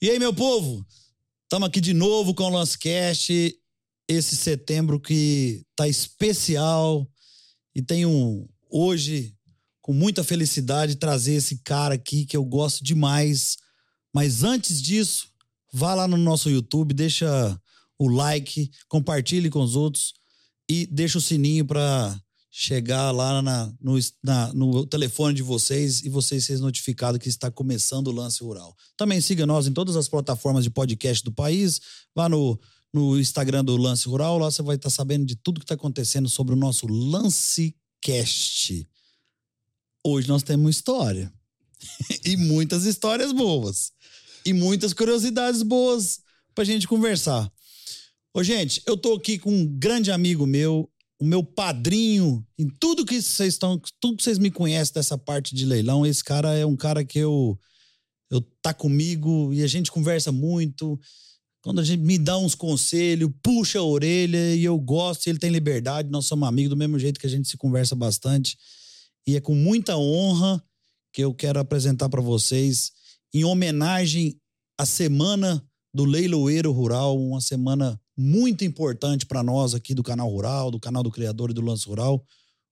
E aí, meu povo? Estamos aqui de novo com o Lancecast. Esse setembro que tá especial. E tenho hoje, com muita felicidade, trazer esse cara aqui que eu gosto demais. Mas antes disso, vá lá no nosso YouTube, deixa o like, compartilhe com os outros e deixa o sininho para chegar lá na, no, na, no telefone de vocês e vocês serem notificados que está começando o Lance Rural. Também siga nós em todas as plataformas de podcast do país, vá no, no Instagram do Lance Rural, lá você vai estar sabendo de tudo que está acontecendo sobre o nosso Lancecast. Hoje nós temos história. e muitas histórias boas. E muitas curiosidades boas pra gente conversar. Ô, gente, eu tô aqui com um grande amigo meu, o meu padrinho em tudo que vocês estão, tudo que vocês me conhecem dessa parte de leilão. Esse cara é um cara que eu eu tá comigo e a gente conversa muito. Quando a gente me dá uns conselhos, puxa a orelha e eu gosto, ele tem liberdade, nós somos amigos do mesmo jeito que a gente se conversa bastante. E é com muita honra que eu quero apresentar para vocês em homenagem à semana do Leiloeiro Rural, uma semana muito importante para nós aqui do canal Rural, do canal do Criador e do Lance Rural.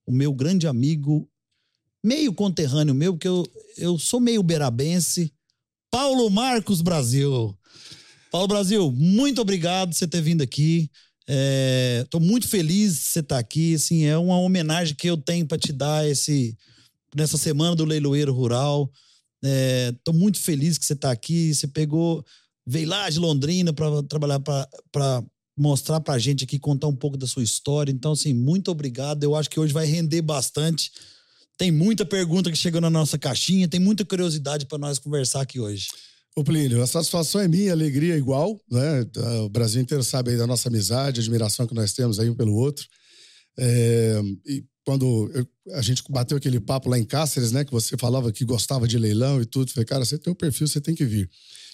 O meu grande amigo, meio conterrâneo meu, porque eu, eu sou meio berabense, Paulo Marcos Brasil. Paulo Brasil, muito obrigado por você ter vindo aqui. Estou é, muito feliz de você estar tá aqui. Assim, é uma homenagem que eu tenho para te dar esse, nessa semana do Leiloeiro Rural. Estou é, muito feliz que você está aqui. Você pegou, veio lá de Londrina para trabalhar para mostrar para a gente aqui, contar um pouco da sua história. Então, assim, muito obrigado. Eu acho que hoje vai render bastante. Tem muita pergunta que chegou na nossa caixinha, tem muita curiosidade para nós conversar aqui hoje. Ô Plínio, a satisfação é minha, a alegria é igual, né? O Brasil inteiro sabe aí da nossa amizade, admiração que nós temos aí um pelo outro. É, e quando eu, a gente bateu aquele papo lá em Cáceres, né? Que você falava que gostava de leilão e tudo. Falei, cara, você tem um perfil, você tem que vir.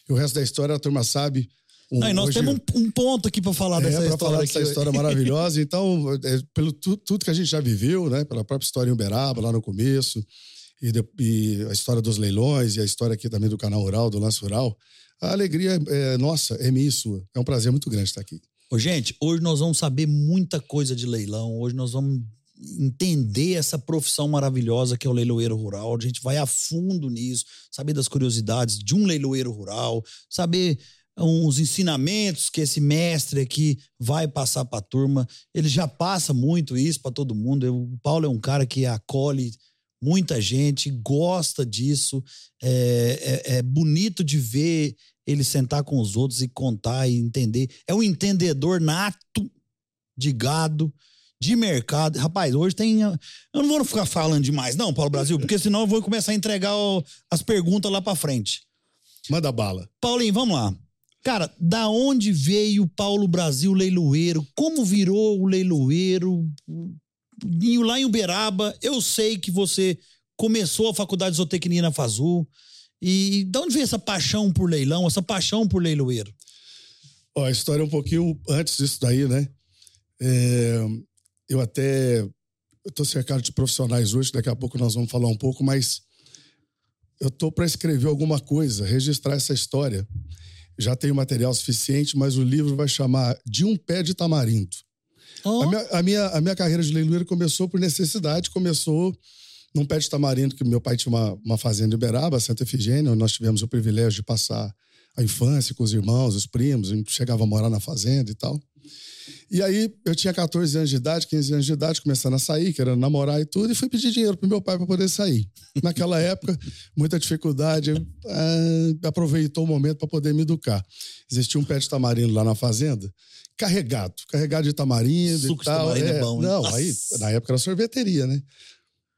E o resto da história a turma sabe. Um, nós hoje, temos um, um, ponto aqui para falar é, dessa história. falar dessa história maravilhosa. Então, é, pelo tu, tudo que a gente já viveu, né? Pela própria história em Uberaba, lá no começo, e, de, e, a história dos leilões, e a história aqui também do canal Rural, do Lance Rural. A alegria é nossa, é minha e sua. É um prazer muito grande estar aqui. Ô, gente, hoje nós vamos saber muita coisa de leilão. Hoje nós vamos entender essa profissão maravilhosa que é o leiloeiro rural. A gente vai a fundo nisso, saber das curiosidades de um leiloeiro rural, saber uns ensinamentos que esse mestre aqui vai passar para a turma. Ele já passa muito isso para todo mundo. O Paulo é um cara que acolhe muita gente, gosta disso. É, é, é bonito de ver ele sentar com os outros e contar e entender. É um entendedor nato de gado de mercado. Rapaz, hoje tem. Eu não vou ficar falando demais, não, Paulo Brasil, porque senão eu vou começar a entregar o, as perguntas lá para frente. Manda bala. Paulinho, vamos lá. Cara, da onde veio Paulo Brasil leiloeiro? Como virou o leiloeiro? Lá em Uberaba, eu sei que você começou a faculdade de zootecnia na Fazul. E de onde veio essa paixão por leilão, essa paixão por leiloeiro? Ó, a história é um pouquinho antes disso daí, né? É, eu até estou cercado de profissionais hoje, daqui a pouco nós vamos falar um pouco, mas eu estou para escrever alguma coisa, registrar essa história. Já tenho material suficiente, mas o livro vai chamar De um Pé de Tamarindo. Oh. A, minha, a, minha, a minha carreira de leiloeiro começou por necessidade, começou num pé de tamarindo, que meu pai tinha uma, uma fazenda em Uberaba, Santa Efigênia, onde nós tivemos o privilégio de passar a infância com os irmãos, os primos, a gente chegava a morar na fazenda e tal. E aí eu tinha 14 anos de idade, 15 anos de idade, começando a sair, querendo namorar e tudo, e fui pedir dinheiro pro meu pai para poder sair. Naquela época, muita dificuldade, ah, aproveitou o momento para poder me educar. Existia um pé de tamarindo lá na fazenda, carregado, carregado de tamarindo Suco e tal. De tamarindo é, é bom, Não, Nossa. aí na época era sorveteria, né?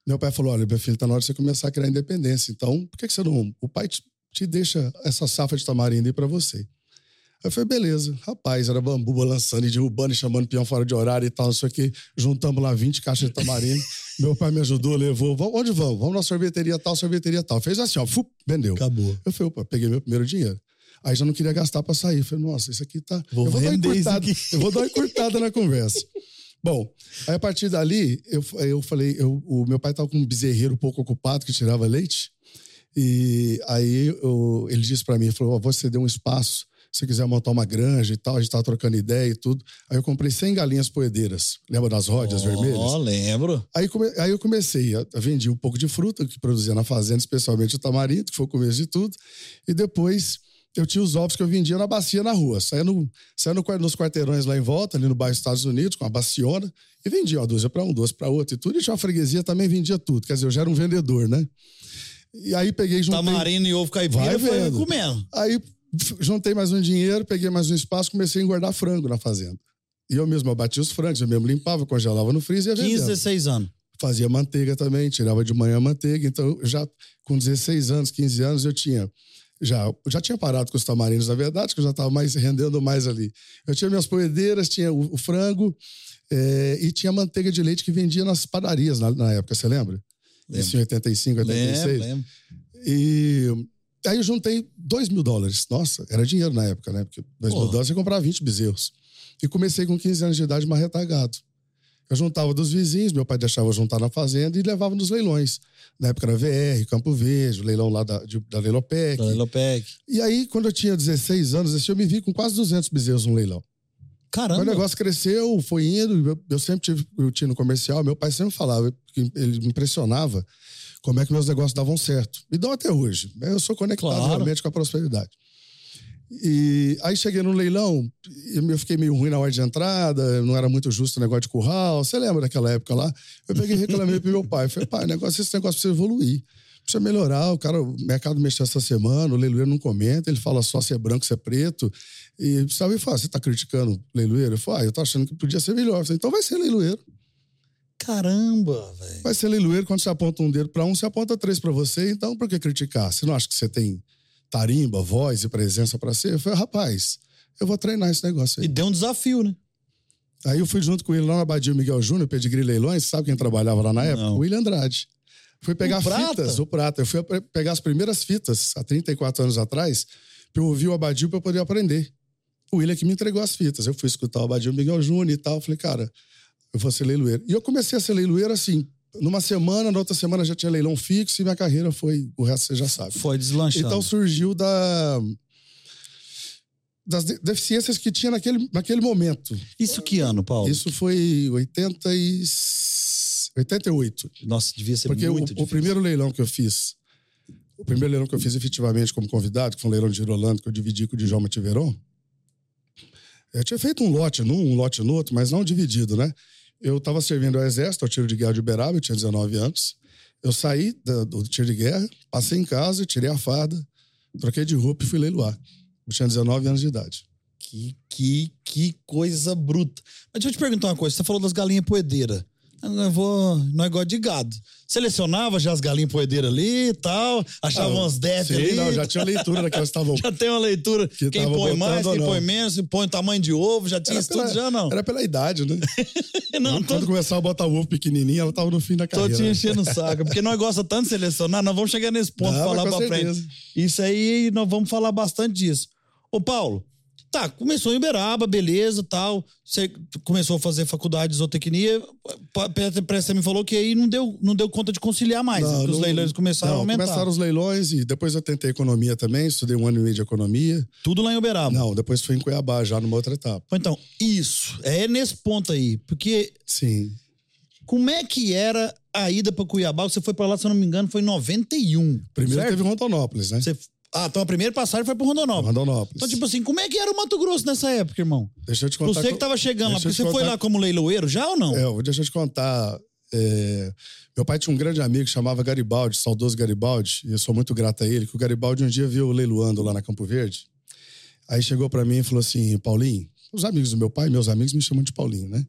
Meu pai falou: olha, meu filho, tá na hora de você começar a criar independência. Então, por que, que você não. O pai te, te deixa essa safra de tamarindo aí para você. Aí eu falei, beleza. Rapaz, era bambu balançando e derrubando e chamando peão fora de horário e tal, não sei o que. Juntamos lá 20 caixas de tamarindo. Meu pai me ajudou, levou. Vamos, onde vamos? Vamos na sorveteria tal, sorveteria tal. Fez assim, ó, fup, vendeu. Acabou. Eu falei, opa, peguei meu primeiro dinheiro. Aí já não queria gastar para sair. Eu falei, nossa, isso aqui tá. Vou eu vou dar uma encurtada. Eu vou dar uma encurtada na conversa. Bom, aí a partir dali, eu, eu falei, eu, o meu pai estava com um bezerreiro pouco ocupado que tirava leite. E aí eu, ele disse para mim, ele falou, oh, você deu um espaço, se quiser montar uma granja e tal, a gente tava trocando ideia e tudo. Aí eu comprei 100 galinhas poedeiras, lembra das rodas oh, vermelhas? Ó, lembro. Aí, come, aí eu comecei, a, vendi um pouco de fruta que produzia na fazenda, especialmente o tamarindo, que foi o começo de tudo, e depois eu tinha os ovos que eu vendia na bacia na rua. Saía, no, saía no, nos quarteirões lá em volta, ali no bairro dos Estados Unidos, com a baciona, e vendia uma dúzia para um, duas para outro e tudo. E tinha uma freguesia também vendia tudo. Quer dizer, eu já era um vendedor, né? E aí peguei juntei... Tamarino e ovo caipira foi comendo. Aí juntei mais um dinheiro, peguei mais um espaço, comecei a engordar frango na fazenda. E eu mesmo abatia os frangos, eu mesmo limpava, congelava no freezer e ia 15, 16 anos. Fazia manteiga também, tirava de manhã a manteiga. Então, já com 16 anos, 15 anos, eu tinha já, já tinha parado com os tamarinos, na verdade, que eu já estava mais rendendo mais ali. Eu tinha minhas poedeiras, tinha o, o frango é, e tinha manteiga de leite que vendia nas padarias na, na época, você lembra? Lembro. Isso em 85, 86. Lembro, lembro. E aí eu juntei 2 mil dólares. Nossa, era dinheiro na época, né? Porque 2 mil dólares você comprava 20 bezerros. E comecei com 15 anos de idade, mais retagado. Eu juntava dos vizinhos, meu pai deixava eu juntar na fazenda e levava nos leilões. Na época era VR, Campo Verde, o leilão lá da, de, da Leilopec. Da Leilopec. E aí, quando eu tinha 16 anos, assim, eu me vi com quase 200 bezerros no leilão. Caramba! O negócio cresceu, foi indo, eu, eu sempre tive eu tinha no comercial, meu pai sempre falava, ele me impressionava como é que meus negócios davam certo. E dão até hoje. Eu sou conectado claro. realmente com a prosperidade. E aí cheguei no leilão, eu fiquei meio ruim na hora de entrada, não era muito justo o negócio de curral. Você lembra daquela época lá? Eu peguei e reclamei pro meu pai. Falei, pai, negócio, esse negócio precisa evoluir. Precisa melhorar. O cara, o mercado mexeu essa semana, o leiloeiro não comenta, ele fala só se é branco, se é preto. E sabe, fala, você tá criticando o leiloeiro? Eu falei, ah, eu tô achando que podia ser melhor. Eu falei, então vai ser leiloeiro. Caramba, velho. Vai ser leiloeiro, quando você aponta um dedo para um, você aponta três para você, então por que criticar? Você não acha que você tem tarimba, voz e presença para ser. Eu falei, rapaz, eu vou treinar esse negócio aí. E deu um desafio, né? Aí eu fui junto com ele lá na Badia Miguel Júnior, Pedigree Leilões, sabe quem trabalhava lá na época? Não. O William Andrade. Fui pegar o fitas, prata? o prata. Eu fui pegar as primeiras fitas, há 34 anos atrás, pra eu ouvir o Abadio pra eu poder aprender. O William que me entregou as fitas. Eu fui escutar o Abadio Miguel Júnior e tal. Falei, cara, eu vou ser leiloeiro. E eu comecei a ser leiloeiro assim, numa semana, na outra semana já tinha leilão fixo e minha carreira foi. O resto você já sabe. Foi deslanchando. Então surgiu da. Das deficiências que tinha naquele, naquele momento. Isso que ano, Paulo? Isso foi 80 e... 88. Nossa, devia ser Porque muito o, o primeiro leilão que eu fiz, o primeiro leilão que eu fiz efetivamente como convidado, que foi um leilão de Girolando que eu dividi com o Djalma Tiveron, eu tinha feito um lote num, um lote no outro, mas não dividido, né? Eu estava servindo ao exército, ao tiro de guerra de Uberaba, eu tinha 19 anos. Eu saí do, do tiro de guerra, passei em casa, tirei a farda, troquei de roupa e fui leiloar. Eu tinha 19 anos de idade. Que, que, que coisa bruta. Mas deixa eu te perguntar uma coisa. Você falou das galinhas poedeiras. Eu vou. Não é igual de gado. Selecionava já as galinhas poedeiras ali e tal, achava ah, umas def ali. Não, já tinha leitura daquelas que estavam. já tem uma leitura. Que quem põe mais, quem põe menos, põe o tamanho de ovo, já tinha isso tudo já, não. Era pela idade, né? não, quando, tô... começava a botar o ovo pequenininho, ela tava no fim da carreira. Tô te enchendo o saco, porque nós gosta tanto de selecionar, nós vamos chegar nesse ponto, não, falar pra certeza. frente. Isso aí, nós vamos falar bastante disso. Ô, Paulo, Tá, começou em Uberaba, beleza, tal. Você começou a fazer faculdade de zootecnia. Você me falou que aí não deu, não deu conta de conciliar mais. Não, os leilões começaram não, a aumentar. Começaram os leilões e depois eu tentei economia também, estudei um ano e meio de economia. Tudo lá em Uberaba? Não, depois fui em Cuiabá, já numa outra etapa. Então, isso. É nesse ponto aí. Porque. Sim. Como é que era a ida para Cuiabá? Você foi para lá, se eu não me engano, foi em 91. Primeiro certo? teve Rondonópolis, né? Você ah, então a primeira passagem foi pro Rondonópolis. Rondonópolis. Então, tipo assim, como é que era o Mato Grosso nessa época, irmão? Deixa eu te contar. Você que tava chegando lá, porque você contar... foi lá como leiloeiro já ou não? É, deixa eu te contar. É... Meu pai tinha um grande amigo que chamava Garibaldi, saudoso Garibaldi, e eu sou muito grato a ele, que o Garibaldi um dia viu leiloando lá na Campo Verde. Aí chegou para mim e falou assim: Paulinho, os amigos do meu pai, meus amigos me chamam de Paulinho, né?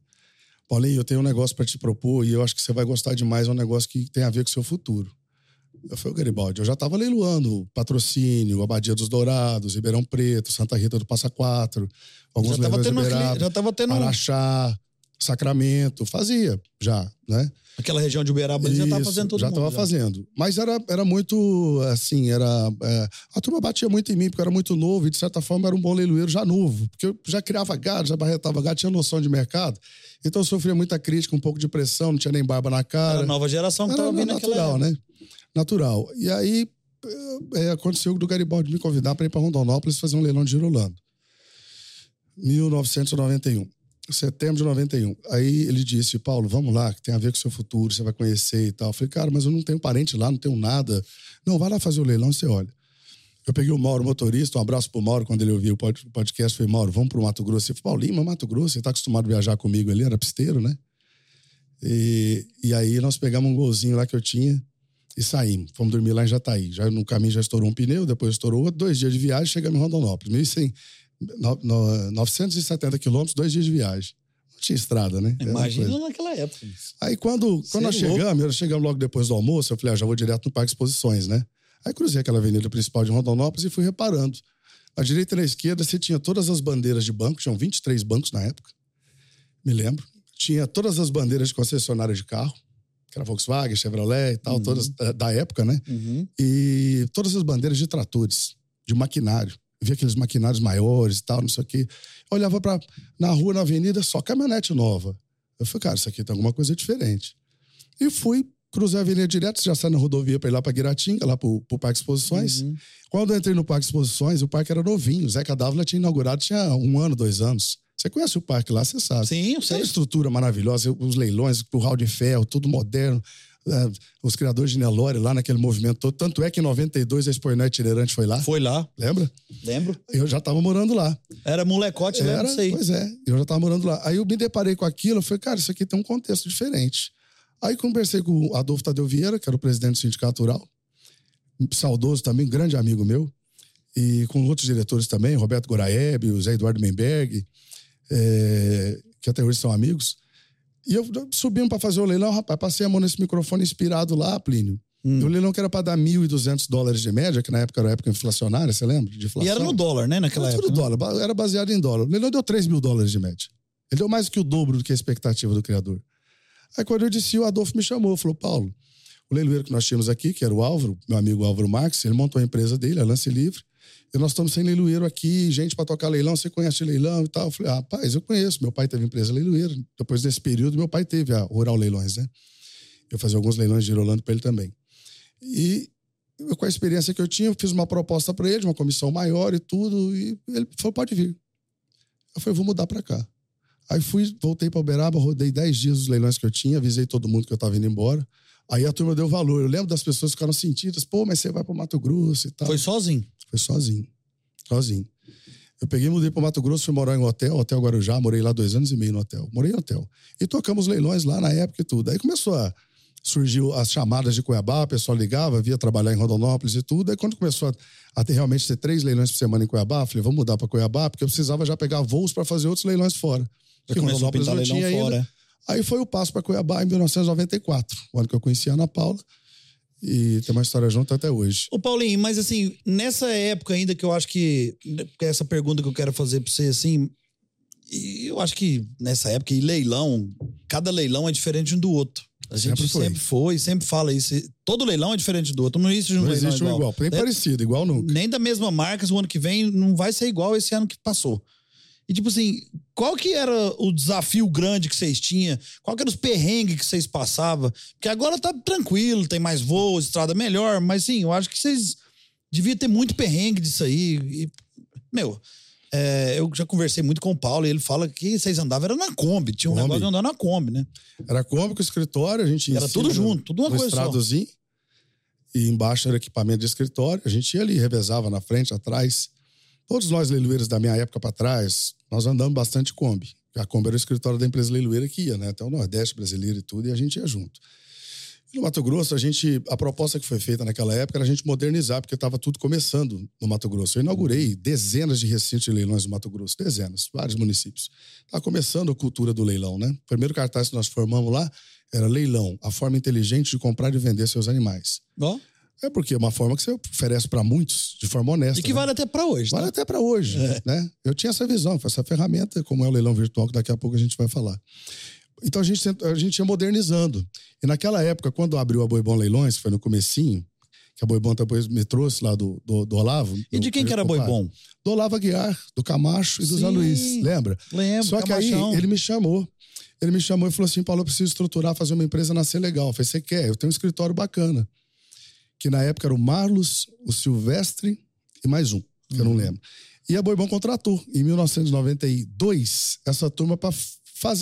Paulinho, eu tenho um negócio para te propor e eu acho que você vai gostar demais, é um negócio que tem a ver com o seu futuro. Eu o Garibaldi. Eu já estava leiloando patrocínio, Abadia dos Dourados, Ribeirão Preto, Santa Rita do Passa Quatro, alguns já tendo Uberaba, já estava tendo Araxá, Sacramento, fazia já, né? Aquela região de Uberaba Isso, já estava fazendo tudo já estava fazendo. Mas era, era muito, assim, era... É, a turma batia muito em mim, porque eu era muito novo e, de certa forma, era um bom leiloeiro já novo. Porque eu já criava gado, já barretava gado, tinha noção de mercado. Então eu sofria muita crítica, um pouco de pressão, não tinha nem barba na cara. Era a nova geração que estava vindo natural, né? Natural. E aí é, aconteceu do Garibaldi me convidar para ir para Rondonópolis fazer um leilão de Girolando. 1991. Setembro de 91. Aí ele disse, Paulo, vamos lá, que tem a ver com o seu futuro, você vai conhecer e tal. Eu falei, cara, mas eu não tenho parente lá, não tenho nada. Não, vai lá fazer o leilão e você olha. Eu peguei o Mauro, motorista, um abraço pro Mauro quando ele ouviu o podcast. Falei, Mauro, vamos pro Mato Grosso. Ele falou, Lima, Mato Grosso, ele tá acostumado a viajar comigo ali, era pisteiro, né? E, e aí nós pegamos um golzinho lá que eu tinha e saímos. Fomos dormir lá em Jataí. Já no caminho já estourou um pneu, depois estourou outro. Dois dias de viagem, chegamos em Rondonópolis. 1.100, no, no, 970 quilômetros, dois dias de viagem. Não tinha estrada, né? Imagina naquela época. Aí quando, quando nós chegamos, nós chegamos logo depois do almoço, eu falei, ah, já vou direto no Parque Exposições, né? Aí cruzei aquela avenida principal de Rondonópolis e fui reparando. À direita e na esquerda você tinha todas as bandeiras de banco, tinham 23 bancos na época, me lembro. Tinha todas as bandeiras de concessionária de carro, que era Volkswagen, Chevrolet e tal, uhum. todas eh, da época, né? Uhum. E todas as bandeiras de tratores, de maquinário. via aqueles maquinários maiores e tal, não sei o quê. Eu olhava para na rua, na avenida, só caminhonete nova. Eu falei, cara, isso aqui tem alguma coisa diferente. E fui cruzei a avenida direto, já sai na rodovia para ir lá para Guiratinga, lá para o Parque Exposições. Uhum. Quando eu entrei no Parque Exposições, o parque era novinho. O Zeca Dávila tinha inaugurado, tinha um ano, dois anos. Você conhece o parque lá, você sabe. Sim, eu sei. Tem estrutura maravilhosa, os leilões, o hall de ferro, tudo moderno. É, os criadores de Nelore lá naquele movimento todo. Tanto é que em 92 a Expoiné Itinerante foi lá. Foi lá. Lembra? Lembro. Eu já estava morando lá. Era molecote, Era, lembra? Sei. Pois é, eu já estava morando lá. Aí eu me deparei com aquilo, eu falei, cara, isso aqui tem um contexto diferente. Aí conversei com o Adolfo Tadeu Vieira, que era o presidente do Sindicato Rural, saudoso também, grande amigo meu, e com outros diretores também, Roberto Goraeb, o Zé Eduardo Menberg, é, que até hoje são amigos. E eu subimos para fazer o leilão, rapaz, passei a mão nesse microfone inspirado lá, Plínio. Hum. O leilão que era para dar 1.200 dólares de média, que na época era época inflacionária, você lembra? De inflação. E era no dólar, né, naquela era época. Tudo né? dólar, era baseado em dólar. O leilão deu 3 mil dólares de média. Ele deu mais do que o dobro do que a expectativa do criador. Aí quando eu disse, o Adolfo me chamou, falou, Paulo, o leiloeiro que nós tínhamos aqui, que era o Álvaro, meu amigo Álvaro Marques, ele montou a empresa dele, a Lance Livre, e nós estamos sem leiloeiro aqui, gente para tocar leilão, você conhece leilão e tal? Eu falei, ah, rapaz, eu conheço, meu pai teve empresa leiloeira, depois desse período meu pai teve a Rural Leilões, né? Eu fazia alguns leilões de Girolando para ele também. E com a experiência que eu tinha, eu fiz uma proposta para ele, uma comissão maior e tudo, e ele falou, pode vir. Eu falei, vou mudar para cá. Aí fui, voltei para Uberaba, rodei 10 dias os leilões que eu tinha, avisei todo mundo que eu estava indo embora. Aí a turma deu valor. Eu lembro das pessoas que ficaram sentidas, pô, mas você vai para Mato Grosso e tal. Foi sozinho? Foi sozinho. Sozinho. Eu peguei, mudei para Mato Grosso, fui morar em um hotel, Hotel Guarujá, morei lá dois anos e meio no hotel. Morei em hotel. E tocamos leilões lá na época e tudo. Aí começou a. Surgiu as chamadas de Cuiabá, o pessoal ligava, via trabalhar em Rondonópolis e tudo. Aí quando começou a, a ter realmente ter três leilões por semana em Cuiabá, eu falei, vamos mudar para Cuiabá, porque eu precisava já pegar voos para fazer outros leilões fora que Rondonópolis não tinha ainda. Fora. Aí foi o passo para Cuiabá em 1994, o ano que eu conheci a Ana Paula. E tem uma história junto até hoje. Ô, Paulinho, mas assim, nessa época ainda que eu acho que. Essa pergunta que eu quero fazer para você, assim. Eu acho que nessa época, e leilão, cada leilão é diferente um do outro. A gente sempre foi, sempre, foi, sempre fala isso. Todo leilão é diferente do outro. Não existe um, não existe um igual. igual. Nem é, parecido, igual nunca. Nem da mesma marca, o ano que vem não vai ser igual esse ano que passou. E tipo assim, qual que era o desafio grande que vocês tinham? Qual que era os perrengues que vocês passavam? Porque agora tá tranquilo, tem mais voos, estrada melhor, mas sim, eu acho que vocês deviam ter muito perrengue disso aí. E, meu, é, eu já conversei muito com o Paulo e ele fala que vocês andavam era na Kombi, tinha um Kombi. negócio de andar na Kombi, né? Era Kombi com o escritório, a gente Era tudo junto, tudo uma coisa estradozinho, só. E embaixo era equipamento de escritório, a gente ia ali, revezava na frente, atrás. Todos nós leiloeiros da minha época para trás, nós andamos bastante Kombi. A Kombi era o escritório da empresa leiloeira que ia, né? Até o Nordeste brasileiro e tudo, e a gente ia junto. E no Mato Grosso, a gente, a proposta que foi feita naquela época era a gente modernizar, porque estava tudo começando no Mato Grosso. Eu inaugurei dezenas de recintos de leilões no Mato Grosso, dezenas, vários municípios. Estava começando a cultura do leilão, né? O primeiro cartaz que nós formamos lá era leilão, a forma inteligente de comprar e vender seus animais. Bom. É porque é uma forma que você oferece para muitos de forma honesta. E que né? vale até para hoje. Vale né? até para hoje. É. Né? Eu tinha essa visão, essa ferramenta, como é o leilão virtual, que daqui a pouco a gente vai falar. Então a gente, a gente ia modernizando. E naquela época, quando abriu a Boibon Leilões, foi no comecinho, que a Boibon depois me trouxe lá do, do, do Olavo. E de quem que era Boibon? Do Olavo Aguiar, do Camacho e do Zé Luiz, lembra? Lembro, Só que Camachão. aí ele me chamou. Ele me chamou e falou assim, Paulo, eu preciso estruturar, fazer uma empresa nascer legal. Eu falei, você quer? Eu tenho um escritório bacana que na época era o Marlos, o Silvestre e mais um, que eu não lembro. E a Boibon contratou, em 1992, essa turma para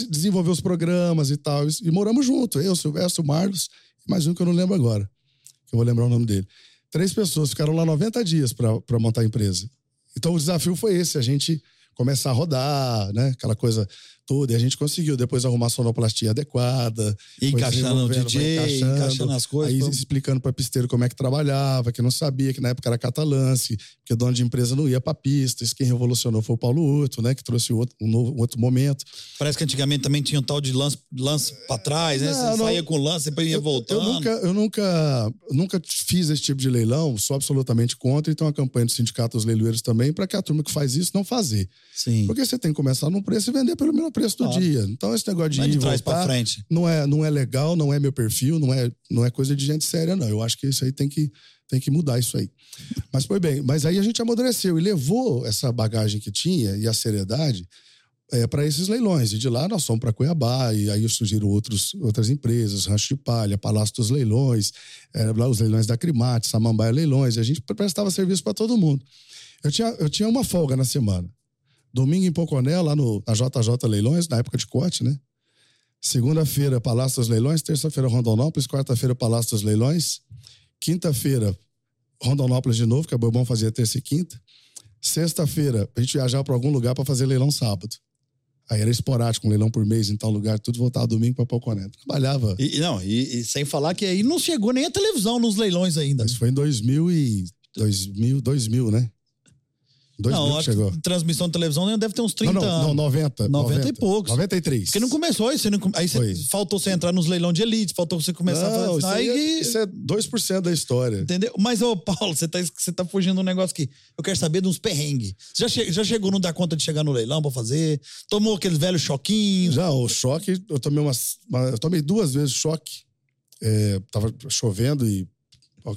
desenvolver os programas e tal. E, moramos junto, eu, Silvestre, o Marlos e mais um que eu não lembro agora, que eu vou lembrar o nome dele. Três pessoas ficaram lá 90 dias para montar a empresa. Então o desafio foi esse, a gente começar a rodar, né? Aquela coisa toda. E a gente conseguiu depois arrumar a sonoplastia adequada. Encaixando o DJ, encaixando, encaixando, as coisas. Aí explicando para pisteiro como é que trabalhava, que não sabia, que na época era catalance, que o dono de empresa não ia para pista. Isso quem revolucionou foi o Paulo Uto, né? Que trouxe outro, um, novo, outro momento. Parece que antigamente também tinha um tal de lance, lance para trás, né? Não, Você não, saía com lance, depois ia voltando. Eu, eu, nunca, eu nunca, nunca fiz esse tipo de leilão, sou absolutamente contra. Então a campanha do Sindicato dos Leiloeiros também, para que a turma que faz isso não fazer. Sim. Porque você tem que começar num preço e vender pelo menor preço do dia. Então esse negócio de Vai ir de trás voltar, frente. não é não é legal, não é meu perfil, não é não é coisa de gente séria não. Eu acho que isso aí tem que tem que mudar isso aí. Mas foi bem, mas aí a gente amadureceu e levou essa bagagem que tinha e a seriedade é, para esses leilões. E de lá nós fomos para Cuiabá, e aí surgiram outros, outras empresas, Rancho de Palha, Palácio dos Leilões, é, lá os leilões da Crimate, Samambaia Leilões, e a gente prestava serviço para todo mundo. Eu tinha, eu tinha uma folga na semana. Domingo em Poconé, lá no, na JJ Leilões, na época de corte, né? Segunda-feira, Palácio dos Leilões. Terça-feira, Rondonópolis. Quarta-feira, Palácio dos Leilões. Quinta-feira, Rondonópolis de novo, que a Bourbon fazia terça e quinta. Sexta-feira, a gente viajava para algum lugar para fazer leilão sábado. Aí era esporádico, um leilão por mês em tal lugar, tudo voltava domingo para Poconé. Trabalhava. E, não, e, e, sem falar que aí não chegou nem a televisão nos leilões ainda. Isso foi em 2000 e 2000, 2000, né? Dois não, mil chegou. transmissão de televisão deve ter uns 30 não, não, anos. Não, 90. 90, 90 e poucos. 93. Porque não começou isso. Não, aí você, faltou você entrar nos leilões de elite, faltou você começar não, a fazer. Isso, aí, isso é 2% da história. Entendeu? Mas, ô, Paulo, você tá, você tá fugindo de um negócio que eu quero saber de uns perrengues. Você já, che, já chegou, não dá conta de chegar no leilão pra fazer? Tomou aqueles velhos choquinhos? Já, o choque, eu tomei umas. Uma, eu tomei duas vezes choque. É, tava chovendo e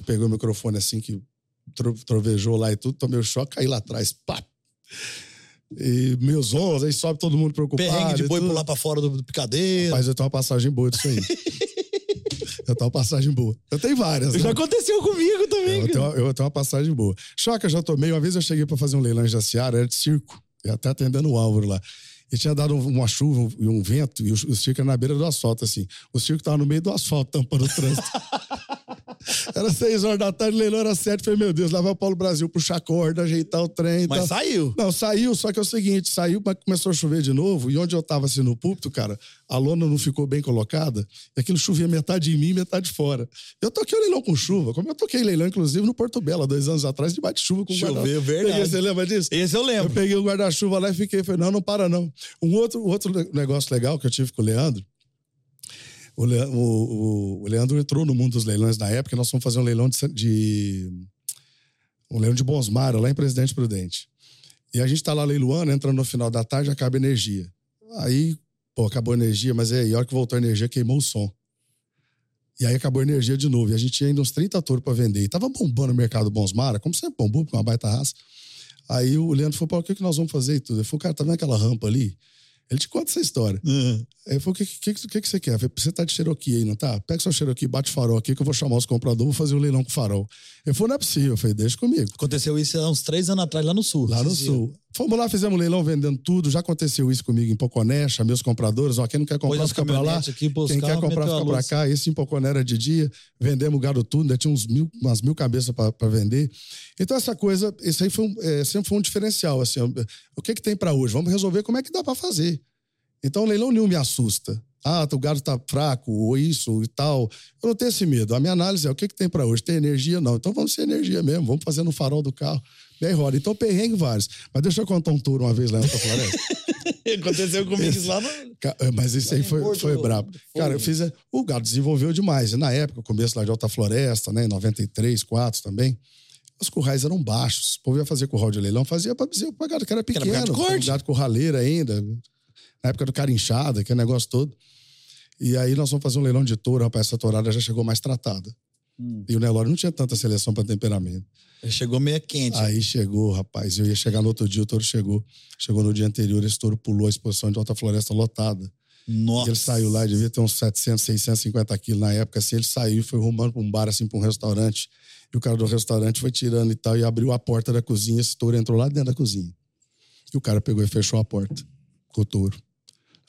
pegou o microfone assim que trovejou lá e tudo, tomei o choque, caí lá atrás, pá, e meus ombros, aí sobe todo mundo preocupado. Perrengue de boi pular pra fora do, do picadeiro. Mas eu tenho uma passagem boa disso aí. eu tenho uma passagem boa. Eu tenho várias. Já né? aconteceu comigo também. Eu tenho, eu tenho uma passagem boa. Choque, eu já tomei. Uma vez eu cheguei pra fazer um leilão de Seara, era de circo. E até atendendo o Álvaro lá. E tinha dado uma chuva e um vento, e o, o circo era na beira do asfalto, assim. O circo tava no meio do asfalto, tampando o trânsito. Era seis horas da tarde, o leilão era sete. Falei, meu Deus, lá vai o Paulo Brasil puxar corda, ajeitar o trem. Mas saiu. Não, saiu, só que é o seguinte: saiu, mas começou a chover de novo. E onde eu tava assim no púlpito, cara, a lona não ficou bem colocada. E aquilo chovia metade em mim metade fora. Eu toquei o leilão com chuva, como eu toquei leilão, inclusive, no Porto Belo, dois anos atrás, debaixo de chuva com Choveu, guarda verdade. Peguei, você lembra disso? Esse eu lembro. Eu peguei o guarda-chuva lá e fiquei, falei, não, não para não. Um outro, outro negócio legal que eu tive com o Leandro, o, o, o, Leandro entrou no mundo dos leilões na época, nós fomos fazer um leilão de, de um leilão de Bonsmara, lá em Presidente Prudente. E a gente tá lá leiloando, entrando no final da tarde, acaba a energia. Aí, pô, acabou a energia, mas aí, a hora que voltou a energia, queimou o som. E aí acabou a energia de novo. E a gente tinha ainda uns 30 touros para vender. E tava bombando o mercado Bonsmara, como sempre bombou, com uma baita raça. Aí o Leandro falou, pô, o que, que nós vamos fazer e tudo? Falou, cara, tá vendo aquela rampa ali? Ele te conta essa história. Uhum. Aí eu falei, o que, que, que, que você quer? falei, você tá de Cherokee aí, não tá? Pega sua Cherokee, bate farol aqui que eu vou chamar os compradores, vou fazer o um leilão com farol. Ele falou, não é possível. Eu falei, deixa comigo. Aconteceu isso há uns três anos atrás, lá no sul. Lá no sul. Fomos lá, fizemos um leilão vendendo tudo. Já aconteceu isso comigo em Poconé, os compradores. Ó, quem não quer comprar, fica pra lá. Aqui, quem quer comprar, fica pra cá. Esse em Poconé era de dia. Vendemos gado tudo, ainda tinha uns mil, umas mil cabeças para vender. Então, essa coisa, isso aí foi um, é, sempre foi um diferencial. Assim, o que, que tem para hoje? Vamos resolver como é que dá para fazer. Então, o leilão nenhum me assusta. Ah, o gado está fraco, ou isso e tal. Eu não tenho esse medo. A minha análise é o que, que tem para hoje? Tem energia? Não. Então vamos ser energia mesmo, vamos fazer no farol do carro. Bem roda. Então, perrengue vários. Mas deixa eu contar um tour uma vez lá na Floresta. Aconteceu comigo esse, lá no... É, mas isso aí foi, foi brabo. Cara, eu fiz. O gado desenvolveu demais. E na época, começo lá de Alta Floresta, né? Em 93, 4 também. Os currais eram baixos. O povo ia fazer curral de leilão, fazia para dizer o gado que era pequeno. Que era gado, gado curraleiro ainda na época do carinchada, aquele negócio todo. E aí nós vamos fazer um leilão de touro, rapaz, essa tourada já chegou mais tratada. Hum. E o Nelore não tinha tanta seleção para temperamento. Ele chegou meio quente. Aí chegou, rapaz. Eu ia chegar no outro dia, o touro chegou. Chegou no dia anterior, esse touro pulou a exposição de Alta Floresta lotada. Nossa. Ele saiu lá, devia ter uns 700, 650 quilos na época, assim, ele saiu, foi rumando para um bar, assim, para um restaurante, e o cara do restaurante foi tirando e tal, e abriu a porta da cozinha, esse touro entrou lá dentro da cozinha. E o cara pegou e fechou a porta com o touro.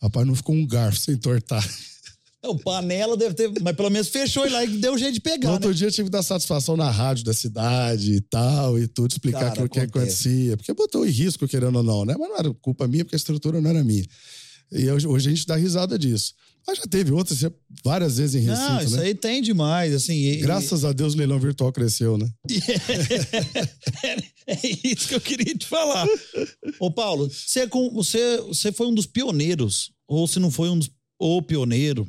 Rapaz, não ficou um garfo sem tortar. O panela deve ter, mas pelo menos fechou e lá e deu jeito de pegar. No outro né? dia eu tive que dar satisfação na rádio da cidade e tal, e tudo, explicar Cara, aquilo que acontecia. Porque botou em risco, querendo ou não, né? Mas não era culpa minha, porque a estrutura não era minha. E hoje, hoje a gente dá risada disso. Mas já teve outras, várias vezes em Não, recinto, isso né? aí tem demais, assim. e- Graças a Deus o leilão virtual cresceu, né? é isso que eu queria te falar. Ô, Paulo, você, é com- você, você foi um dos pioneiros, ou se não foi um dos, o pioneiro,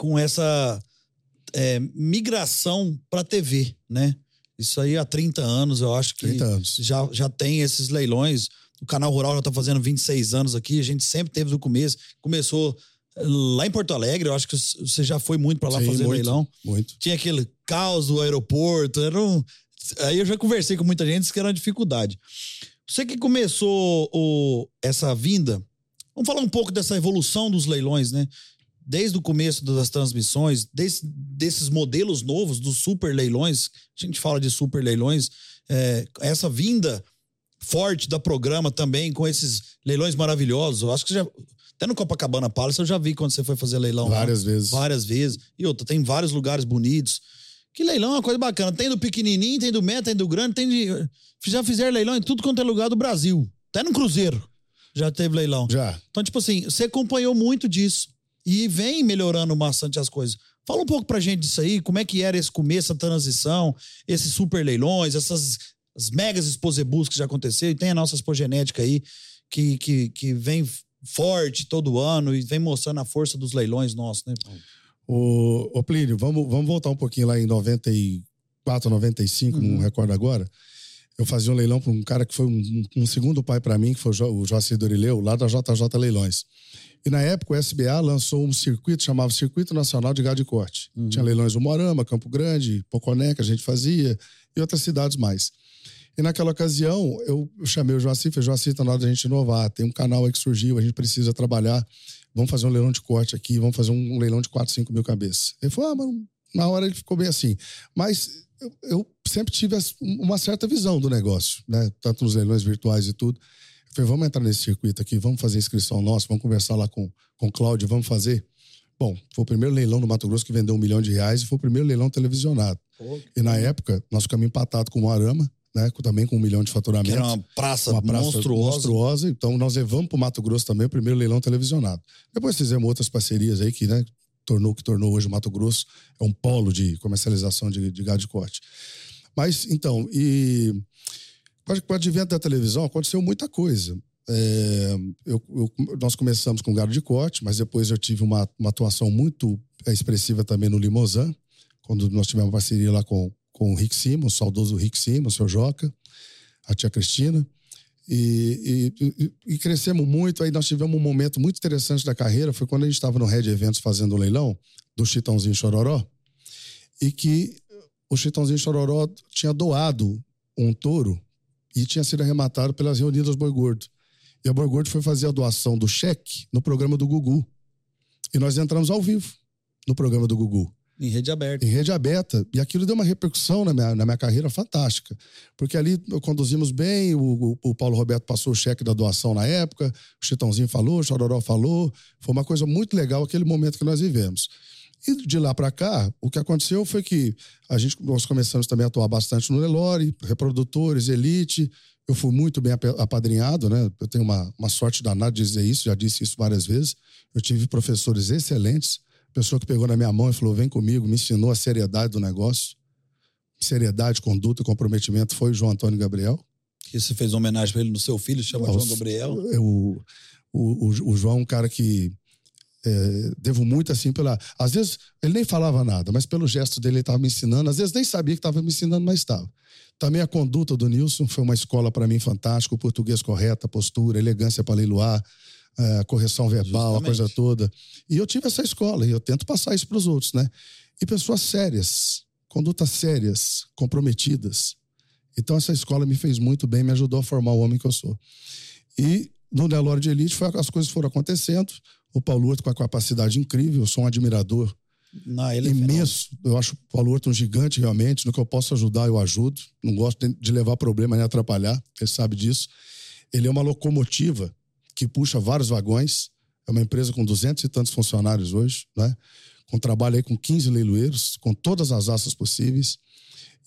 com essa é, migração para TV, né? Isso aí há 30 anos, eu acho que 30 anos. já, já tem esses leilões. O Canal Rural já tá fazendo 26 anos aqui, a gente sempre teve do começo. Começou eh, lá em Porto Alegre, eu acho que você já foi muito para lá Sim, fazer muito, leilão Muito. tinha aquele caos do aeroporto. Era um... Aí eu já conversei com muita gente, disse que era uma dificuldade. Você que começou o... essa vinda, vamos falar um pouco dessa evolução dos leilões, né? Desde o começo das transmissões, desde, desses modelos novos, dos super leilões, a gente fala de super leilões, é, essa vinda forte da programa também, com esses leilões maravilhosos. Eu acho que já. Até no Copacabana Palace eu já vi quando você foi fazer leilão. lá Várias vezes. várias vezes. E outra, tem vários lugares bonitos. Que leilão é uma coisa bacana. Tem do pequenininho, tem do médio, tem do grande, tem de. Já fizeram leilão em tudo quanto é lugar do Brasil. Até no Cruzeiro já teve leilão. Já. Então, tipo assim, você acompanhou muito disso. E vem melhorando bastante as coisas. Fala um pouco pra gente disso aí, como é que era esse começo, a transição, esses super leilões, essas as megas exposebus que já aconteceu, e tem a nossa expogenética aí, que, que, que vem forte todo ano e vem mostrando a força dos leilões nossos, né? O, ô Plínio, vamos, vamos voltar um pouquinho lá em 94, 95, Uhum. não recordo agora. Eu fazia um leilão para um cara que foi um, um segundo pai para mim, que foi o, jo, o Joacir Dorileu, lá da JJ Leilões. E na época o SBA lançou um circuito, chamava Circuito Nacional de Gado de Corte. Uhum. Tinha leilões do Morama, Campo Grande, Poconé, que a gente fazia, e outras cidades mais. E naquela ocasião, eu, eu chamei o Joacir, falei, Joacir, tá na hora da gente inovar, tem um canal aí que surgiu, a gente precisa trabalhar, vamos fazer um leilão de corte aqui, vamos fazer um, leilão de 4, 5 mil cabeças. Ele falou, ah, mas na hora ele ficou bem assim. Mas eu, eu sempre tive uma certa visão do negócio, né? Tanto nos leilões virtuais e tudo. Eu falei, vamos entrar nesse circuito aqui, vamos fazer inscrição nossa, vamos conversar lá com, com o Cláudio, vamos fazer. Bom, foi o primeiro leilão no Mato Grosso que vendeu um milhão de reais e foi o primeiro leilão televisionado. E na época, nós ficamos empatados com o Arama, né? Também com um milhão de Que faturamento. era uma praça, Uma praça monstruosa. monstruosa. Então, nós levamos para o Mato Grosso também o primeiro leilão televisionado. Depois fizemos outras parcerias aí que, né, tornou que tornou hoje o Mato Grosso. É um polo de comercialização de, de gado de corte. Mas, então, e com a- com o advento da televisão aconteceu muita coisa. É, eu- eu- nós começamos com gado de corte, mas depois eu tive uma, uma atuação muito é, expressiva também no Limousin, quando nós tivemos uma parceria lá com, com o Rick Simons, o saudoso Rick Simons, o seu Joca, a tia Cristina. E- e- e crescemos muito. Aí nós tivemos um momento muito interessante da carreira. Foi quando a gente estava no Red Eventos fazendo o leilão do Chitãozinho Chororó. E que o Chitãozinho Chororó tinha doado um touro e tinha sido arrematado pelas reunidas Boi Gordo. E a Boi Gordo foi fazer a doação do cheque no programa do Gugu. E nós entramos ao vivo no programa do Gugu Em rede aberta. em rede aberta. E aquilo deu uma repercussão na minha, na minha carreira fantástica. Porque ali conduzimos bem, o, o- o Paulo Roberto passou o cheque da doação na época, o Chitãozinho falou, o Chororó falou. Foi uma coisa muito legal aquele momento que nós vivemos. E de lá para cá, o que aconteceu foi que a gente, nós começamos também a atuar bastante no Nelore, reprodutores, elite. Eu fui muito bem apadrinhado, né? Eu tenho uma, uma sorte danada de dizer isso, já disse isso várias vezes. Eu tive professores excelentes, pessoa que pegou na minha mão e falou: vem comigo, me ensinou a seriedade do negócio. Seriedade, conduta e comprometimento foi o João Antônio Gabriel. Que você fez homenagem pra ele no seu filho, chama João Gabriel. Eu- o, o, o João é um cara que é, devo muito assim pela. Às vezes ele nem falava nada, mas pelo gesto dele ele estava me ensinando. Às vezes nem sabia que estava me ensinando, mas estava. Também a conduta do Nilson foi uma escola para mim fantástica. O português correto, a postura, a elegância para leiloar, a correção verbal, a Justamente. coisa toda. E eu tive essa escola e eu tento passar isso para os outros, né? E pessoas sérias, condutas sérias, comprometidas. Então essa escola me fez muito bem, me ajudou a formar o homem que eu sou. E no Nelore de Elite foi, as coisas foram acontecendo. O Paulo Horto com a capacidade incrível, eu sou um admirador Não, ele é imenso. Eu acho o Paulo Horto um gigante, realmente. No que eu posso ajudar, eu ajudo. Não gosto de- levar problema nem atrapalhar, ele sabe disso. Ele é uma locomotiva que puxa vários vagões. É uma empresa com duzentos e tantos funcionários hoje, né? Com trabalho aí com 15 leiloeiros, com todas as asas possíveis.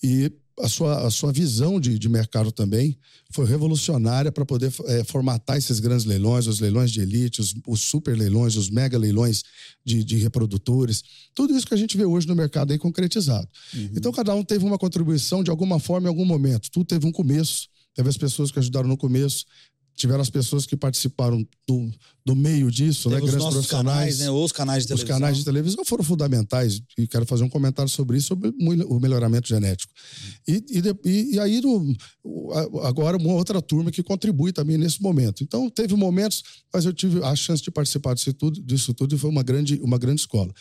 E a sua, a sua visão de, de mercado também foi revolucionária para poder eh, formatar esses grandes leilões, os leilões de elite, os, os super leilões, os mega leilões de, de reprodutores. Tudo isso que a gente vê hoje no mercado aí concretizado. Então, cada um teve uma contribuição de alguma forma em algum momento. Tudo teve um começo. Teve as pessoas que ajudaram no começo, tiveram as pessoas que participaram do, do meio disso, né? Teve os Grandes nossos profissionais. canais, né? Os canais de Os televisão. canais de televisão foram fundamentais e quero fazer um comentário sobre isso, sobre o melhoramento genético. E, e, e- aí, no- agora, uma outra turma que contribui também nesse momento. Então, teve momentos, mas eu tive a chance de participar disso tudo, disso tudo e foi uma grande, uma grande escola.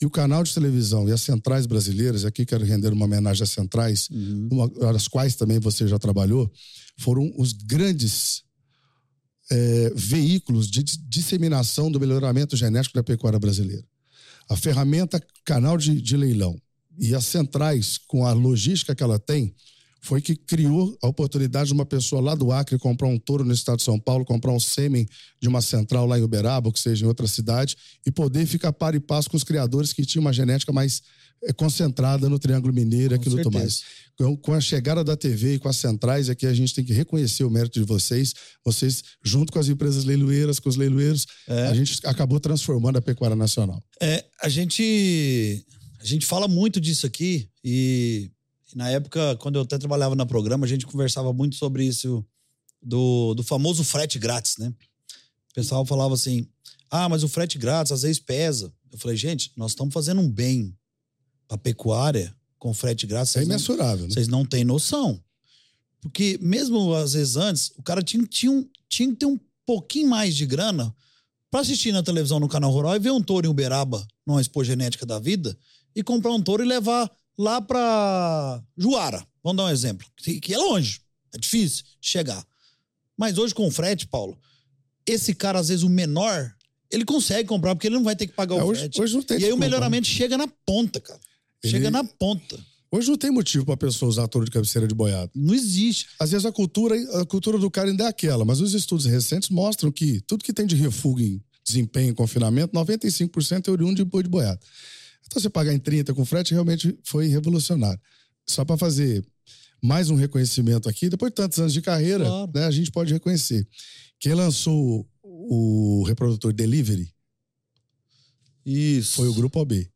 E o canal de televisão e as centrais brasileiras, aqui quero render uma homenagem às centrais, uma, das quais também você já trabalhou, foram os grandes é, veículos de dis- disseminação do melhoramento genético da pecuária brasileira. A ferramenta canal de, de leilão e as centrais, com a logística que ela tem, foi que criou a oportunidade de uma pessoa lá do Acre comprar um touro no estado de São Paulo, comprar um sêmen de uma central lá em Uberaba, ou que seja em outra cidade, e poder ficar par e passo com os criadores que tinham uma genética mais concentrada no Triângulo Mineiro e aquilo certeza. mais. Com, com a chegada da TV e com as centrais, aqui a gente tem que reconhecer o mérito de vocês. Vocês, junto com as empresas leiloeiras, com os leiloeiros, a gente acabou transformando a pecuária nacional. É, a gente a gente fala muito disso aqui e, e na época quando eu até trabalhava na programa a gente conversava muito sobre isso do, do famoso frete grátis, né? O pessoal falava assim: "Ah, mas o frete grátis às vezes pesa". Eu falei: "Gente, nós estamos fazendo um bem para pecuária com frete grátis". É vocês não- imensurável, né? vocês não têm noção. Porque mesmo às vezes antes, o cara tinha, tinha, um- tinha que ter um pouquinho mais de grana pra assistir na televisão no canal rural e ver um touro em Uberaba, numa expo genética da vida, e comprar um touro e levar lá pra Juara. Vamos dar um exemplo. Que, é longe, é difícil de chegar. Mas hoje com o frete, Paulo, esse cara, às vezes, o menor, ele consegue comprar, porque ele não vai ter que pagar É, o hoje, frete. hoje não tem E aí o desculpa, né? melhoramento chega na ponta, cara. Chega Ele- na ponta. Hoje não tem motivo para a pessoa usar touro de cabeceira de boiada. Não existe. Às vezes a cultura, a cultura do cara ainda é aquela, mas os estudos recentes mostram que tudo que tem de refúgio em desempenho em confinamento, 95% é oriundo de boi de boiada. Então você pagar em 30 com frete realmente foi revolucionário. Só para fazer mais um reconhecimento aqui, depois de tantos anos de carreira, Claro. né, a gente pode reconhecer. Quem lançou o reprodutor Delivery Isso. foi o Grupo OB.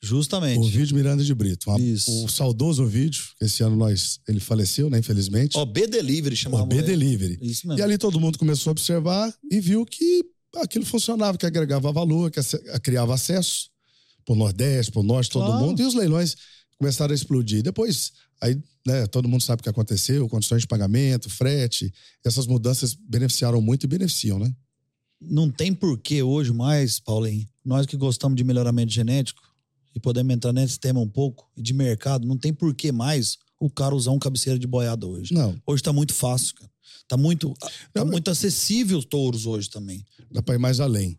Justamente. O vídeo Miranda de Brito. Uma- Isso. O saudoso vídeo, que esse ano nós, ele faleceu, né, infelizmente. OB Delivery chamava. OB. Delivery. Isso E mesmo. ali todo mundo começou a observar e viu que aquilo funcionava, que agregava valor, que criava acesso pro Nordeste, pro Norte, todo Claro. mundo. E os leilões começaram a explodir. Depois, aí, né, todo mundo sabe o que aconteceu, condições de pagamento, frete. Essas mudanças beneficiaram muito e beneficiam, né? Não tem porquê hoje mais, Paulinho, nós que gostamos de melhoramento genético e podemos entrar nesse tema um pouco, de mercado, não tem porquê mais o cara usar um cabeceira de boiada hoje. Não, Hoje tá muito fácil, cara. Tá muito, tá Não, muito acessível os touros hoje também. dá para ir mais além.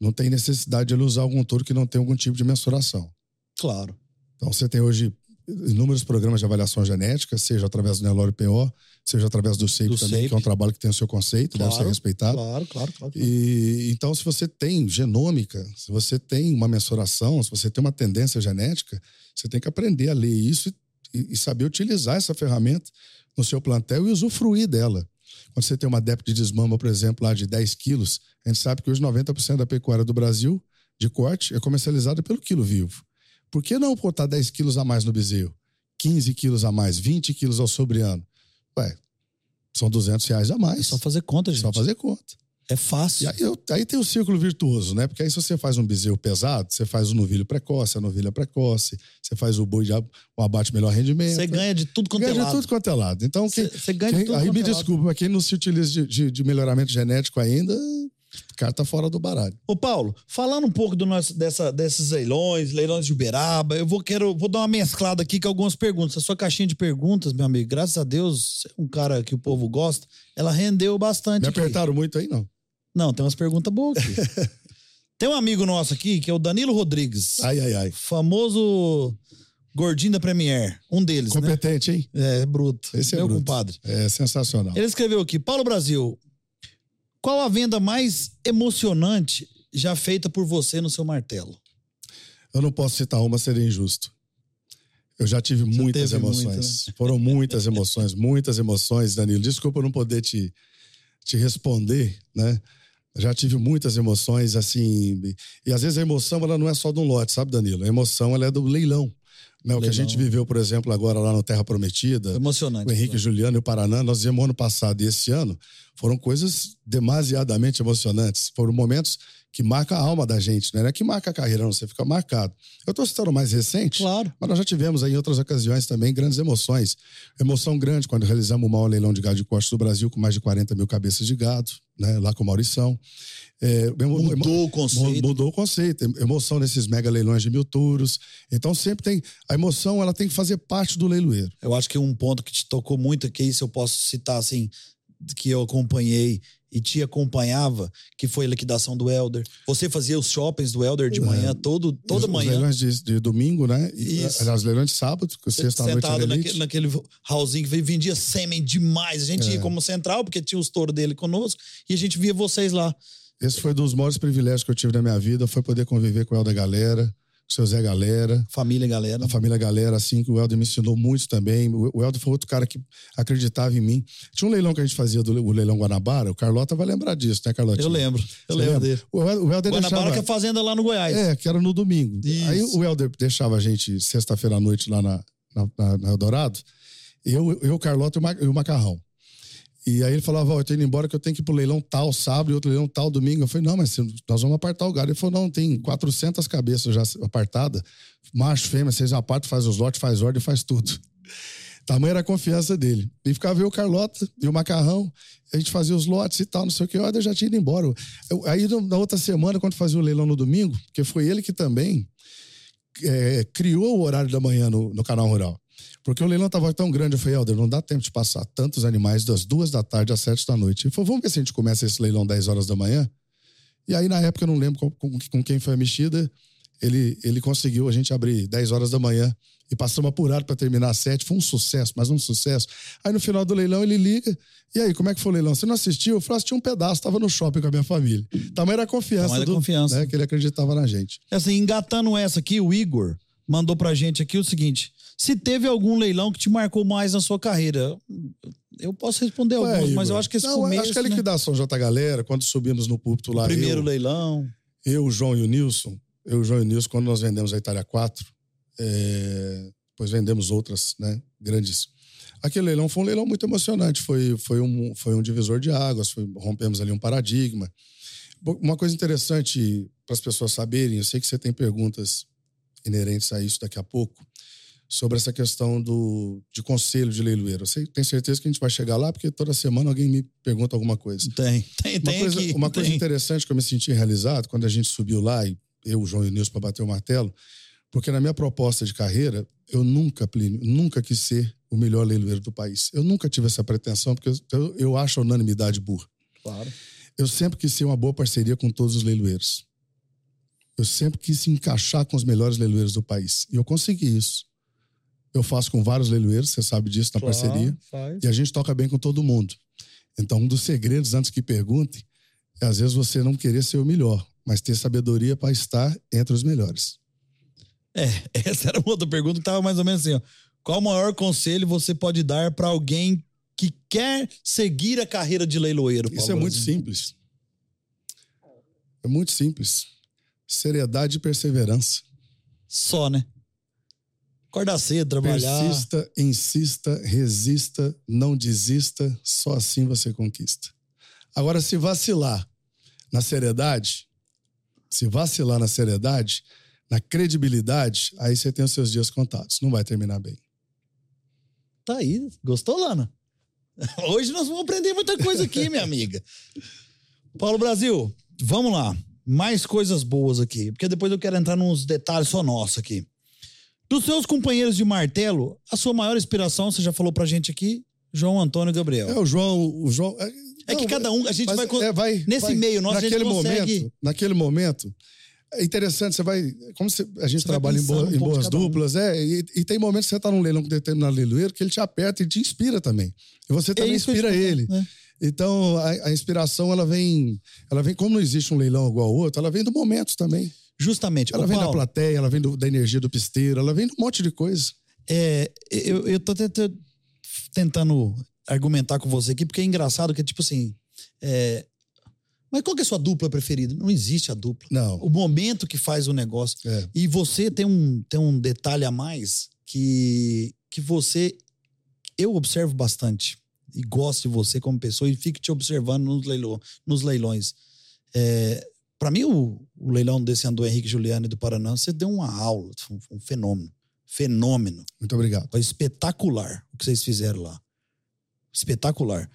Não tem necessidade de ele usar algum touro que não tem algum tipo de mensuração. Claro. Então, você tem hoje inúmeros programas de avaliação genética, seja através do Nelore PO, seja através do Do também, SEIP. que é um trabalho que tem o seu conceito, deve ser Claro, respeitado. Claro, claro, claro. E, então, se você tem genômica, se você tem uma mensuração, se você tem uma tendência genética, você tem que aprender a ler isso e, e saber utilizar essa ferramenta no seu plantel e usufruir dela. Quando você tem uma DEP de desmama, por exemplo, lá de 10 quilos, a gente sabe que hoje 90% da pecuária do Brasil, de corte, é comercializada pelo quilo vivo. Por que não botar 10 quilos a mais no bezerro? 15 quilos a mais, 20 quilos ao sobreano? Ué, são 200 reais a mais. É só fazer conta, gente. Só fazer conta. É fácil. E aí, eu- aí tem o círculo virtuoso, né? Porque aí se você faz um bezerro pesado, você faz o novilho precoce, a novilha precoce, você faz o boi de o abate melhor rendimento. Você ganha de tudo quanto ganha é de lado. tudo quanto é lado. Então, quem, Você ganha de quem- tudo aí me é lado. desculpa, mas quem não se utiliza de, de- de melhoramento genético ainda, o cara tá fora do baralho. Ô, Paulo, falando um pouco do nosso, dessa, desses leilões, leilões de Uberaba, eu vou, quero, vou dar uma mesclada aqui com algumas perguntas. A sua caixinha de perguntas, meu amigo, graças a Deus, você é um cara que o povo gosta, ela rendeu bastante. Me aqui. apertaram muito aí, não. Não, tem umas perguntas boas aqui. Tem um amigo nosso aqui, que é o Danilo Rodrigues. Ai, ai, ai. Famoso gordinho da Premier. Um deles, né? Competente, hein? É, bruto. Esse é Meu bruto. compadre. É sensacional. Ele escreveu aqui: Paulo Brasil, qual a venda mais emocionante já feita por você no seu martelo? Eu não posso citar uma, seria injusto. Eu já tive muitas emoções. muita, né? Foram muitas emoções, muitas emoções, Danilo. Desculpa eu não poder te, te responder, né? Já tive muitas emoções, assim. E, e às vezes a emoção, ela não é só de um lote, sabe, Danilo? A emoção, ela é do leilão. O que a gente viveu, por exemplo, agora lá no Terra Prometida. Emocionante. O Henrique Juliano e o Paraná, nós vimos ano passado e esse ano, foram coisas demasiadamente emocionantes. Foram momentos que marcam a alma da gente, né? Não é que marca a carreira, não, você fica marcado. Eu estou citando o mais recente, Claro. mas nós já tivemos aí em outras ocasiões também grandes emoções. Emoção grande quando realizamos o maior leilão de gado de corte do Brasil, com mais de 40 mil cabeças de gado, né? lá com o Maurição. É, emo- emo- Mudou o conceito. Mudou o conceito, em- emoção nesses mega leilões de mil touros. Então sempre tem. A emoção ela tem que fazer parte do leiloeiro. Eu acho que um ponto que te tocou muito, que isso eu posso citar assim, que eu acompanhei e te acompanhava, que foi a liquidação do Elder. Você fazia os shoppings do Elder de manhã, todo, toda É. os, manhã. Os leilões de, de domingo, né? E, Isso. Aliás, leilões de sábado, que sexta à noite sentado naquele, naquele hallzinho que vendia sêmen demais. A gente É. ia como central, porque tinha os touros dele conosco, e a gente via vocês lá. Esse foi um dos maiores privilégios que eu tive na minha vida, foi poder conviver com o Helder Galera, o seu Zé Galera, Família, galera. a família Galera, assim, que o Helder me ensinou muito também. O Helder foi outro cara que acreditava em mim. Tinha um leilão que a gente fazia do o leilão Guanabara, o Carlota vai lembrar disso, né, Carlotinha? Eu lembro. Eu Você lembro dele. O, El- o Helder Guanabara, deixava... que é fazenda lá no Goiás. É, que era no domingo. Isso. Aí o Helder deixava a gente sexta-feira à noite lá na, na, na, na Eldorado, eu, eu, o Carlota e o Macarrão. E aí ele falava, ó, eu tô indo embora que eu tenho que ir pro leilão tal sábado e outro leilão tal domingo. Eu falei, não, mas nós vamos apartar o gado. Ele falou, não, tem 400 cabeças já apartadas, macho, fêmea, vocês apartam, faz os lotes, faz ordem, faz tudo. Tamanha era a confiança dele. E ficava eu, Carlota e o Macarrão, a gente fazia os lotes e tal, não sei o que, o Helder já tinha ido embora. Eu- aí na outra semana, quando fazia o leilão no domingo, porque foi ele que também é, criou o horário da manhã no, no canal rural. Porque o leilão estava tão grande, eu falei, Helder, não dá tempo de passar tantos animais das duas da tarde às sete da noite. Ele falou, vamos ver se a gente começa esse leilão 10 horas da manhã. E aí, na época, eu não lembro com, com- com quem foi a mexida, ele, ele conseguiu a gente abrir 10 horas da manhã e passamos apurado para terminar às 7. Foi um sucesso, mas um sucesso. Aí no final do leilão ele liga. E aí, como é que foi o leilão? Você não assistiu? Eu falei, assisti um pedaço, estava no shopping com a minha família. Tamanha era a confiança, Tamanha do, confiança. Né, que ele acreditava na gente. Assim, engatando essa aqui, o Igor mandou pra gente aqui o seguinte: se teve algum leilão que te marcou mais na sua carreira? Eu posso responder alguns, mas Igor, eu acho que esse não, começo, acho que a né? liquidação J Galera, quando subimos no púlpito lá, primeiro eu, leilão. eu, o João e o Nilson, eu, o João e o Nilson, quando nós vendemos a Itália 4, é, depois vendemos outras, né, grandes. Aquele leilão foi um leilão muito emocionante, foi, foi, um, foi um divisor de águas, foi- rompemos ali um paradigma. Uma coisa interessante para as pessoas saberem, eu sei que você tem perguntas inerentes a isso daqui a pouco, sobre essa questão do, de conselho de leiloeiro. Sei, tenho certeza que a gente vai chegar lá, porque toda semana alguém me pergunta alguma coisa. Tem, tem, Uma, tem coisa, aqui. uma coisa tem. interessante que eu me senti realizado quando a gente subiu lá, e eu, o João e o Nilson, para bater o martelo, porque na minha proposta de carreira, eu nunca, Plínio, nunca quis ser o melhor leiloeiro do país. Eu nunca tive essa pretensão, porque eu, eu acho a unanimidade burra. Claro. Eu sempre quis ser uma boa parceria com todos os leiloeiros. Eu sempre quis encaixar com os melhores leiloeiros do país. E eu consegui isso. Eu faço com vários leiloeiros, você sabe disso, na parceria. Faz. E a gente toca bem com todo mundo. Então, um dos segredos, antes que perguntem, é às vezes você não querer ser o melhor, mas ter sabedoria para estar entre os melhores. É, essa era uma outra pergunta que tava mais ou menos assim, ó. Qual o maior conselho você pode dar para alguém que quer seguir a carreira de leiloeiro? Isso Paulo é muito Brasil? simples. É muito simples. Seriedade e perseverança. Só, né? Acordar cedo, trabalhar. Persista, insista, resista, não desista, só assim você conquista. Agora, se vacilar na seriedade, se vacilar na seriedade, na credibilidade, aí você tem os seus dias contados. Não vai terminar bem. Tá aí. Gostou, Lana? Hoje nós vamos aprender muita coisa aqui, minha amiga. Paulo Brasil, vamos lá. Mais coisas boas aqui, porque depois eu quero entrar nos detalhes só nossos aqui. Dos seus companheiros de martelo, a sua maior inspiração, você já falou pra gente aqui, João Antônio Gabriel. É, o João, o João. é, É que cada um, a gente vai, é, vai- Nesse vai- meio nosso, a gente naquele consegue. momento, naquele momento, é interessante, você vai. Como você- a gente Você trabalha em, boa- um em boas cada um. duplas, é, e, e tem momentos que você tá num leilão com determinado leiloeiro que ele te aperta e te inspira também. E você também É que eu inspira ele. né? Então, a, a inspiração, ela vem. Ela vem, como não existe um leilão igual ao outro, ela vem do momento também. Justamente. Ela Ô, vem da Paulo, plateia, ela vem do- da energia do pisteiro, ela vem de um monte de coisa. É, eu, eu tô tenta- tentando argumentar com você aqui, porque é engraçado que, tipo assim. é, Mas qual que é a sua dupla preferida? Não existe a dupla. Não. O momento que faz o negócio. É. E você tem um, tem um detalhe a mais que, que você. Eu observo bastante. E gosto de você como pessoa e fico te observando nos, leilão, nos leilões. É, para mim, o, o leilão desse Andor Henrique Juliano e do Paraná, você deu uma aula, um, um fenômeno. Fenômeno. Muito obrigado. Foi espetacular o que vocês fizeram lá. Espetacular.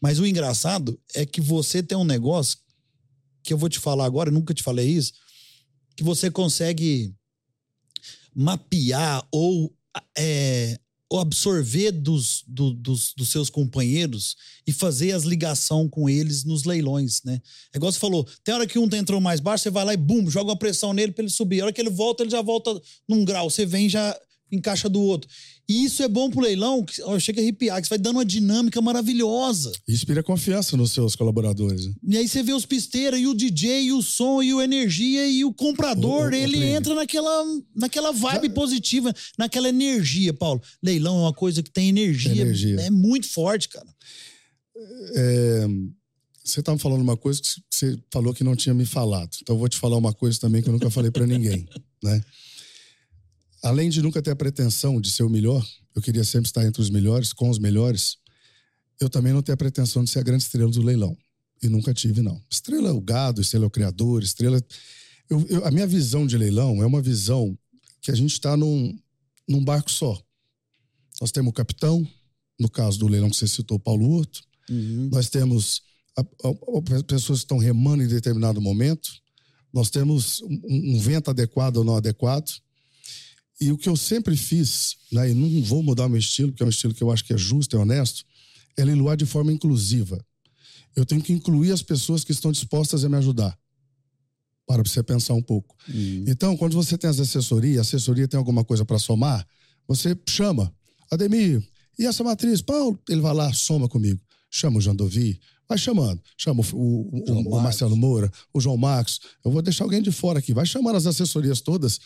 Mas o engraçado é que você tem um negócio que eu vou te falar agora, nunca te falei isso, que você consegue mapear ou, é, ou absorver dos, do- dos, dos seus companheiros e fazer as ligações com eles nos leilões, né? É igual você falou, tem hora que um entrou mais baixo, você vai lá e bum, joga uma pressão nele para ele subir. A hora que ele volta, ele já volta num grau. Você vem já encaixa do outro. E isso é bom pro leilão, que, ó, chega a arrepiar, que você vai dando uma dinâmica maravilhosa. Inspira confiança nos seus colaboradores. né? E aí você vê os pisteiros, e o DJ, e o som, e o energia, e o comprador, ô, ô, ele Plínio. entra naquela, naquela vibe positiva, naquela energia, Paulo. Leilão é uma coisa que tem energia, Tem energia. é muito forte, cara. É, você estava falando uma coisa que você falou que não tinha me falado. Então eu vou te falar uma coisa também que eu nunca falei para ninguém, né? Além de nunca ter a pretensão de ser o melhor, eu queria sempre estar entre os melhores, com os melhores. Eu também não tenho a pretensão de ser a grande estrela do leilão. E nunca tive, não. Estrela é o gado, estrela é o criador, estrela. Eu- eu- a minha visão de leilão é uma visão que a gente está num, num barco só. Nós temos o capitão, no caso do leilão que você citou, Paulo Horto. Nós temos a- a- a- pessoas que estão remando em determinado momento. Nós temos um, um vento adequado ou não adequado. E o que eu sempre fiz, né, e não vou mudar o meu estilo, que é um estilo que eu acho que é justo e honesto, é leiloar de forma inclusiva. Eu tenho que incluir as pessoas que estão dispostas a me ajudar. Para você pensar um pouco. Então, quando você tem as assessorias, a assessoria tem alguma coisa para somar, você chama. Ademir, e essa matriz? Paulo, ele vai lá, soma comigo. Chama o Jandovi, vai chamando. Chama o, o- o- o. Marcelo Moura, o João Marcos. Eu vou deixar alguém de fora aqui. Vai chamando as assessorias todas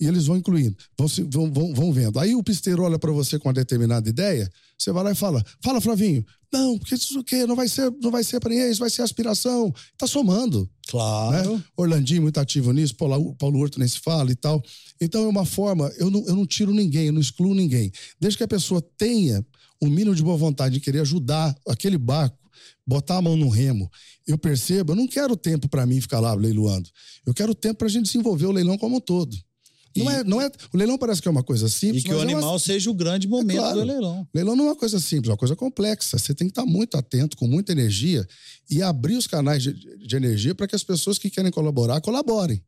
e eles vão incluindo, vão, se- vão, vão, vão vendo. Aí o pisteiro olha para você com uma determinada ideia, você vai lá e fala: Fala, Flavinho. Não, porque isso o quê? Não vai ser, não vai ser para ninguém, isso vai ser aspiração. Tá somando Claro. né? Orlandinho muito ativo nisso, Paulo, Paulo Horto nem se fala e tal. Então é uma forma, eu não, eu não tiro ninguém, eu não excluo ninguém. Desde que a pessoa tenha um mínimo de boa vontade de querer ajudar aquele barco, botar a mão no remo, eu percebo, eu não quero tempo para mim ficar lá leiloando. Eu quero tempo para a gente desenvolver o leilão como um todo. Não é, não é, o leilão parece que é uma coisa simples, E que o mas é uma- animal seja o grande momento claro. do leilão. Leilão não é uma coisa simples, é uma coisa complexa. Você tem que estar muito atento, com muita energia e abrir os canais de, de energia para que as pessoas que querem colaborar colaborem.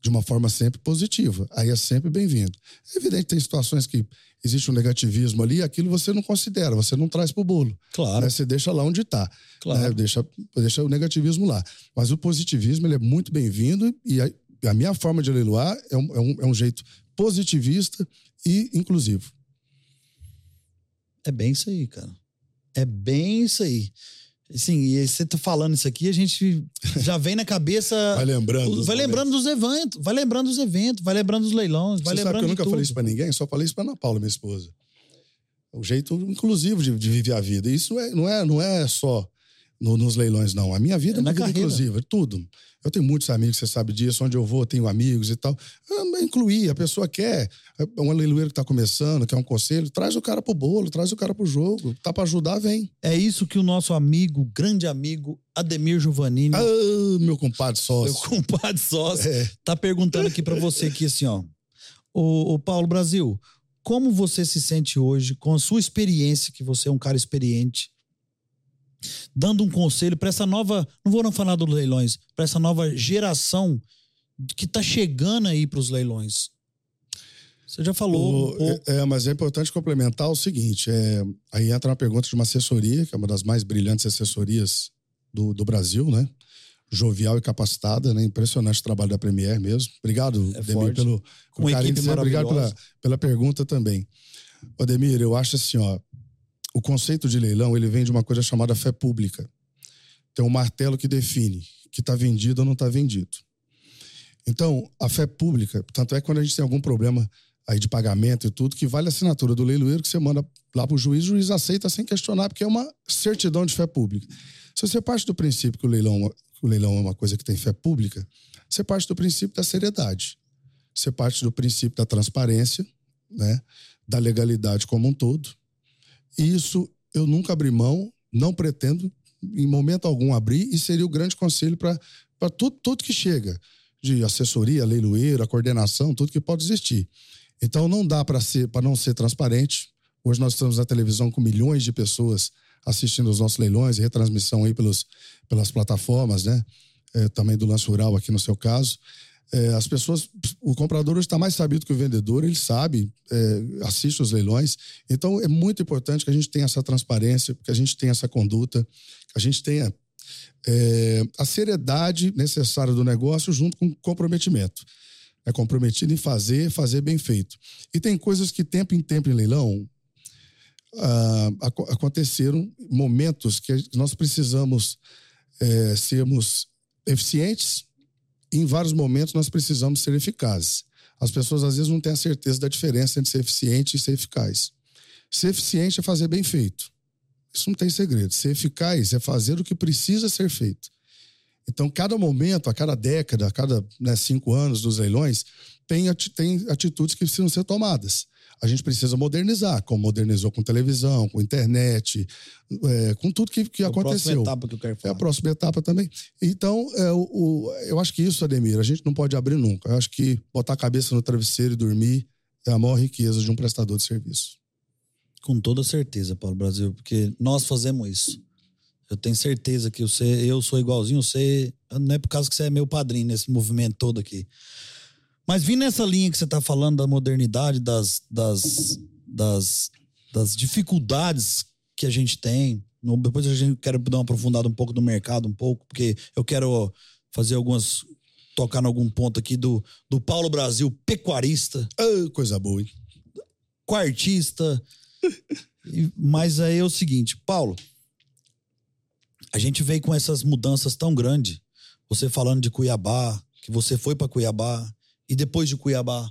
De uma forma sempre positiva. Aí é sempre bem-vindo. É evidente que tem situações que existe um negativismo ali, aquilo você não considera, você não traz para o bolo. Claro, né? Você deixa lá onde está. claro. deixa, deixa o negativismo lá. Mas o positivismo ele é muito bem-vindo e a, minha forma de leiloar é um, é um- é um jeito positivista e inclusivo. É bem isso aí, cara. É bem isso aí. Sim, e você tá falando isso aqui, a gente já vem na cabeça. Vai lembrando. dos vai lembrando dos eventos, vai lembrando dos eventos, vai lembrando dos leilões, vai Você sabe lembrando que eu nunca tudo. falei isso pra ninguém, só falei isso pra Ana Paula, minha esposa. É o jeito inclusivo de, de viver a vida. Isso não é, não é, não é só no- nos leilões, não. A minha vida É é uma vida carreira. inclusiva, tudo. Eu tenho muitos amigos, você sabe disso, onde eu vou, tenho amigos e tal. Eu incluir, a pessoa quer, é um leiloeiro que tá começando, quer um conselho, traz o cara pro bolo, traz o cara pro jogo. Tá pra ajudar, vem. É isso que o nosso amigo, grande amigo, Ademir Giovannini, Ah, meu compadre meu sócio. compadre sócio, É. tá perguntando aqui pra você aqui assim, ó. Ô, ô, Paulo Brasil, como você se sente hoje com a sua experiência, que você é um cara experiente, dando um conselho pra essa nova, não vou não falar dos leilões, pra essa nova geração que tá chegando aí pros leilões? Você já falou. O, um é, mas é importante complementar o seguinte: é, aí entra uma pergunta de uma assessoria, que é uma das mais brilhantes assessorias do, do Brasil, né? Jovial e capacitada, né? Impressionante o trabalho da Premier mesmo. Obrigado, É Demir, pelo, Com carinho de sempre. Obrigado pela, pela pergunta também. Ô, Demir, eu acho assim, ó. O conceito de leilão, ele vem de uma coisa chamada fé pública. Tem um martelo que define que está vendido ou não está vendido. Então, a fé pública, tanto é que quando a gente tem algum problema aí de pagamento e tudo, que vale a assinatura do leiloeiro, que você manda lá para o juiz, o juiz aceita sem questionar, porque é uma certidão de fé pública. Se você parte do princípio que o leilão, que o leilão é uma coisa que tem fé pública, você parte do princípio da seriedade. Você parte do princípio da transparência, né? da legalidade como um todo. E isso eu nunca abri mão, não pretendo em momento algum abrir, e seria o grande conselho para tudo, tudo que chega, de assessoria, leiloeiro, a coordenação, tudo que pode existir. Então não dá para ser para não ser transparente. Hoje nós estamos na televisão com milhões de pessoas assistindo os nossos leilões, retransmissão aí pelos, pelas plataformas, né? É, também do Lance Rural aqui no seu caso. É, as pessoas, o comprador hoje está mais sabido que o vendedor, ele sabe, é, assiste os leilões. Então é muito importante que a gente tenha essa transparência, que a gente tenha essa conduta, que a gente tenha é, a seriedade necessária do negócio junto com comprometimento. É comprometido em fazer, fazer bem feito. E tem coisas que tempo em tempo em leilão ah, aco- aconteceram momentos que nós precisamos é, sermos eficientes em vários momentos nós precisamos ser eficazes. As pessoas às vezes não têm a certeza da diferença entre ser eficiente e ser eficaz. Ser eficiente é fazer bem feito. Isso não tem segredo. Ser eficaz é fazer o que precisa ser feito. Então, cada momento, a cada década, a cada né, cinco anos dos leilões, tem, tem atitudes que precisam ser tomadas. A gente precisa modernizar, como modernizou com televisão, com internet, é, com tudo que, que A próxima aconteceu. etapa que eu quero É falar. a próxima etapa também. Então, é, o, o- eu acho que isso, Ademir, a gente não pode abrir nunca. Eu acho que botar a cabeça no travesseiro e dormir é a maior riqueza de um prestador de serviço. Com toda certeza, Paulo Brasil, porque nós fazemos isso. Eu tenho certeza que você, eu sou igualzinho você, não é por causa que você é meu padrinho nesse movimento todo aqui. Mas vindo nessa linha que você está falando da modernidade, das, das, das, das dificuldades que a gente tem, depois a gente quer dar uma aprofundada um pouco no mercado, um pouco, porque eu quero fazer algumas. tocar em algum ponto aqui do, do Paulo Brasil, pecuarista Ah, coisa boa, hein? quartista. Mas aí é o seguinte, Paulo, a gente veio com essas mudanças tão grandes. Você falando de Cuiabá, que você foi para Cuiabá e depois de Cuiabá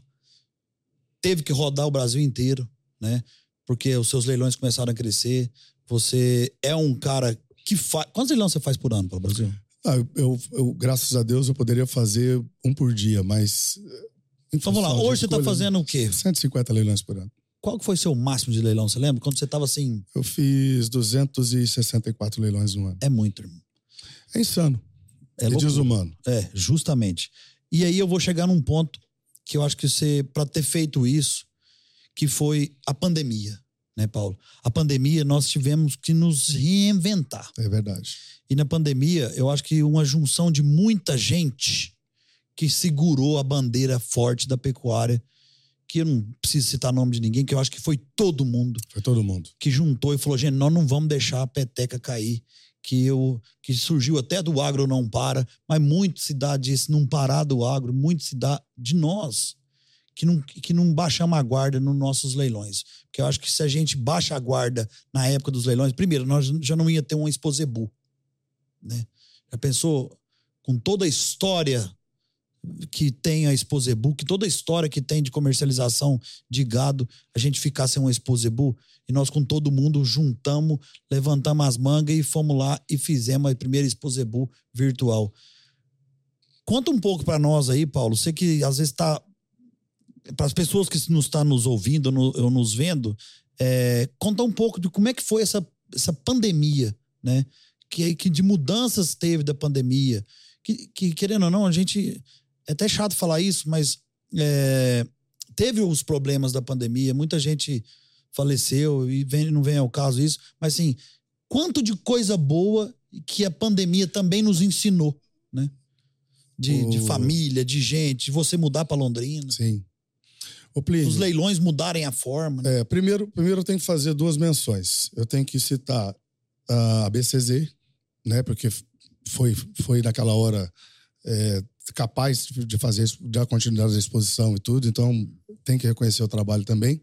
teve que rodar o Brasil inteiro, né? Porque os seus leilões começaram a crescer. Você é um cara que faz. Quantos leilões você faz por ano para o Brasil? Ah, eu, eu- graças a Deus, eu poderia fazer um por dia, mas. eh, Então vamos lá. Hoje você está fazendo o quê? 150 leilões por ano. Qual que foi seu máximo de leilão? Você lembra? Quando você estava assim, Eu fiz 264 leilões no ano. é muito, irmão. É insano. É É, desumano. É, justamente. E aí eu vou chegar num ponto que eu acho que você, para ter feito isso, que foi a pandemia, né, Paulo? A pandemia nós tivemos que nos reinventar. É verdade. E na pandemia, eu acho que uma junção de muita gente que segurou a bandeira forte da pecuária, que eu não preciso citar nome de ninguém, que eu acho que foi todo mundo Foi todo mundo. que juntou e falou: gente, nós não vamos deixar a peteca cair. Que, eu, que surgiu até do agro não para, mas muito se dá disso, não parar do agro, muito se dá de nós, que não, que não baixamos a guarda nos nossos leilões. Porque eu acho que se a gente baixa a guarda na época dos leilões, primeiro, nós já não ia ter um exposebu. Né? Já pensou com toda a história que tem a Exposebu, que toda a história que tem de comercialização de gado, a gente ficar sem um Exposebu, e nós com todo mundo juntamos, levantamos as mangas e fomos lá e fizemos a primeira Exposebu virtual. Conta um pouco para nós aí, Paulo, você que às vezes está para as pessoas que nos estão nos ouvindo no- ou nos vendo, é, conta um pouco de como é que foi essa, essa pandemia, né? Que, que de mudanças teve da pandemia. Que, que, querendo ou não, a gente. É até chato falar isso, mas é, teve os problemas da pandemia, muita gente faleceu e vem, não vem ao caso isso, mas assim, quanto de coisa boa que a pandemia também nos ensinou, né? De, de O- família, de gente, de você mudar para Londrina. Sim. Plínio, os leilões mudarem a forma. Né? É, primeiro, primeiro eu tenho que fazer duas menções. Eu tenho que citar a BCZ, né? Porque foi, foi naquela hora é, capaz de fazer dar continuidade da exposição e tudo, então tem que reconhecer o trabalho também.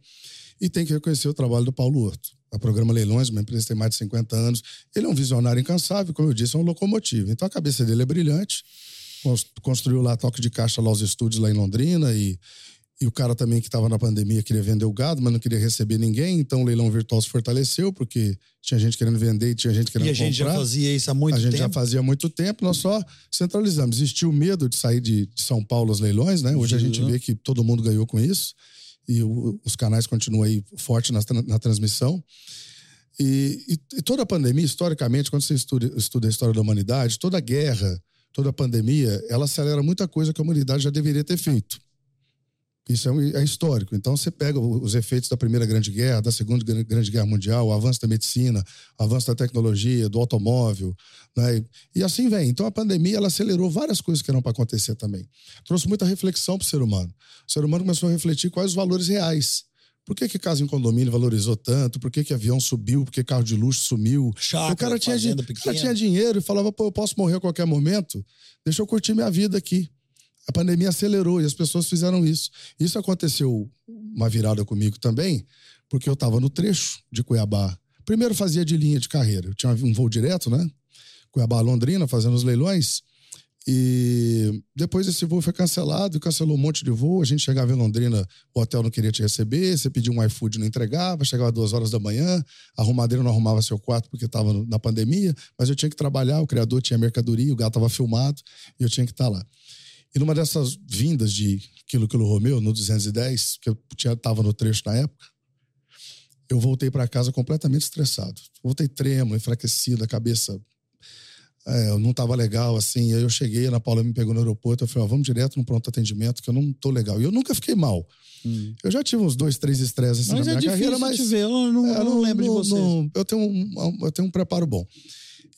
E tem que reconhecer o trabalho do Paulo Horto. A Programa Leilões, uma empresa que tem mais de 50 anos. Ele é um visionário incansável, como eu disse, é um locomotivo. Então a cabeça dele é brilhante. Construiu lá toque de caixa lá os estúdios lá em Londrina e, e o cara também que estava na pandemia queria vender o gado, mas não queria receber ninguém, então o leilão virtual se fortaleceu, porque tinha gente querendo vender e tinha gente querendo comprar. E a gente comprar. já fazia isso há muito tempo. A gente tempo. já fazia há muito tempo, nós só centralizamos. Existiu medo de sair de São Paulo aos leilões, né? Hoje a gente vê que todo mundo ganhou com isso e o, os canais continuam aí fortes na, na transmissão. E, e, e, toda a pandemia, historicamente, quando você estuda, estuda a história da humanidade, toda guerra, toda pandemia, ela acelera muita coisa que a humanidade já deveria ter feito. Isso é, é, histórico. Então, você pega os efeitos da Primeira Grande Guerra, da Segunda Grande Guerra Mundial, o avanço da medicina, o avanço da tecnologia, do automóvel, né? e assim vem. Então, a pandemia ela acelerou várias coisas que eram para acontecer também. Trouxe muita reflexão para o ser humano. O ser humano começou a refletir quais os valores reais. Por que, que casa em condomínio valorizou tanto? Por que, que avião subiu? Por que carro de luxo sumiu? Chácara, o cara tinha, o cara tinha dinheiro e falava, pô, eu posso morrer a qualquer momento, deixa eu curtir minha vida aqui. A pandemia acelerou e as pessoas fizeram isso. Isso aconteceu uma virada comigo também, porque eu estava no trecho de Cuiabá. Primeiro fazia de linha de carreira. Eu tinha um voo direto, né? Cuiabá Londrina, fazendo os leilões. E depois esse voo foi cancelado, cancelou um monte de voo. A gente chegava em Londrina, o hotel não queria te receber, você pedia um iFood não entregava, chegava duas horas da manhã, a arrumadeira não arrumava seu quarto porque estava na pandemia, mas eu tinha que trabalhar, o criador tinha mercadoria, o gato estava filmado e eu tinha que estar tá lá. E numa dessas vindas de Quilo Quilo Romeu, no 210, que eu estava no trecho na época, eu voltei para casa completamente estressado. Voltei tremo, enfraquecido, a cabeça é, não estava legal, assim. Aí eu cheguei, a Ana Paula me pegou no aeroporto, eu falei, ó, vamos direto no pronto atendimento, que eu não tô legal. E eu nunca fiquei mal. Hum. Eu já tive uns dois, três estresses assim mas na é minha carreira, mas... Te ver, eu não, é, eu não lembro não, de você. Eu, tenho um, eu tenho um preparo bom.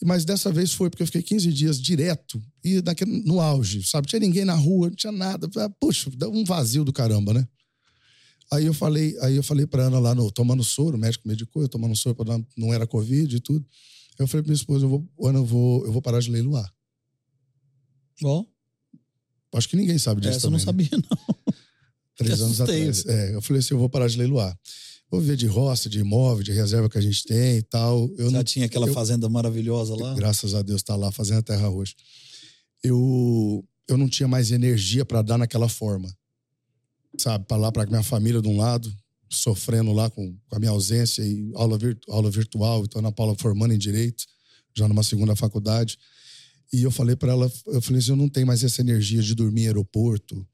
Mas dessa vez foi porque eu fiquei 15 dias direto e naquele, no auge, sabe? Tinha ninguém na rua, não tinha nada. Puxa, deu um vazio do caramba, né? Aí eu falei, aí eu falei pra Ana lá no tomando soro, o médico medicou, eu tomando soro, pra, não era Covid e tudo. Eu falei pra minha esposa, eu vou, Ana, eu vou, eu vou parar de leiloar. Bom. Acho que ninguém sabe disso. Essa também, eu não né? sabia, não. Três anos atrás. É, eu falei assim, eu vou parar de leiloar vou viver de roça, de imóvel, de reserva que a gente tem e tal. Eu Já não, tinha aquela eu, fazenda maravilhosa lá? Graças a Deus, tá lá, fazendo a terra roxa. Eu, eu não tinha mais energia para dar naquela forma. Sabe, para lá, para minha família de um lado, sofrendo lá com, com a minha ausência e aula, virtu, aula virtual, então Ana Paula formando em Direito, já numa segunda faculdade. E eu falei para ela, eu falei assim, eu não tenho mais essa energia de dormir em aeroporto,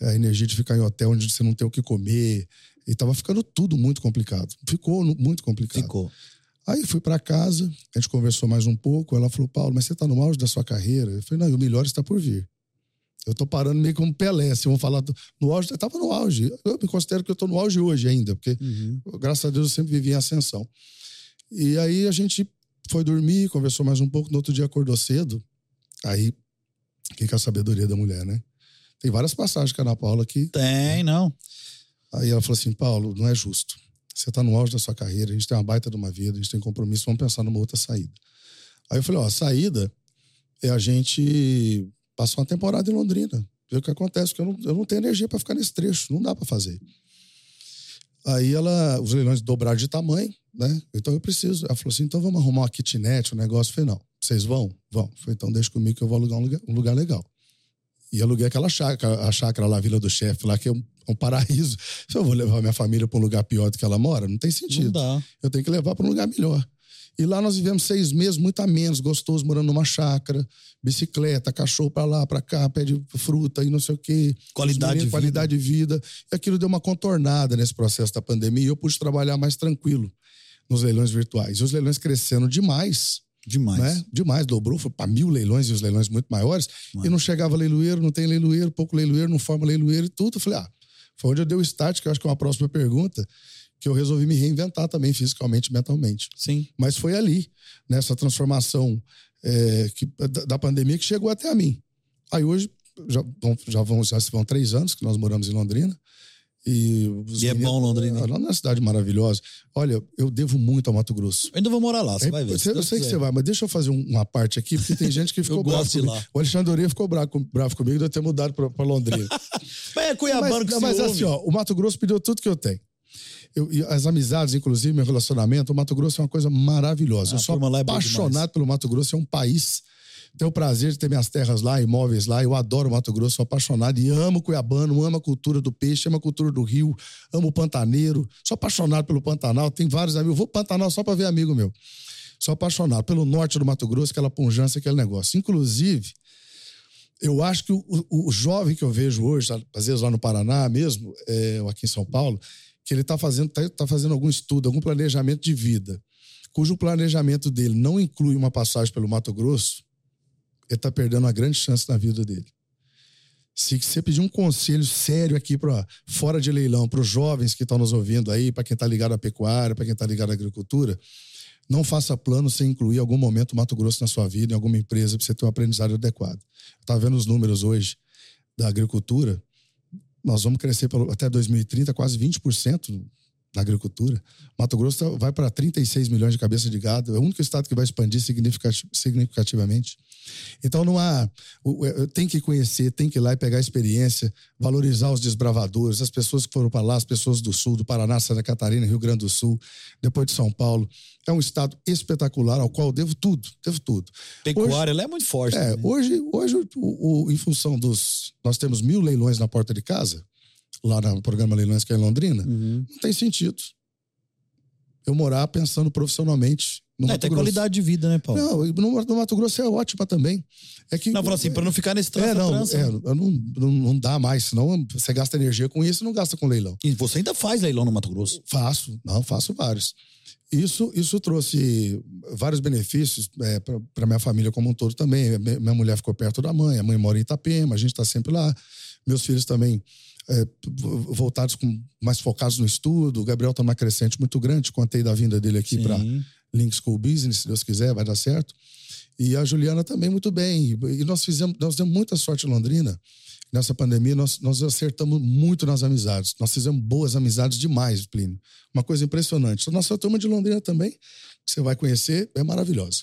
a energia de ficar em hotel onde você não tem o que comer, e tava ficando tudo muito complicado. Ficou muito complicado. Ficou. Aí fui para casa, a gente conversou mais um pouco. Ela falou: Paulo, mas você tá no auge da sua carreira? Eu falei: não, o melhor está por vir. Eu tô parando meio como Pelé, assim, vamos falar do, no auge. Eu tava no auge. Eu me considero que eu tô no auge hoje ainda, porque uhum. graças a Deus eu sempre vivi em ascensão. E aí a gente foi dormir, conversou mais um pouco. No outro dia acordou cedo. Aí, o que é a sabedoria da mulher, né? Tem várias passagens com a Ana Paula aqui. Tem, não. Aí ela falou assim: Paulo, não é justo. Você está no auge da sua carreira, a gente tem uma baita de uma vida, a gente tem compromisso, vamos pensar numa outra saída. Aí eu falei: ó, a saída é a gente passar uma temporada em Londrina, ver o que acontece, porque eu não, eu não tenho energia para ficar nesse trecho, não dá para fazer. Aí ela, os leilões dobraram de tamanho, né? Então eu preciso. Ela falou assim: então vamos arrumar uma kitnet, um negócio. Eu falei: não, vocês vão? Vão. Eu falei: então deixa comigo que eu vou alugar um lugar, um lugar legal. E aluguei aquela chácara, a chácara lá, Vila do Chefe, lá, que é um, um, paraíso. Se eu vou levar minha família para um lugar pior do que ela mora, não tem sentido. Não dá. Eu tenho que levar para um lugar melhor. E lá nós vivemos seis meses, muito a menos, gostoso, morando numa chácara, bicicleta, cachorro para lá, para cá, pé de fruta e não sei o quê. Qualidade de vida. Qualidade de vida. E aquilo deu uma contornada nesse processo da pandemia e eu pude trabalhar mais tranquilo nos leilões virtuais. E os leilões crescendo demais. Demais. Né? Demais, dobrou, foi para mil leilões e os leilões muito maiores. Mas... E não chegava leiloeiro, não tem leiloeiro, pouco leiloeiro, não forma leiloeiro e tudo. Eu falei, ah, foi onde eu dei o start, que eu acho que é uma próxima pergunta, que eu resolvi me reinventar também, fisicamente e mentalmente. Sim. Mas foi ali, nessa transformação é, que, da, da, pandemia, que chegou até a mim. Aí hoje, já, já, vão, já vão três anos que nós moramos em Londrina, E, e é bom Londrina. Londrina é uma cidade maravilhosa. Olha, eu devo muito ao Mato Grosso. Eu ainda vou morar lá, você é, vai ver. eu sei que você vai, mas deixa eu fazer uma parte aqui, porque tem gente que ficou bravo comigo. Lá. O Alexandre Oreia ficou bravo, bravo comigo de eu ter mudado para Londrina. mas é Cuiabano mas, que não, Mas ouve. assim, ó, o Mato Grosso pediu tudo que eu tenho. Eu, as amizades, inclusive, meu relacionamento, o Mato Grosso é uma coisa maravilhosa. Ah, eu sou é apaixonado pelo Mato Grosso, é um país tenho o prazer de ter minhas terras lá, imóveis lá. Eu adoro Mato Grosso, sou apaixonado e amo Cuiabano, amo a cultura do peixe, amo a cultura do rio, amo o Pantaneiro. Sou apaixonado pelo Pantanal, tem vários amigos. Vou pro Pantanal só para ver amigo meu. Sou apaixonado pelo norte do Mato Grosso, aquela punjância, aquele negócio. Inclusive, eu acho que o, o, o jovem que eu vejo hoje, às vezes lá no Paraná mesmo, é, ou aqui em São Paulo, que ele está fazendo, tá, tá fazendo algum estudo, algum planejamento de vida, cujo planejamento dele não inclui uma passagem pelo Mato Grosso, ele está perdendo uma grande chance na vida dele. Se você pedir um conselho sério aqui para fora de leilão, para os jovens que estão nos ouvindo aí, para quem está ligado à pecuária, para quem está ligado à agricultura, não faça plano sem incluir algum momento Mato Grosso na sua vida, em alguma empresa, para você ter um aprendizado adequado. Estava vendo os números hoje da agricultura. Nós vamos crescer até 2030 quase 20% na agricultura. Mato Grosso vai para 36 milhões de cabeças de gado. É o único estado que vai expandir significativamente. Então não há. Tem que conhecer, tem que ir lá e pegar experiência, valorizar os desbravadores, as pessoas que foram para lá, as pessoas do sul, do Paraná, Santa Catarina, Rio Grande do Sul, depois de São Paulo. É um estado espetacular ao qual eu devo tudo, devo tudo. Pecuária, ela é muito forte. É, hoje, hoje o, o, em função dos. Nós temos mil leilões na porta de casa lá no programa Leilões que é em Londrina, uhum. não tem sentido. Eu morar pensando profissionalmente no é, Mato tem Grosso. qualidade de vida, né, Paulo? Não, no, no Mato Grosso é ótima também. É que, não, assim, para não ficar nesse trânsito. É, não, é, não, não, não dá mais, senão você gasta energia com isso e não gasta com leilão. E você ainda faz leilão no Mato Grosso? Faço, não, faço vários. Isso, isso trouxe vários benefícios é, para minha família como um todo também. Minha mulher ficou perto da mãe, a mãe mora em Itapema, a gente está sempre lá. Meus filhos também é, voltados com, mais focados no estudo. O Gabriel está numa crescente muito grande. Contei da vinda dele aqui para Link School Business, se Deus quiser, vai dar certo. E a Juliana também muito bem. E nós fizemos, nós demos muita sorte em Londrina. Nessa pandemia, nós, nós acertamos muito nas amizades. Nós fizemos boas amizades demais, Plínio. Uma coisa impressionante. A nossa turma de Londrina também, que você vai conhecer, é maravilhosa.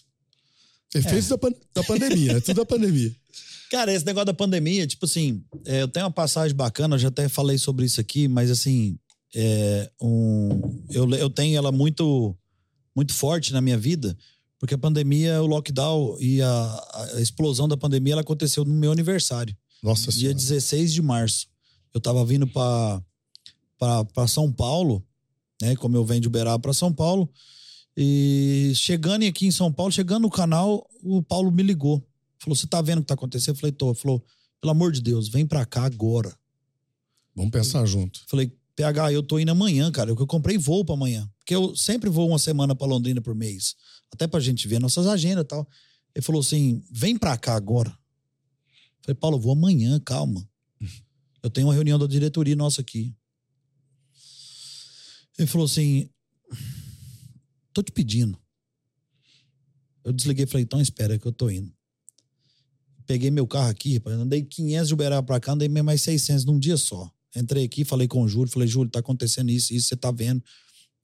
Efeitos é. da, da pandemia, é tudo da pandemia. Cara, esse negócio da pandemia, tipo assim, é, eu tenho uma passagem bacana, eu já até falei sobre isso aqui, mas assim, é, um, eu, eu tenho ela muito, muito forte na minha vida, porque a pandemia, o lockdown e a, a explosão da pandemia, ela aconteceu no meu aniversário. Nossa Dia senhora. 16 de março. Eu tava vindo para para São Paulo, né? Como eu venho de Uberaba para São Paulo. E chegando aqui em São Paulo, chegando no canal, o Paulo me ligou. Falou: Você tá vendo o que tá acontecendo? Eu falei: Tô. Falou: Pelo amor de Deus, vem pra cá agora. Vamos pensar eu, junto. Falei: PH, eu tô indo amanhã, cara. Eu, eu comprei voo pra amanhã. Porque eu sempre vou uma semana pra Londrina por mês. Até pra gente ver nossas agendas e tal. Ele falou assim: Vem pra cá agora. Eu falei: Paulo, eu vou amanhã, calma. Eu tenho uma reunião da diretoria nossa aqui. Ele falou assim: Tô te pedindo. Eu desliguei e falei: Então espera que eu tô indo peguei meu carro aqui, rapaz, andei 500 de Uberaba pra cá, andei mais 600 num dia só. Entrei aqui, falei com o Júlio, falei, Júlio, tá acontecendo isso, isso, você tá vendo.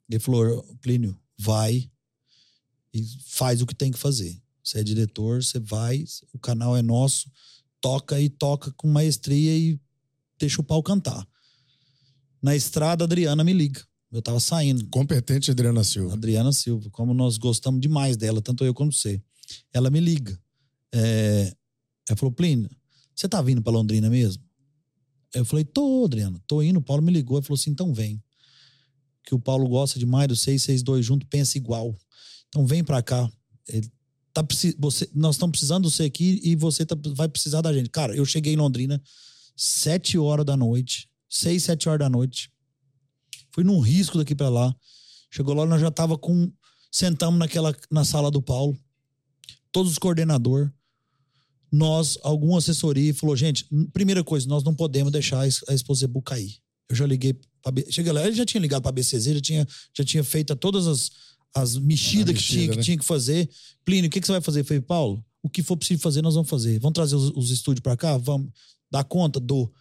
Ele falou, Plínio, vai e faz o que tem que fazer. Você é diretor, você vai, o canal é nosso, toca e toca com maestria e deixa o pau cantar. Na estrada, a Adriana me liga. Eu tava saindo. Competente Adriana Silva. Adriana Silva, como nós gostamos demais dela, tanto eu quanto você. Ela me liga. É, ela falou, Plínio, você tá vindo para Londrina mesmo? Eu falei, tô, Adriano, tô indo. O Paulo me ligou e falou assim: então vem. Que o Paulo gosta demais do 662 junto, pensa igual. Então vem para cá. Ele tá, você, nós estamos precisando de você aqui e você tá, vai precisar da gente. Cara, eu cheguei em Londrina sete horas da noite, seis, sete horas da noite. Fui num risco daqui para lá. Chegou lá, nós já tava com. Sentamos naquela, na sala do Paulo. Todos os coordenadores nós, alguma assessoria, falou: gente, primeira coisa, nós não podemos deixar a Exposebu cair. Eu já liguei para Cheguei lá, ele já tinha ligado para a BCZ, já tinha, já tinha feito todas as, as mexidas que, tinha, né? que tinha que fazer. Plínio, o que, que você vai fazer? Eu falei, Paulo, o que for possível fazer, nós vamos fazer. Vamos trazer os, os estúdios para cá? Vamos dar conta do.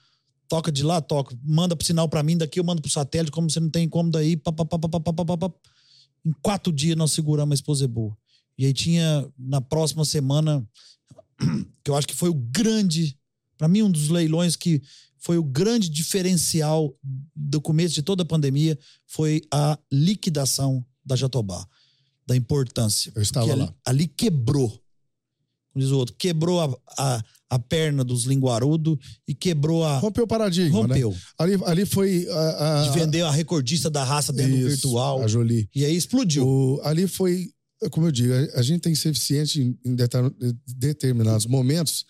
toca de lá, toca. Manda pro sinal pra mim, daqui eu mando pro satélite, como você não tem como daí. Pá, pá, pá, pá, pá, pá, pá, pá. Em quatro dias nós seguramos a esposa boa. E aí tinha, na próxima semana, que eu acho que foi o grande, pra mim, um dos leilões que foi o grande diferencial do começo de toda a pandemia, foi a liquidação da Jatobá. Da importância. Eu estava lá. ali, ali quebrou. Como diz o outro, quebrou a, a, a perna dos linguarudos e quebrou a. Rompeu o paradigma, né? Rompeu. Ali, ali foi a, a, De vender a recordista da raça dentro do Isso, virtual. A Jolie. E aí explodiu. O- ali foi, como eu digo, a, gente tem que ser eficiente em, em deter- determinados momentos,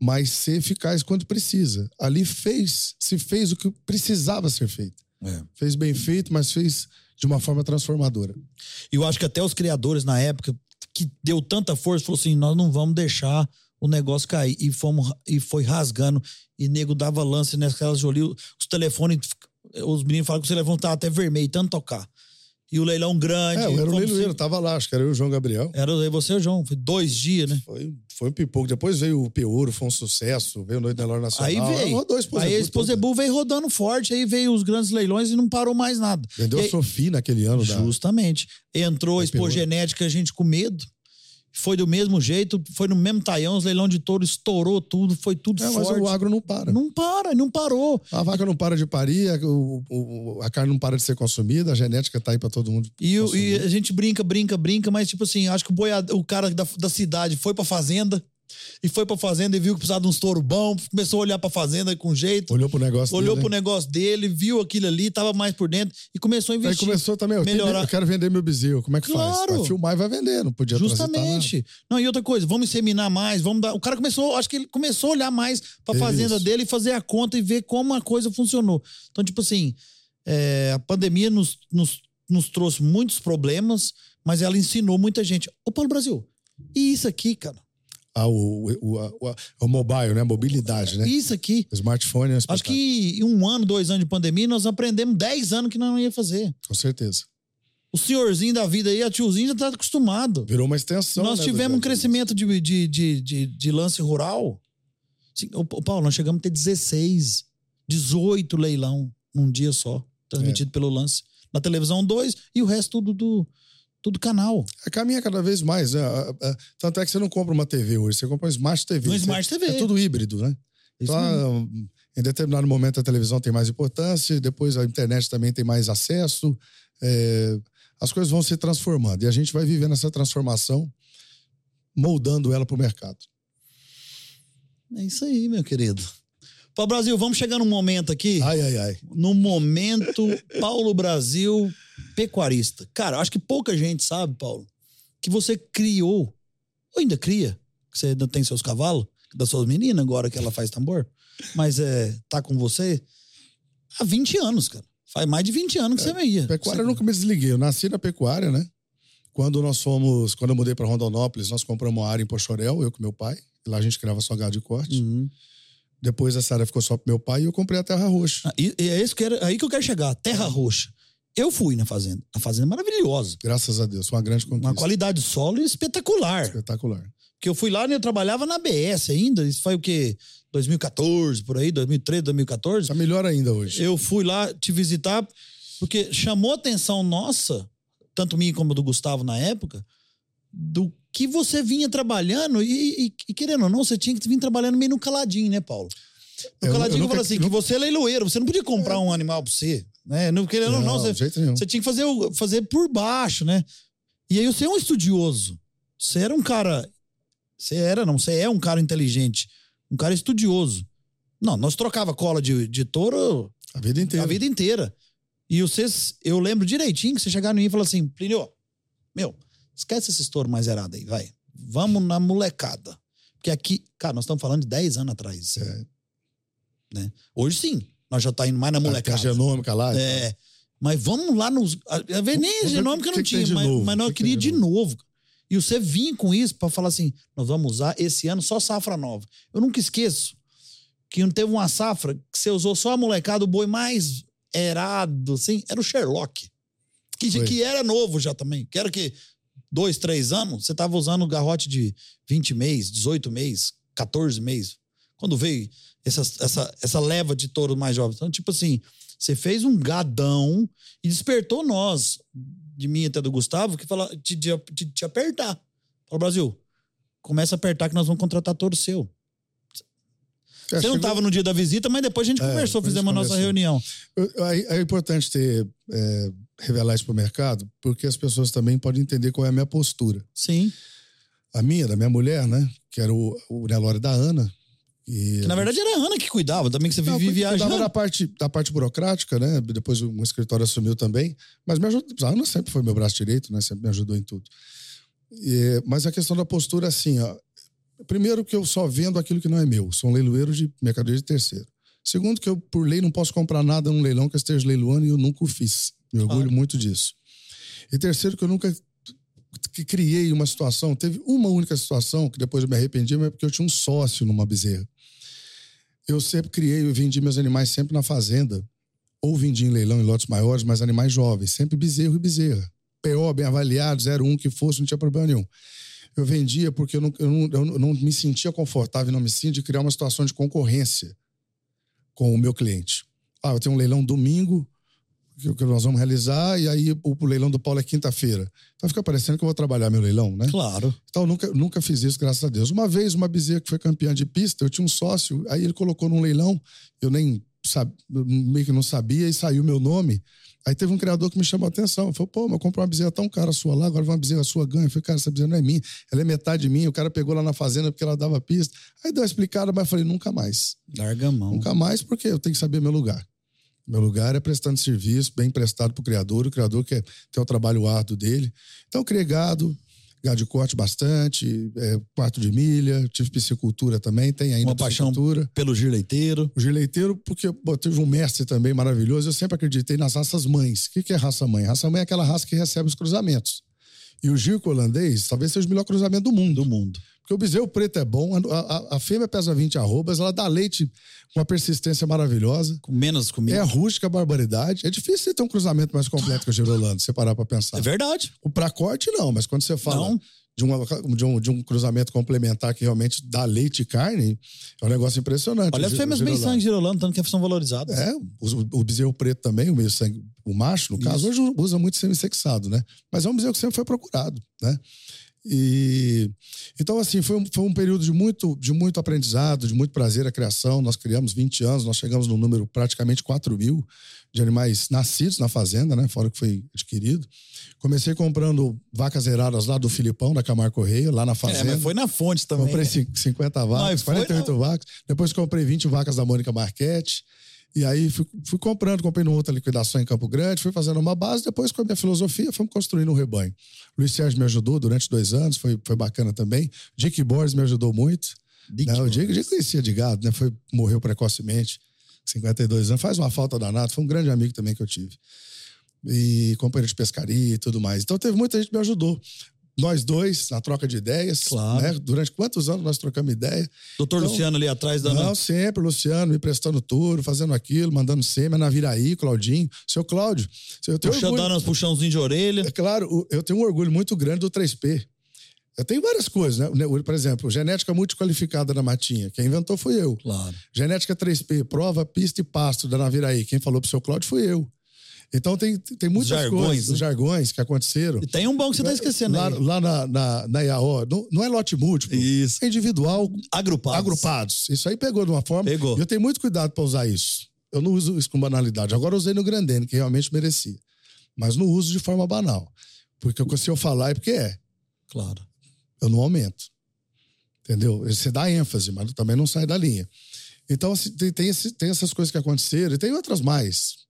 mas ser eficaz quando precisa. Ali fez, se fez o que precisava ser feito. É. Fez bem feito, mas fez de uma forma transformadora. E eu acho que até os criadores na época, que deu tanta força, falou assim: nós não vamos deixar o negócio cair. E, fomos, e foi rasgando. E nego dava lance naquelas Jolie. Os telefones, os meninos falam que o telefone tava até vermelho, tanto tocar. E o leilão grande. É, eu era o leiloeiro, tava lá, acho que era eu e o João Gabriel. Era você, e o João. Foi dois dias, né? Foi, foi um pipoco. Depois veio o Peouro, foi um sucesso. Veio o Noite da Lora Nacional. Aí veio. Rodou a aí a. Bull veio rodando forte, aí veio os grandes leilões e não parou mais nada. Vendeu E a Sophie naquele ano. Da... Justamente. Entrou a Da expogenética, a gente com medo. Foi do mesmo jeito, foi no mesmo taião, os leilão de touro estourou tudo, foi tudo É, mas forte. o agro não para. Não para, não parou. A vaca não para de parir, a, o- o- a carne não para de ser consumida, a genética tá aí pra todo mundo. E, e a gente brinca, brinca, brinca, mas tipo assim, acho que o, boiade- o cara da, da cidade foi pra fazenda e foi pra fazenda e viu que precisava de uns touro bom, começou a olhar pra fazenda com jeito, Olhou pro negócio olhou dele, pro né? negócio dele, viu aquilo ali, tava mais por dentro e começou a Aí investir. começou também, eu, tenho- melhorar. eu quero vender meu bezerro, como é que faz? Claro. Vai filmar e vai vender, não podia. Justamente. Não, e outra coisa, vamos inseminar mais, vamos dar. O cara começou, acho que ele começou a olhar mais pra Isso. fazenda dele e fazer a conta e ver como a coisa funcionou. Então, tipo assim, é, a pandemia nos, nos, nos trouxe muitos problemas, mas ela ensinou muita gente. Ô, Paulo Brasil, e isso aqui, cara? Ah, o, o, o, o mobile, né? A mobilidade, né? Isso aqui. O smartphone é um Acho que em um ano, dois anos de pandemia, nós aprendemos 10 anos que nós não ia fazer. Com certeza. O senhorzinho da vida aí, a tiozinho já tá acostumado. Virou uma extensão. Nós né, tivemos um crescimento de, de, de, de, de lance rural. Sim, ô, Paulo, nós chegamos a ter 16, 18 leilão num dia só, transmitido pelo lance. Na televisão, dois, e o resto tudo do tudo canal. É, caminha cada vez mais, né? Tanto é que você não compra uma TV hoje, você compra uma Smart TV. Um Smart TV. É tudo híbrido, né? Isso Então, mesmo. em determinado momento a televisão tem mais importância, depois a internet também tem mais acesso. é, as coisas vão se transformando e a gente vai vivendo essa transformação, moldando ela para o mercado. É isso aí, meu querido. Paulo Brasil, vamos chegar num momento aqui. Ai, ai, ai. no momento Paulo Brasil pecuarista. Cara, acho que pouca gente sabe, Paulo, que você criou, ou ainda cria, que você ainda tem seus cavalos, das suas meninas agora que ela faz tambor, mas é, tá com você há 20 anos, cara. Faz mais de 20 anos que você veio. Pecuária eu Você- nunca me desliguei. Eu nasci na pecuária, né? Quando nós fomos, quando eu mudei para Rondonópolis, nós compramos uma área em Pochorel, eu com meu pai. Lá a gente criava só gado de corte. Uhum. Depois essa área ficou só pro meu pai e eu comprei a Terra Roxa. Ah, e, e é isso que era, aí que eu quero chegar, Terra Roxa. Eu fui na fazenda. A fazenda é maravilhosa. Graças a Deus, foi uma grande conquista. Uma qualidade de solo espetacular. Espetacular. Porque eu fui lá e eu trabalhava na BS ainda. Isso foi o quê? 2014, por aí, 2013, 2014. Tá melhor ainda hoje. Eu fui lá te visitar porque chamou a atenção nossa, tanto minha como do Gustavo na época, do que você vinha trabalhando e, e- e, querendo ou não, você tinha que vir trabalhando meio no caladinho, né, Paulo? No Eu- caladinho eu nunca- assim, que você é leiloeiro, você não podia comprar um animal pra você, né? Não querendo não, de você, você tinha que fazer, fazer por baixo, né? E aí você é um estudioso. Você era um cara. Você era, não, você é um cara inteligente. Um cara estudioso. Não, nós trocava cola de, de touro A vida inteira. a vida inteira. E vocês, eu lembro direitinho que você chegaram em mim e falou assim: Plínio, meu, esquece esse estouro mais zerado aí, vai. Vamos na molecada. Porque aqui, cara, nós estamos falando de 10 anos atrás. É. Né? Hoje sim, nós já tá indo mais na A, tem a molecada. genômica lá. É. Mas vamos lá nos. A ver, nem a genômica que não que tinha, mas, novo, mas nós que que tem queria de novo. E você vinha com isso pra falar assim: nós vamos usar esse ano só safra nova. Eu nunca esqueço que não teve uma safra que você usou só a molecada, o boi mais erado, assim, era o Sherlock. Que, Foi. que era novo já também. Que era que dois, três anos, você tava usando o garrote de 20 meses, 18 meses, 14 meses. Quando veio essa, essa, essa leva de touros mais jovens. Então, tipo assim, você fez um gadão e despertou nós, de mim até do Gustavo, que fala de, de, de, de apertar. Fala, Brasil, começa a apertar que nós vamos contratar touro seu. É, Você não chegou- estava no dia da visita, mas depois a gente É, conversou, fizemos a nossa conversou. reunião. É importante ter é, revelar isso para o mercado, porque as pessoas também podem entender qual é a minha postura. Sim. A minha, da minha mulher, né? Que era o, o Nelore da Ana. E Que, na verdade era a Ana que cuidava, também que você Não, vivia cuidava viajando. da parte, da parte burocrática, né? Depois um escritório assumiu também. Mas me ajudou. A Ana sempre foi meu braço direito, né? Sempre me ajudou em tudo. E, mas a questão da postura, assim, ó. Primeiro que eu só vendo aquilo que não é meu. Sou um leiloeiro de mercadoria de terceiro. Segundo que eu, por lei, não posso comprar nada num leilão que eu esteja leiloando e eu nunca o fiz. Me orgulho Claro. muito disso. E terceiro que eu nunca que criei uma situação. Teve uma única situação que depois eu me arrependi, mas é porque eu tinha um sócio numa bezerra. Eu sempre criei e vendi meus animais sempre na fazenda. Ou vendi em leilão em lotes maiores, mas animais jovens. Sempre bezerro e bezerra. PO bem avaliado, 01 que fosse, não tinha problema nenhum. Eu vendia porque eu não, eu não, eu não me sentia confortável, não me sinto de criar uma situação de concorrência com o meu cliente. Ah, eu tenho um leilão domingo que, que nós vamos realizar e aí o, o leilão do Paulo é quinta-feira. Então fica parecendo que eu vou trabalhar meu leilão, né? Claro. Então, eu nunca, nunca fiz isso, graças a Deus. Uma vez, uma bezerra que foi campeã de pista, eu tinha um sócio, aí ele colocou num leilão, eu nem sab... meio que não sabia, e saiu meu nome. Aí teve um criador que me chamou a atenção. Falou, pô, mas eu comprei uma bezerra tão cara sua lá, agora uma bezerra sua ganha. Eu falei, cara, essa bezerra não é minha, ela é metade minha. O cara pegou lá na fazenda porque ela dava pista. Aí deu uma explicada, mas eu falei, nunca mais. Larga a mão. Nunca mais, porque eu tenho que saber meu lugar. Meu lugar é prestando serviço, bem prestado para o criador. O criador quer ter o trabalho árduo dele. Então, eu criei gado, gado de corte bastante, é, quarto de milha, tive piscicultura também, tem ainda Uma paixão. Pelo giro leiteiro. O gileiteiro, porque pô, teve um mestre também maravilhoso, eu sempre acreditei nas raças mães. O que, que é raça mãe? Raça mãe é aquela raça que recebe os cruzamentos. E o Gilco holandês talvez seja o melhor cruzamento do mundo. Do mundo. Porque o bezerro preto é bom, a, a- a fêmea pesa 20 arrobas, ela dá leite com uma persistência maravilhosa. Com menos comida. É rústica, barbaridade. É difícil você ter um cruzamento mais completo que o Girolando, se você parar pra pensar. É verdade. O pra corte, não, mas quando você fala Não. de, uma- de, um, de um cruzamento complementar que realmente dá leite e carne, é um negócio impressionante. Olha as fêmeas bem Girolando. sangue girolando, tanto que são valorizadas. É, o, o bezerro preto também, o meio sangue, o macho, no caso, hoje usa muito semissexado, né? Mas é um bezerro que sempre foi procurado, né? E então, assim, foi um, foi um período de muito, de muito aprendizado, de muito prazer a criação. Nós criamos 20 anos, nós chegamos no número praticamente 4 mil de animais nascidos na fazenda, né? Fora que foi adquirido. Comecei comprando vacas zeradas lá do Filipão, da Camargo Correia, lá na É, fazenda. mas foi na fonte também. Comprei cin- 50 vacas, Mas foi 48 vacas. Depois comprei 20 vacas da Mônica Marchetti. E aí fui, fui comprando, comprei numa outra liquidação em Campo Grande, fui fazendo uma base, depois com a minha filosofia, fomos construindo um rebanho. Luiz Sérgio me ajudou durante dois anos, foi, foi bacana também. Dick Borges me ajudou muito. Dick né? O Dick. Dick conhecia de gado, né? Foi, morreu precocemente, 52 anos. Faz uma falta danada, foi um grande amigo também que eu tive. E companheiro de pescaria e tudo mais. Então teve muita gente que me ajudou. Nós dois, na troca de ideias. Claro. né? Durante quantos anos nós trocamos ideia? Doutor Então- Luciano ali atrás da. Não, sempre, Luciano, me prestando tudo, fazendo aquilo, mandando sêmen, Naviraí, Claudinho. Seu Cláudio, eu tenho Puxando, orgulho. dando uns puxãozinhos de orelha. É claro, eu tenho um orgulho muito grande do 3P. Eu tenho várias coisas, né? Por exemplo, genética multiqualificada da Matinha. Quem inventou foi eu. Claro. Genética 3P, prova, pista e pasto da Naviraí. Quem falou pro seu Cláudio foi eu. Então tem, tem muitas jargões, coisas, né? os jargões que aconteceram. E tem um bom que você tá esquecendo lá, aí. lá na, na, na IAO, não, não é lote múltiplo, Isso. é individual, Agrupados. agrupados. Isso aí pegou de uma forma. Pegou. E eu tenho muito cuidado para usar isso. Eu não uso isso com banalidade. Agora eu usei no Grandene, que realmente merecia. Mas não uso de forma banal. Porque se eu falar é porque é. Claro. Eu não aumento. Entendeu? Você dá ênfase, mas também não sai da linha. Então, assim, tem, tem, esse- tem essas coisas que aconteceram e tem outras mais.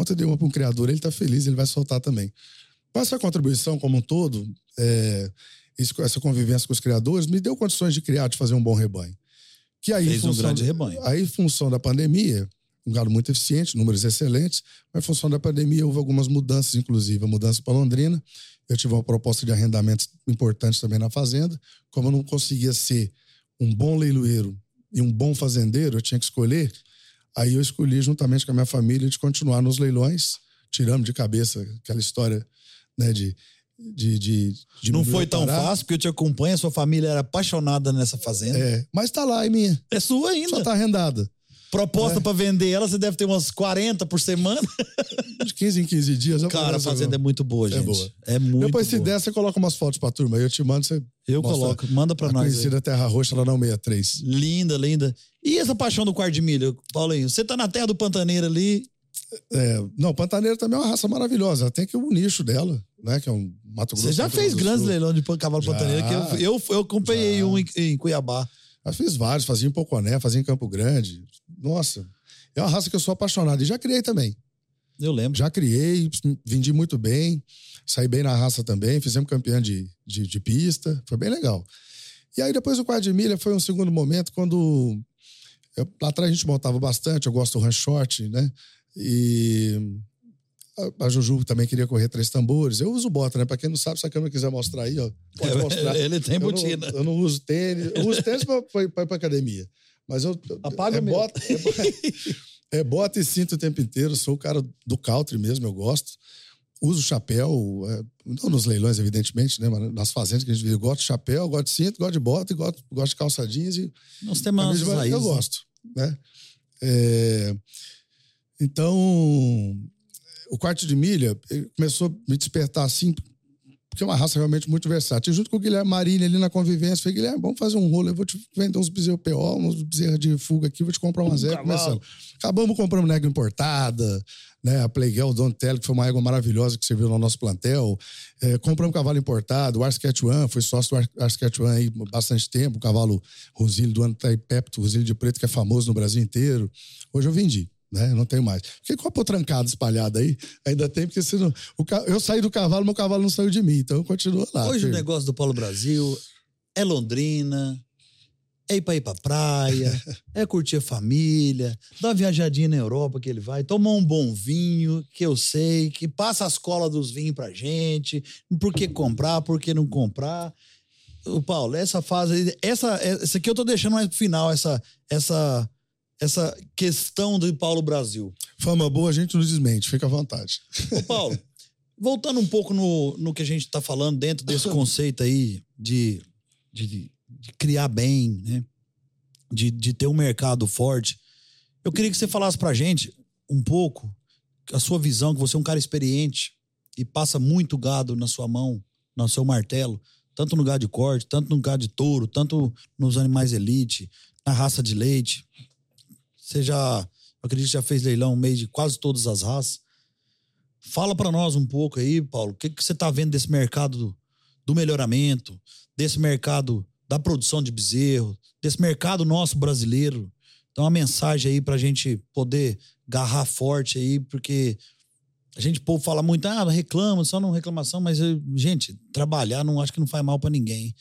Ontem eu dei uma para um criador, ele está feliz, ele vai soltar também. Mas essa contribuição como um todo, é, isso- essa convivência com os criadores, me deu condições de criar, de fazer um bom rebanho. Que aí, Fez um função grande do- rebanho. Aí, em função da pandemia, um gado muito eficiente, números excelentes, mas em função da pandemia houve algumas mudanças, inclusive a mudança para Londrina. Eu tive uma proposta de arrendamentos importantes também na fazenda. Como eu não conseguia ser um bom leiloeiro e um bom fazendeiro, eu tinha que escolher. Aí eu escolhi, juntamente com a minha família, de continuar nos leilões. Tiramos de cabeça aquela história né, de de, de, de Não foi tão preparar. fácil, porque eu te acompanho, a sua família era apaixonada nessa fazenda. É, É, mas tá lá, é minha. sua ainda. Só tá arrendada. Proposta É. pra vender ela, você deve ter umas 40 por semana. De 15 em 15 dias. eu Cara, a fazenda é muito boa, É gente. boa. É muito Depois, se boa. der, você coloca umas fotos pra turma. Eu te mando, você. Eu coloco. Manda pra a nós. aí. conhecida Terra Roxa, lá não 63. Linda, linda. E essa paixão do quarto de milho, Paulinho? Você tá na terra do Pantaneiro ali. É, não, Pantaneira também é uma raça maravilhosa. Ela tem aqui o nicho dela, né? Que é um Mato Grosso. Você já Mato fez grandes leilões de cavalo Já. pantaneiro, que eu, eu, eu acompanhei Já. um em, em Cuiabá. Eu fiz vários, fazia em Poconé, fazia em Campo Grande. Nossa, é uma raça que eu sou apaixonado. E já criei também. Eu lembro. Já criei, vendi muito bem, saí bem na raça também, fizemos campeão de, de, de pista, foi bem legal. E aí depois o quarto de milha foi um segundo momento quando eu- lá atrás a gente montava bastante, eu gosto do ranch short, né? E a, a Juju também queria correr três tambores. Eu uso bota, né? Pra quem não sabe, se a câmera quiser mostrar aí, ó, pode mostrar. Ele tem Eu botina. não, eu não uso tênis. Eu uso tênis pra, pra, pra ir pra academia. Mas eu. Apaga é bota, é, bo- é bota e cinto o tempo inteiro. Sou o cara do country mesmo, eu gosto. Uso chapéu, é, não nos leilões, evidentemente, né? Mas nas fazendas que a gente vive. Eu gosto de chapéu, gosto de cinto, gosto de bota, gosto, gosto de calça jeans e Nós temos eu gosto, né? É, então, o quarto de milha ele começou a me despertar assim, porque é uma raça realmente muito versátil. E junto com o Guilherme Marini ali na convivência, falei, Guilherme, vamos fazer um rolo, eu vou te vender uns bezerros PO, uns bezerros de fuga aqui, vou te comprar uma zero. cavalo. Começando. Acabamos comprando nega importada, né? A Playgel Don Telly, que foi uma égua maravilhosa que serviu no nosso plantel. É, compramos um cavalo importado, o Arsketchuan, fui sócio do Arsketchuan aí bastante tempo, o cavalo Rosílio do Antaipepto, Rosílio de Preto, que é famoso no Brasil inteiro. Hoje eu vendi. Né? Não tenho mais. Porque copo trancado espalhado aí, ainda tem, porque se não, o eu saí do cavalo, meu cavalo não saiu de mim, então eu continuo lá. Hoje o firme. negócio do Polo Brasil é Londrina, é ir pra ir pra praia, é curtir a família, dar uma viajadinha na Europa que ele vai, tomar um bom vinho, que eu sei, que passa as colas dos vinhos pra gente, por que comprar, por que não comprar. O Paulo, essa fase, essa, essa aqui eu tô deixando mais pro final, essa, essa, essa questão do Paulo Brasil. Fama boa, a gente não desmente, fica à vontade. Ô, Paulo, voltando um pouco no, no que a gente está falando dentro desse conceito aí de, de, de criar bem, né? De, de ter um mercado forte, eu queria que você falasse pra gente um pouco a sua visão, que você é um cara experiente e passa muito gado na sua mão, no seu martelo, tanto no gado de corte, tanto no gado de touro, tanto nos animais elite, na raça de leite. Você já, acredito já fez leilão meio de quase todas as raças. Fala pra nós um pouco aí, Paulo, o que, que você tá vendo desse mercado do, do melhoramento, desse mercado da produção de bezerro, desse mercado nosso brasileiro. Então, uma mensagem aí pra gente poder garrar forte aí, porque a gente, povo fala muito, ah, reclama, só não reclamação, mas, gente, trabalhar não acho que não faz mal pra ninguém.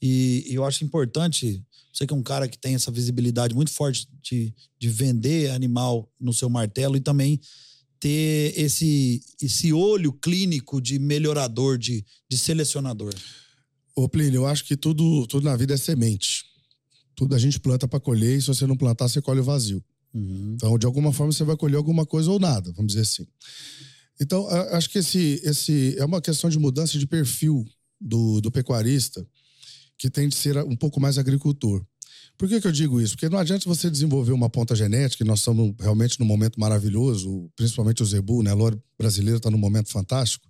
E, e eu acho importante, você que é um cara que tem essa visibilidade muito forte de, de vender animal no seu martelo e também ter esse, esse olho clínico de melhorador, de, de selecionador. Ô, Plínio, eu acho que tudo, tudo na vida é semente. Tudo a gente planta para colher e se você não plantar, você colhe o vazio. Então, de alguma forma, você vai colher alguma coisa ou nada, vamos dizer assim. Então, acho que esse, esse é uma questão de mudança de perfil do, do pecuarista que tem de ser um pouco mais agricultor. Por que, que eu digo isso? Porque não adianta você desenvolver uma ponta genética, e nós estamos realmente num momento maravilhoso, principalmente o zebu, né? A lore brasileira está num momento fantástico.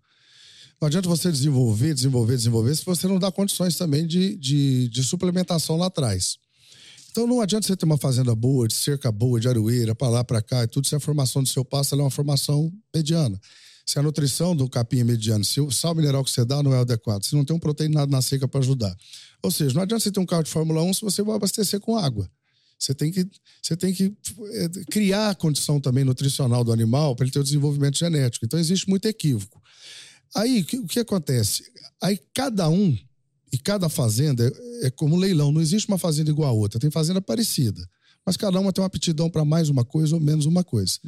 Não adianta você desenvolver, desenvolver, desenvolver, se você não dá condições também de, de, de suplementação lá atrás. Então não adianta você ter uma fazenda boa, de cerca boa, de aroeira, para lá, para cá e tudo, se a formação do seu pasto é uma formação mediana. Se a nutrição do capim é mediana, se o sal mineral que você dá não é adequado, se não tem um proteinado na seca para ajudar. Ou seja, não adianta você ter um carro de Fórmula 1 se você vai abastecer com água. Você tem que, você tem que eh, criar a condição também nutricional do animal para ele ter o desenvolvimento genético. Então existe muito equívoco. Aí, o que, o que acontece? Aí cada um e cada fazenda é, é como um leilão. Não existe uma fazenda igual a outra. Tem fazenda parecida. Mas cada uma tem uma aptidão para mais uma coisa ou menos uma coisa.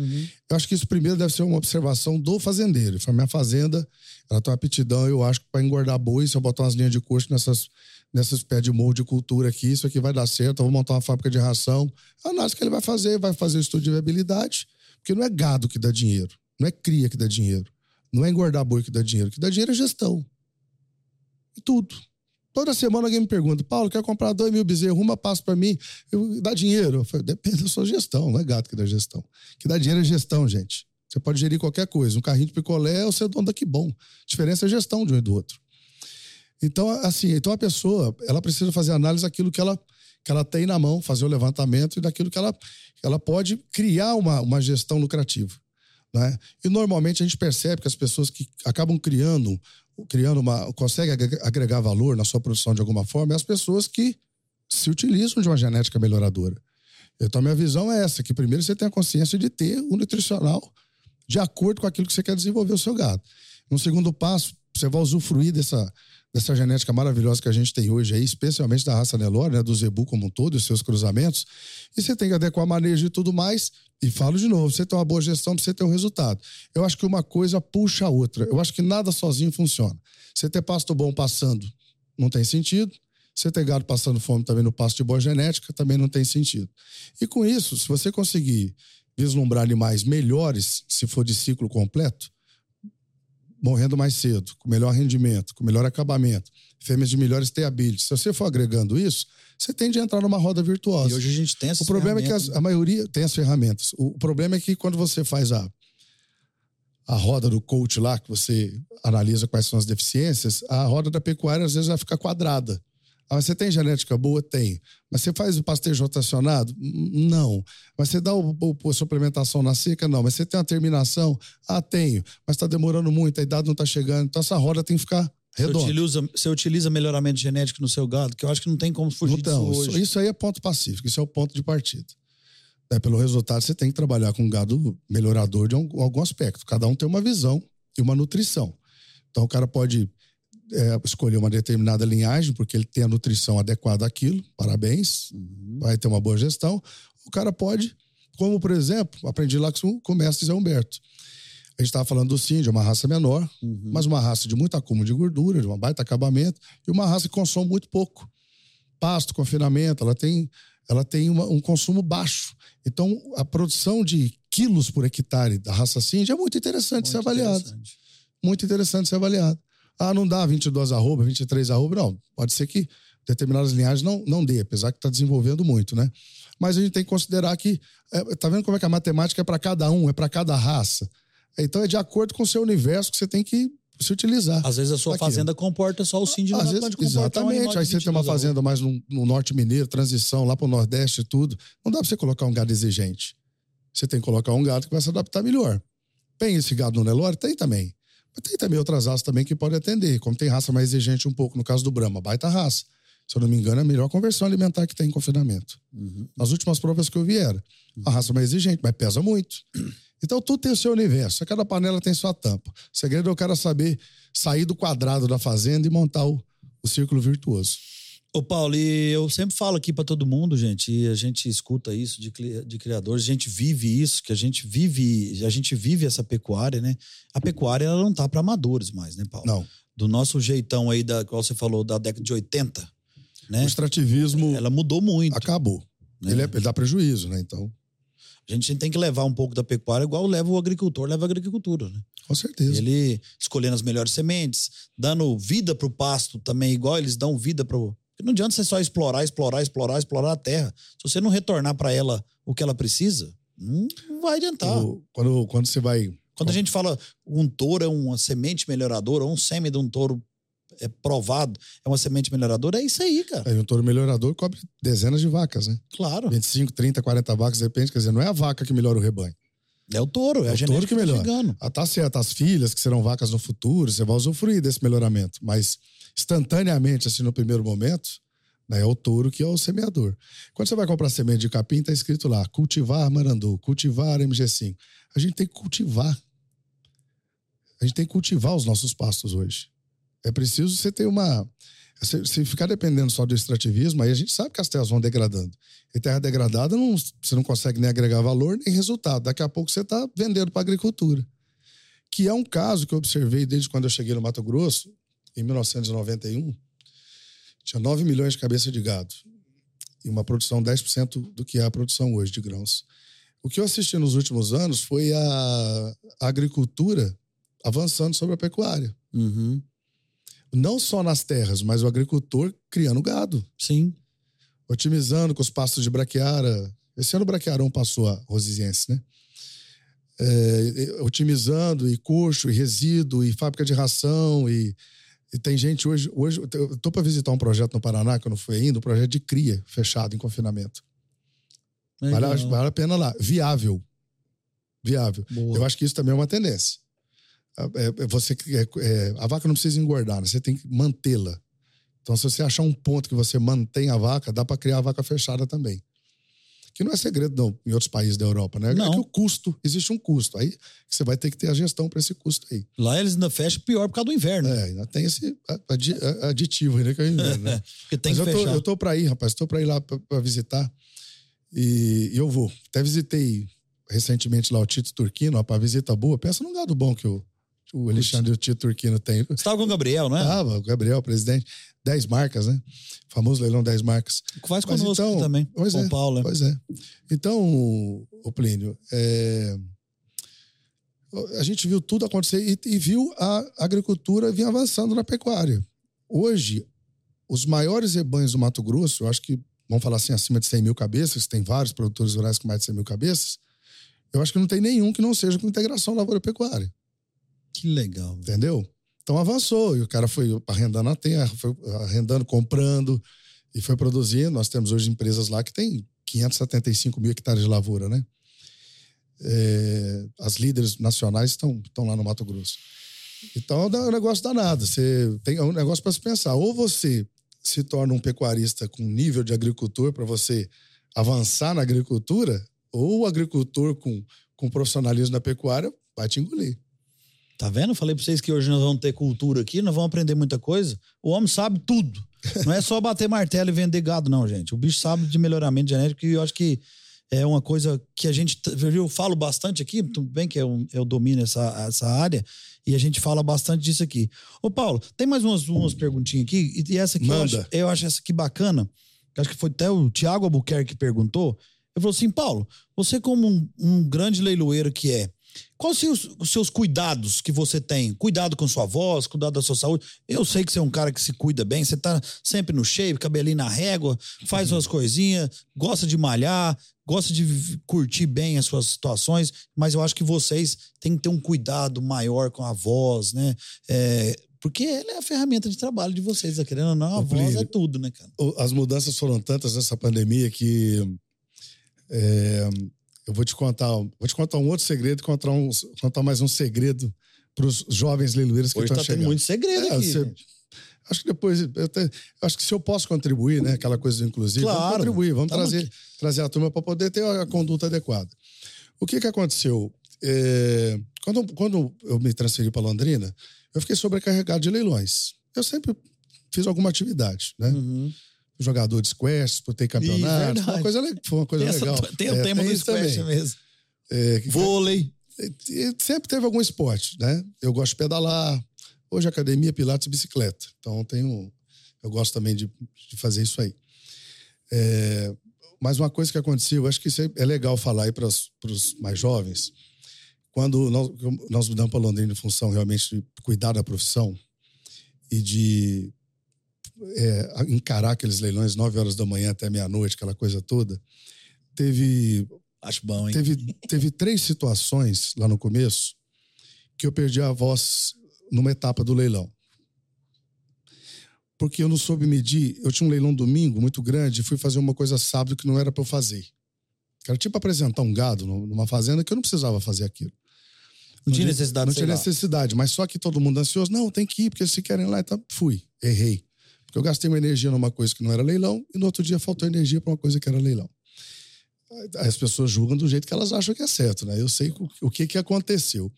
Eu acho que isso primeiro deve ser uma observação do fazendeiro. Minha fazenda, ela tem uma aptidão, eu acho para engordar boi, se eu botar umas linhas de coxo nessas, nessas pés de morro de cultura aqui, isso aqui vai dar certo, eu vou montar uma fábrica de ração. A análise que ele vai fazer, vai fazer o estudo de viabilidade, porque não é gado que dá dinheiro, não é cria que dá dinheiro, não é engordar boi que dá dinheiro, o que dá dinheiro é gestão. E tudo. Toda semana alguém me pergunta, Paulo, quer comprar dois mil bezerros, uma passa para mim, eu, dá dinheiro. Eu falei, depende da sua gestão, não é gato que dá gestão. O que dá dinheiro é gestão, gente. Você pode gerir qualquer coisa. Um carrinho de picolé é o seu dono daqui bom. A diferença é a gestão de um e do outro. Então, assim, então a pessoa, ela precisa fazer análise daquilo que ela, que ela tem na mão, fazer o levantamento e daquilo que ela, ela pode criar uma, uma gestão lucrativa. Né? E normalmente a gente percebe que as pessoas que acabam criando, criando uma, conseguem agregar valor na sua produção de alguma forma, é as pessoas que se utilizam de uma genética melhoradora. Então, a minha visão é essa: que primeiro você tem a consciência de ter um nutricional de acordo com aquilo que você quer desenvolver o seu gado. No segundo passo, você vai usufruir dessa, dessa genética maravilhosa que a gente tem hoje aí, especialmente da raça Nelore, né, do Zebu como um todo, e seus cruzamentos, e você tem que adequar manejo e tudo mais, e falo de novo, você tem uma boa gestão para você ter um resultado. Eu acho que uma coisa puxa a outra. Eu acho que nada sozinho funciona. Você ter pasto bom passando não tem sentido. Você ter gado passando fome também no pasto de boa genética também não tem sentido. E com isso, se você conseguir vislumbrar animais melhores, se for de ciclo completo, morrendo mais cedo, com melhor rendimento, com melhor acabamento, fêmeas de melhores teability. Se você for agregando isso, você tende a entrar numa roda virtuosa. E hoje a gente tem essas O problema é que as, a maioria tem as ferramentas. O problema é que quando você faz a, a roda do coach lá, que você analisa quais são as deficiências, a roda da pecuária às vezes vai ficar quadrada. Ah, você tem genética boa? Tem. Mas você faz o pastejo rotacionado? Não. Mas você dá o, o, a suplementação na seca? Não. Mas você tem uma terminação? Ah, tenho. Mas está demorando muito, a idade não está chegando. Então essa roda tem que ficar redonda. Você utiliza, você utiliza melhoramento genético no seu gado, que eu acho que não tem como fugir então, disso hoje. Isso aí é ponto pacífico, isso é o ponto de partida. É, pelo resultado, você tem que trabalhar com gado melhorador de algum, algum aspecto. Cada um tem uma visão e uma nutrição. Então o cara pode é, escolher uma determinada linhagem, porque ele tem a nutrição adequada àquilo, parabéns, uhum. vai ter uma boa gestão. O cara pode, como por exemplo, aprendi lá com o mestre Zé Humberto. A gente estava falando do sim, de uma raça menor, uhum. mas uma raça de muito acúmulo de gordura, de um baita acabamento, e uma raça que consome muito pouco. Pasto, confinamento, ela tem, ela tem uma, um consumo baixo. Então, a produção de quilos por hectare da raça Cindy é muito interessante muito ser avaliada. Muito interessante ser avaliado. Ah, não dá 22 arroba, 23 arroba. Não, pode ser que determinadas linhagens não, não dê, apesar que está desenvolvendo muito, né? Mas a gente tem que considerar que. É, tá vendo como é que a matemática é para cada um, é para cada raça? Então é de acordo com o seu universo que você tem que se utilizar. Às vezes a sua fazenda comporta só o síndico, Às vezes, Exatamente. Um Aí você tem uma fazenda mais no, no, norte mineiro, transição lá para o nordeste e tudo. Não dá para você colocar um gado exigente. Você tem que colocar um gado que vai se adaptar melhor. Tem esse gado no Nelore? Tem também. Tem também outras raças também que podem atender, como tem raça mais exigente um pouco, no caso do Brahma, baita raça. Se eu não me engano, é a melhor conversão alimentar que tem em confinamento. Uhum. Nas últimas provas que eu vi era. A raça mais exigente, mas pesa muito. Então tudo tem o seu universo. Cada panela tem sua tampa. O segredo é o cara saber sair do quadrado da fazenda e montar o, o círculo virtuoso. Ô, Paulo, e eu sempre falo aqui para todo mundo, gente, e a gente escuta isso de, de criadores, a gente vive isso, que a gente vive, a gente vive essa pecuária, né? A pecuária ela não tá para amadores mais, né, Paulo? Não. Do nosso jeitão aí da qual você falou da década de 80, né? O extrativismo ela mudou muito. Acabou. Né? Ele, é, ele dá prejuízo, né? Então, a gente tem que levar um pouco da pecuária igual leva o agricultor, leva a agricultura, né? Com certeza. Ele escolhendo as melhores sementes, dando vida para o pasto também, igual eles dão vida para porque não adianta você só explorar, explorar, explorar, explorar a terra. Se você não retornar para ela o que ela precisa, não vai adiantar. Quando, quando você vai. Quando a gente fala um touro é uma semente melhoradora, ou um sêmen de um touro é provado, é uma semente melhoradora, é isso aí, cara. É, um touro melhorador cobre dezenas de vacas, né? Claro. 25, 30, 40 vacas, de repente, quer dizer, não é a vaca que melhora o rebanho. É o touro, é, é o touro que melhora. Tá, ah, tá certo, as filhas que serão vacas no futuro, você vai usufruir desse melhoramento, mas instantaneamente, assim, no primeiro momento, né, é o touro que é o semeador. Quando você vai comprar semente de capim, tá escrito lá, cultivar marandu, cultivar MG5. A gente tem que cultivar. A gente tem que cultivar os nossos pastos hoje. É preciso você ter uma... Se ficar dependendo só do extrativismo, aí a gente sabe que as terras vão degradando. E terra degradada, não, você não consegue nem agregar valor, nem resultado. Daqui a pouco você está vendendo para a agricultura. Que é um caso que eu observei desde quando eu cheguei no Mato Grosso, em 1991, tinha 9 milhões de cabeças de gado e uma produção 10% do que é a produção hoje de grãos. O que eu assisti nos últimos anos foi a, agricultura avançando sobre a pecuária. Uhum. Não só nas terras, mas o agricultor criando gado. Sim. Otimizando com os pastos de braquiara. Esse ano o braquiarão passou a rosiziense, né? É, otimizando e coxo, e resíduo, e fábrica de ração, e, e tem gente hoje. Hoje, eu tô para visitar um projeto no Paraná, que eu não fui ainda, um projeto de cria fechado em confinamento. Vale, vale, a pena lá. Viável. Viável. Boa. Eu acho que isso também é uma tendência. É, é, você, é, é, a vaca não precisa engordar, né? você tem que mantê-la. Então, se você achar um ponto que você mantém a vaca, dá para criar a vaca fechada também. Que não é segredo, não, em outros países da Europa, né? Não. É que o custo, existe um custo. Aí você vai ter que ter a gestão para esse custo aí. Lá eles ainda fecham pior por causa do inverno. É, ainda tem esse aditivo aí, né? Que é o inverno, né? Porque tem Mas que eu tô, eu tô para ir, rapaz, estou para ir lá para visitar. E, e eu vou. Até visitei recentemente lá o Tito Turquino, ó, pra visita boa. Pensa num gado bom que o, o Alexandre o Tito Turquino têm. Você estava com o Gabriel, não é? Tava, o Gabriel, presidente. 10 marcas, né? Famoso leilão 10 marcas. Faz Mas conosco então, também. pois São é, Paulo. é. Pois é. Então, o Plínio, é, a gente viu tudo acontecer e, e viu a agricultura vir avançando na pecuária. Hoje, os maiores rebanhos do Mato Grosso, eu acho que, vamos falar assim, acima de 100 mil cabeças, tem vários produtores rurais com mais de 100 mil cabeças, eu acho que não tem nenhum que não seja com integração lavoura-pecuária. Que legal. Entendeu? Então avançou. E o cara foi arrendando a terra, foi arrendando, comprando e foi produzindo. Nós temos hoje empresas lá que tem 575 mil hectares de lavoura, né? É, as líderes nacionais estão, estão lá no Mato Grosso. Então é um negócio danado. Você tem é um negócio para se pensar. Ou você se torna um pecuarista com nível de agricultor para você avançar na agricultura, ou o agricultor com, com profissionalismo na pecuária vai te engolir. Tá vendo? Falei pra vocês que hoje nós vamos ter cultura aqui, nós vamos aprender muita coisa. O homem sabe tudo. Não é só bater martelo e vender gado, não, gente. O bicho sabe de melhoramento genético e eu acho que é uma coisa que a gente. Eu falo bastante aqui, tudo bem que eu, eu domino essa, essa área, e a gente fala bastante disso aqui. Ô, Paulo, tem mais umas, umas perguntinhas aqui, e essa aqui eu Manda. acho, eu acho essa aqui bacana. que Acho que foi até o Tiago Albuquerque que perguntou. Ele falou assim: Paulo, você, como um, um grande leiloeiro que é, Quais são os, os seus cuidados que você tem? Cuidado com sua voz, cuidado da sua saúde. Eu sei que você é um cara que se cuida bem, você tá sempre no shape, cabelinho na régua, faz suas coisinhas, gosta de malhar, gosta de curtir bem as suas situações, mas eu acho que vocês têm que ter um cuidado maior com a voz, né? É, porque ela é a ferramenta de trabalho de vocês, tá querendo ou não? A voz é tudo, né, cara? as mudanças foram tantas nessa pandemia que é, eu vou te contar, vou te contar um outro segredo, contar, um, contar mais um segredo para os jovens leiloeiros que Hoje estão tá chegando. muito segredo É, aqui. você-. Acho que depois, até- acho que se eu posso contribuir, né, aquela coisa do inclusive, Claro. vamos contribuir, vamos Tamo trazer, aqui. trazer a turma para poder ter a conduta adequada. O que que aconteceu? É, quando, quando eu me transferi para Londrina, eu fiquei sobrecarregado de leilões. Eu sempre fiz alguma atividade, né? Uhum. Jogador de squash, disputei campeonato. Foi uma coisa, foi uma coisa Tem, essa- legal. tem o É, tema do isso squash também. mesmo. É, Vôlei. e sempre teve algum esporte, né? Eu gosto de pedalar. Hoje academia, pilates e bicicleta. Então tenho, eu gosto também de, de fazer isso aí. É, mas uma coisa que aconteceu, eu acho que isso é legal falar aí para os mais jovens. Quando nós, nós mudamos para Londrina em função realmente de cuidar da profissão e de é, encarar aqueles leilões 9 horas da manhã até meia-noite, aquela coisa toda, teve Acho bom, hein? Teve, teve três situações lá no começo que eu perdi a voz numa etapa do leilão. Porque eu não soube medir. Eu tinha um leilão domingo muito grande e fui fazer uma coisa sábado que não era para eu fazer. Era tipo apresentar um gado numa fazenda que eu não precisava fazer aquilo. Não tinha necessidade Não de tinha sei lá. necessidade, mas só que todo mundo ansioso. Não, tem que ir, porque se querem ir lá, então fui. Errei. Porque eu gastei uma energia numa coisa que não era leilão e no outro dia faltou energia para uma coisa que era leilão. As pessoas julgam do jeito que elas acham que é certo, né? Eu sei o, que, que aconteceu.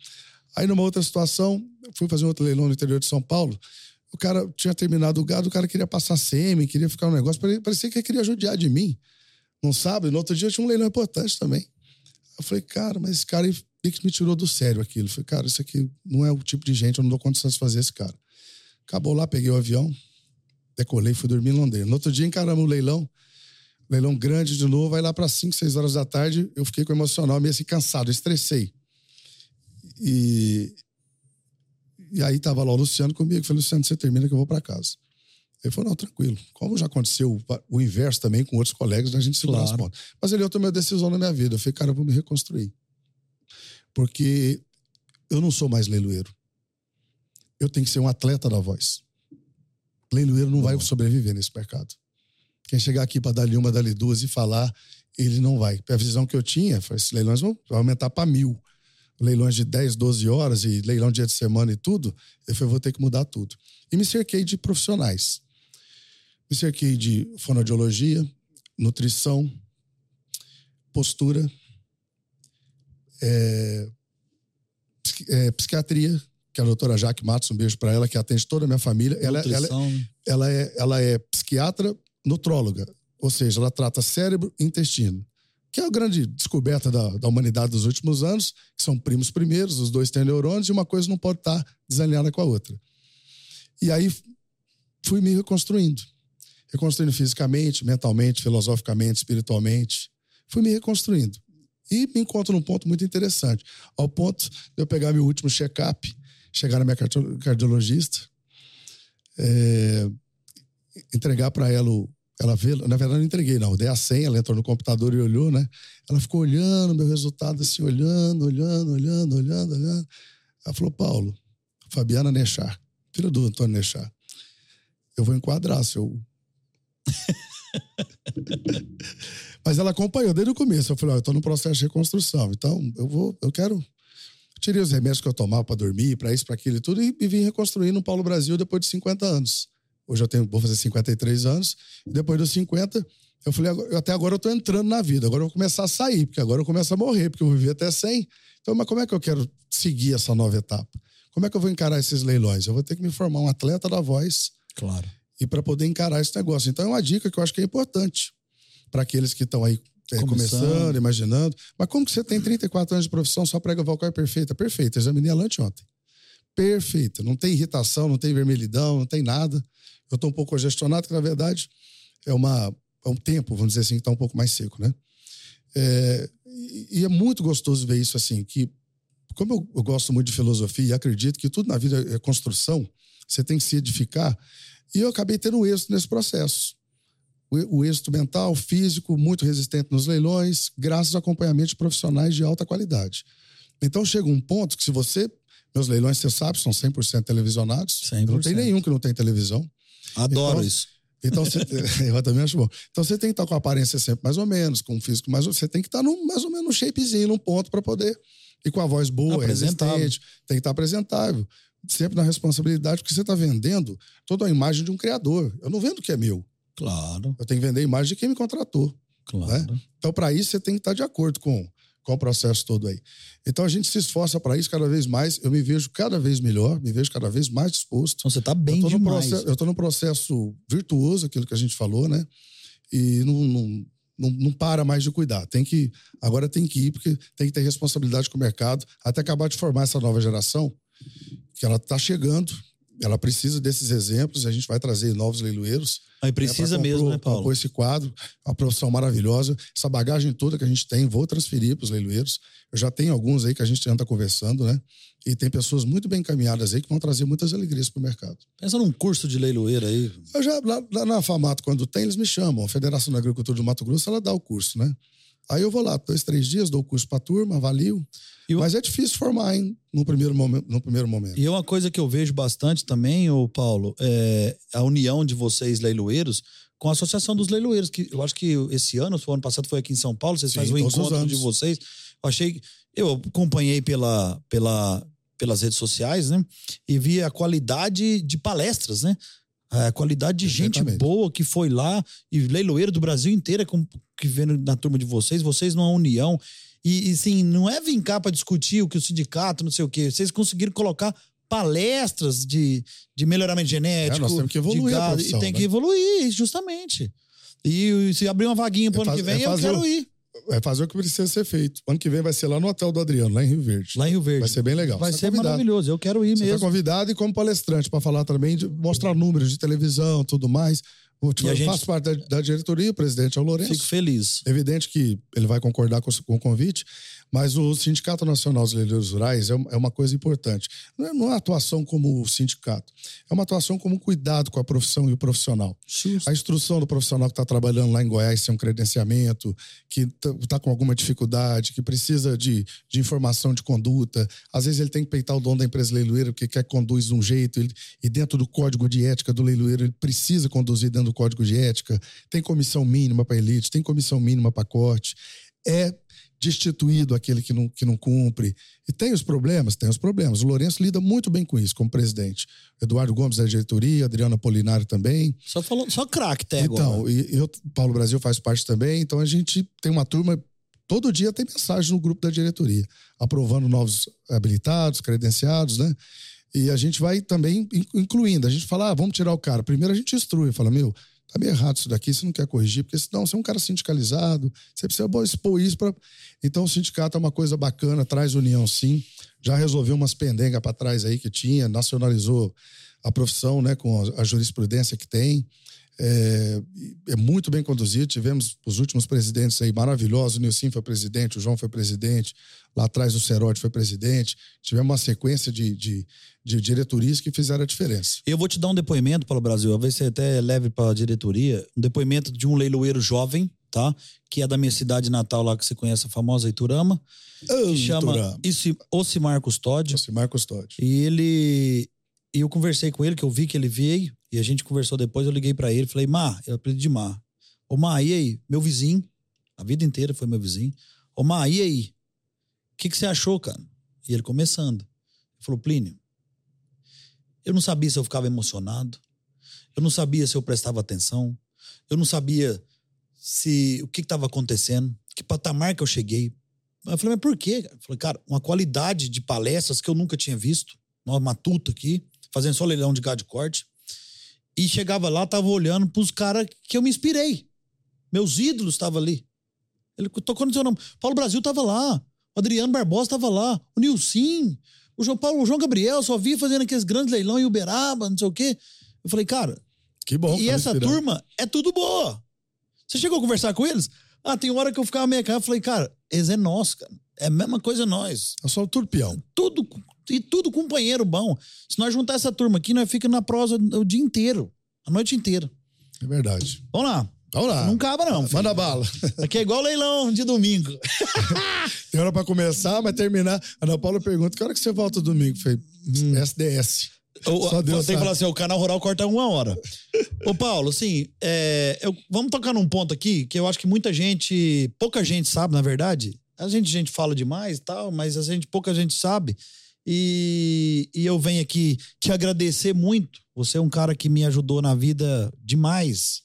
Aí, numa outra situação, fui fazer um outro leilão no interior de São Paulo. O cara tinha terminado o gado, o cara queria passar sêmen, queria ficar um negócio, pare- parecia que ele queria judiar de mim. Não sabe? No outro dia tinha um leilão importante também. Eu falei, cara, mas esse cara que me tirou do sério aquilo. Eu falei, cara, isso aqui não é o tipo de gente, eu não dou condições de fazer esse cara. Acabou lá, peguei o avião, decolei, fui dormir em Londrina. No outro dia encaramos o leilão, leilão grande de novo, vai lá para 5, 6 horas da tarde, eu fiquei com emocional meio assim cansado, estressei. E, E aí tava lá o Luciano comigo, falei, Luciano, você termina que eu vou para casa. Ele falou, não, tranquilo. Como já aconteceu o inverso também com outros colegas, a gente segura claro. Mas ele, eu tomei uma decisão na minha vida. Eu falei, cara, eu vou me reconstruir. Porque eu não sou mais leiloeiro. Eu tenho que ser um atleta da voz. Leiloeiro não vai sobreviver nesse mercado. Quem chegar aqui para dar-lhe uma, dar-lhe duas e falar, ele não vai. A visão que eu tinha foi: esses leilões vão aumentar para mil. Leilões de 10, 12 horas e leilão dia de semana e tudo. Eu falei: vou ter que mudar tudo. E me cerquei de profissionais. Me cerquei de fonoaudiologia, nutrição, postura, é, é, psiquiatria, que é a doutora Jaque Matos, um beijo para ela, que atende toda a minha família. Ela, ela, né? ela, é, ela é psiquiatra, nutróloga, ou seja, ela trata cérebro e intestino, que é a grande descoberta da, da humanidade dos últimos anos, que são primos primeiros, os dois têm neurônios e uma coisa não pode estar desalinhada com a outra. E aí fui me reconstruindo reconstruindo fisicamente, mentalmente, filosoficamente, espiritualmente. Fui me reconstruindo. E me encontro num ponto muito interessante. Ao ponto de eu pegar meu último check-up, chegar na minha cardiologista, é, entregar para ela. Ela vê, na verdade, não entreguei, não. Dei a senha, ela entrou no computador e olhou, né? Ela ficou olhando meu resultado, assim, olhando, olhando, olhando, olhando, olhando. Ela falou: Paulo, Fabiana Nechar, filha do Antônio Nechar, eu vou enquadrar seu, Mas ela acompanhou desde o começo. Eu falei, ó, eu tô no processo de reconstrução, então eu vou, eu quero. Tirei os remédios que eu tomava para dormir, para isso, para aquilo e tudo, e, e vim reconstruindo o Paulo Brasil depois de 50 anos. Hoje eu tenho, vou fazer 53 anos, e depois dos 50, eu falei, até agora eu tô entrando na vida, agora eu vou começar a sair, porque agora eu começo a morrer, porque eu viver até 100. Então, mas como é que eu quero seguir essa nova etapa? Como é que eu vou encarar esses leilões? Eu vou ter que me formar um atleta da voz. Claro e para poder encarar esse negócio. Então é uma dica que eu acho que é importante para aqueles que estão aí é, começando. começando. imaginando. Mas como que você tem 34 anos de profissão, sua prega vocal é perfeita? Perfeita, examinei ela anteontem. Perfeita, não tem irritação, não tem vermelhidão, não tem nada. Eu estou um pouco congestionado, que na verdade é, uma, é um tempo, vamos dizer assim, que está um pouco mais seco, né? É, e é muito gostoso ver isso assim, que como eu, eu gosto muito de filosofia e acredito que tudo na vida é construção, você tem que se edificar. E eu acabei tendo um êxito nesse processo. O, êxito mental, físico, muito resistente nos leilões, graças a acompanhamento de profissionais de alta qualidade. Então chega um ponto que se você. Meus leilões, você sabe, são 100% televisionados. 100%. Não tem nenhum que não tem televisão. Adoro então, isso. Então, você, eu também acho bom. Então, você tem que estar com a aparência sempre mais ou menos, com o físico mais Você tem que estar num, mais ou menos no shapezinho, num ponto para poder. E com a voz boa, resistente. Tem que estar apresentável sempre na responsabilidade, porque você está vendendo toda a imagem de um criador. Eu não vendo o que é meu. Claro. Eu tenho que vender a imagem de quem me contratou. Claro. Né? Então, para isso, você tem que estar de acordo com, com o processo todo aí. Então, a gente se esforça para isso cada vez mais. Eu me vejo cada vez melhor, me vejo cada vez mais disposto. Então, você está bem eu demais. Processo, eu estou num processo virtuoso, aquilo que a gente falou, né? E não, não, não, não, para mais de cuidar. Tem que agora tem que ir porque tem que ter responsabilidade com o mercado até acabar de formar essa nova geração que ela está chegando, ela precisa desses exemplos, a gente vai trazer novos leiloeiros. Aí precisa né, mesmo, né, Paulo? Com esse quadro, uma profissão maravilhosa. Essa bagagem toda que a gente tem, vou transferir para os leiloeiros. Eu já tenho alguns aí que a gente anda conversando, né? E tem pessoas muito bem encaminhadas aí que vão trazer muitas alegrias para o mercado. Pensa num curso de leiloeiro aí. Eu já, lá, lá na FAMATO, quando tem, eles me chamam. A Federação da Agricultura do Mato Grosso, ela dá o curso, né? Aí eu vou lá, dois, três dias, dou o curso para a turma, avalio. Eu... Mas é difícil formar, hein, no primeiro, momento, no primeiro momento. E é uma coisa que eu vejo bastante também, ô Paulo, é a união de vocês leiloeiros com a Associação dos Leiloeiros, que eu acho que esse ano, o ano passado foi aqui em São Paulo, vocês fazem um encontro de vocês. Eu achei. Eu acompanhei pela, pela, pelas redes sociais, né? E vi a qualidade de palestras, né? A qualidade de gente boa que foi lá e leiloeiro do Brasil inteiro que vem na turma de vocês, vocês numa união. E, e sim, não é vir cá para discutir o que o sindicato, não sei o quê. Vocês conseguiram colocar palestras de, de melhoramento genético. É, nós temos que evoluir. Gado, e tem né? que evoluir, justamente. E se abrir uma vaguinha pro é ano que vem, é eu quero ir é fazer o que precisa ser feito. Ano que vem vai ser lá no Hotel do Adriano, lá em Rio Verde. Lá em Rio Verde. Vai ser bem legal. Vai tá ser convidado. maravilhoso. Eu quero ir Você tá mesmo. Você convidado e como palestrante para falar também, de mostrar números de televisão, tudo mais. Eu tipo, gente... faço parte da, da, diretoria, o presidente é o Lourenço. Fico feliz. Evidente que ele vai concordar com, com o convite, Mas o Sindicato Nacional dos Leileiros Rurais é é uma coisa importante. Não é, não é uma atuação como sindicato, é uma atuação como cuidado com a profissão e o profissional. A instrução do profissional que está trabalhando lá em Goiás sem um credenciamento, que está com alguma dificuldade, que precisa de, de informação de conduta. Às vezes ele tem que peitar o dono da empresa leiloeira porque quer conduz de um jeito, ele, e dentro do código de ética do leiloeiro ele precisa conduzir dentro do código de ética. Tem comissão mínima para elite, tem comissão mínima para corte. É destituído aquele que não, que não cumpre. E tem os problemas? Tem os problemas. O Lourenço lida muito bem com isso, como presidente. Eduardo Gomes da diretoria, Adriana Polinari também. Só, falou, só craque até então, agora. E eu, Paulo Brasil faz parte também, então a gente tem uma turma. Todo dia tem mensagem no grupo da diretoria, aprovando novos habilitados, credenciados, né? E a gente vai também incluindo. A gente fala, ah, vamos tirar o cara. Primeiro a gente instrui, fala, meu, tá meio errado isso daqui, você não quer corrigir, porque senão você é um cara sindicalizado, você precisa expor isso para. Então o sindicato é uma coisa bacana, traz união sim. Já resolveu umas pendengas para trás aí que tinha, nacionalizou a profissão, né, com a jurisprudência que tem. É, é, muito bem conduzido. Tivemos os últimos presidentes aí maravilhosos. O Nilson foi presidente, o João foi presidente, lá atrás o Cerote foi presidente. Tivemos uma sequência de, de, de diretorias que fizeram a diferença. Eu vou te dar um depoimento para o Brasil, talvez você até leve para a diretoria, um depoimento de um leiloeiro jovem, tá? Que é da minha cidade natal lá, que você conhece, a famosa Iturama. Oh, que chama Ocimar Custódio. Ocimar Custódio. E ele... E eu conversei com ele, que eu vi que ele veio, e a gente conversou depois, eu liguei para ele, falei, Mar, eu apelido de Mar. Ô Mar, e aí? Meu vizinho, a vida inteira foi meu vizinho. Ô Mar, e aí? O que, que você achou, cara? E ele começando. Ele falou, Plínio, eu não sabia se eu ficava emocionado, eu não sabia se eu prestava atenção, eu não sabia se o que estava acontecendo, que patamar que eu cheguei. Eu falei, mas por quê? Eu falei, cara, uma qualidade de palestras que eu nunca tinha visto, numa matuta aqui, fazendo só leilão de gado de corte. E chegava lá, tava olhando pros caras que eu me inspirei. Meus ídolos estavam ali. Ele tocou no seu nome. Paulo Brasil tava lá. O Adriano Barbosa tava lá. O Nilson. O João Paulo, o João Gabriel, só via fazendo aqueles grandes leilão em Uberaba, não sei o quê. Eu falei, cara. Que bom. E essa inspirando. turma é tudo boa. Você chegou a conversar com eles? Ah, tem hora que eu ficava meio cara. Eu falei, cara, eles é nosso, cara. É a mesma coisa nós. É só o turpião. Tudo, e tudo companheiro bom. Se nós juntar essa turma aqui, nós fica na prosa o dia inteiro. A noite inteira. É verdade. Vamos lá. Vamos lá. Não acaba, não. Filho. Manda bala. Aqui é igual leilão de domingo. Tem hora pra começar, mas terminar. Ana Paula pergunta: que hora que você volta domingo? Eu falei, hum. SDS. O, Só Deus tem que falar assim: o canal rural corta uma hora. Ô, Paulo, assim, é, eu, vamos tocar num ponto aqui que eu acho que muita gente, pouca gente sabe, na verdade. A gente, a gente fala demais e tal, mas a gente, pouca gente sabe. E, e eu venho aqui te agradecer muito. Você é um cara que me ajudou na vida demais.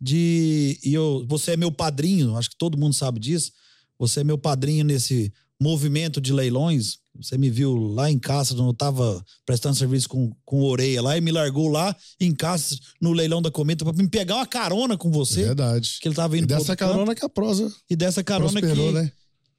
De, e eu, você é meu padrinho, acho que todo mundo sabe disso. Você é meu padrinho nesse movimento de leilões. Você me viu lá em casa, quando eu estava prestando serviço com, com Oreia lá, e me largou lá em casa, no leilão da Cometa, para me pegar uma carona com você. É verdade. Que ele tava indo e dessa carona canto, que a prosa. E dessa carona que. Né?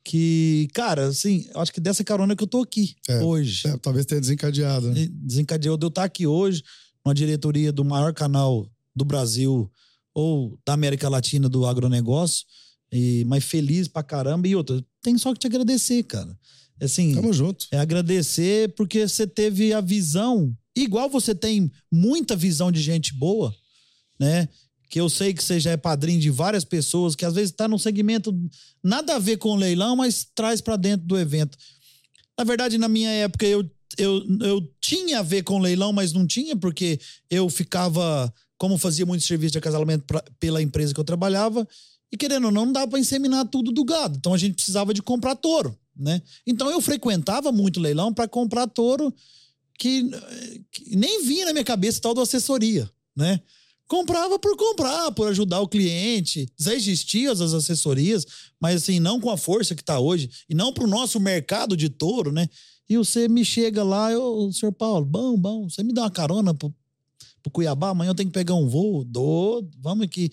Que, cara, assim, eu acho que dessa carona que eu tô aqui é, hoje. É, talvez tenha desencadeado. Né? Desencadeou de eu estar aqui hoje, uma diretoria do maior canal do Brasil ou da América Latina do agronegócio, e, mas feliz pra caramba. E outra, tem só que te agradecer, cara. Assim, Tamo junto. É agradecer porque você teve a visão, igual você tem muita visão de gente boa, né? Que eu sei que você já é padrinho de várias pessoas, que às vezes está num segmento nada a ver com o leilão, mas traz para dentro do evento. Na verdade, na minha época, eu, eu, eu tinha a ver com leilão, mas não tinha, porque eu ficava, como fazia muito serviço de acasalamento pra, pela empresa que eu trabalhava, e querendo ou não, não dava para inseminar tudo do gado. Então a gente precisava de comprar touro, né? Então eu frequentava muito leilão para comprar touro que, que nem vinha na minha cabeça tal da assessoria, né? Comprava por comprar, por ajudar o cliente. Já existiam as assessorias, mas assim, não com a força que está hoje, e não para o nosso mercado de touro, né? E você me chega lá, eu, senhor Paulo, bom, bom, você me dá uma carona pro, pro Cuiabá, amanhã eu tenho que pegar um voo, dou, vamos aqui.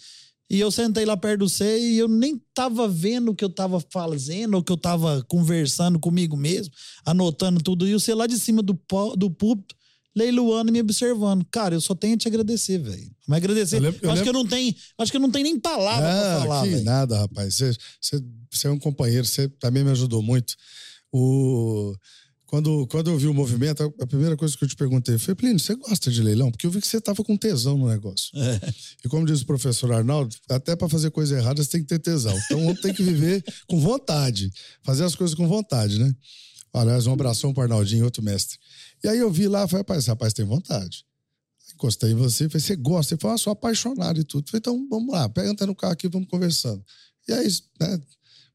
E eu sentei lá perto do você e eu nem tava vendo o que eu tava fazendo, ou que eu tava conversando comigo mesmo, anotando tudo. E você lá de cima do, do púlpito, leiloando e me observando. Cara, eu só tenho a te agradecer, velho. Mas agradecer. Eu lembro- eu acho, lembro- que eu não tenho, acho que eu não tenho nem palavra pra Ah, falar, que nada, rapaz. Você, você, você é um companheiro, você também me ajudou muito. O, quando, quando eu vi o movimento, a, primeira coisa que eu te perguntei foi, Plínio, você gosta de leilão? Porque eu vi que você estava com tesão no negócio. É. E como diz o professor Arnaldo, até para fazer coisa errada você tem que ter tesão. Então um tem que viver com vontade, fazer as coisas com vontade, né? Aliás, um abração para Arnaldinho, outro mestre. E aí eu vi lá, falei, rapaz, esse rapaz tem vontade. Encostei em você, falei, você gosta? Ele falou, ah, sou apaixonado e tudo. Falei, então vamos lá, pega no carro aqui, vamos conversando. E aí, né,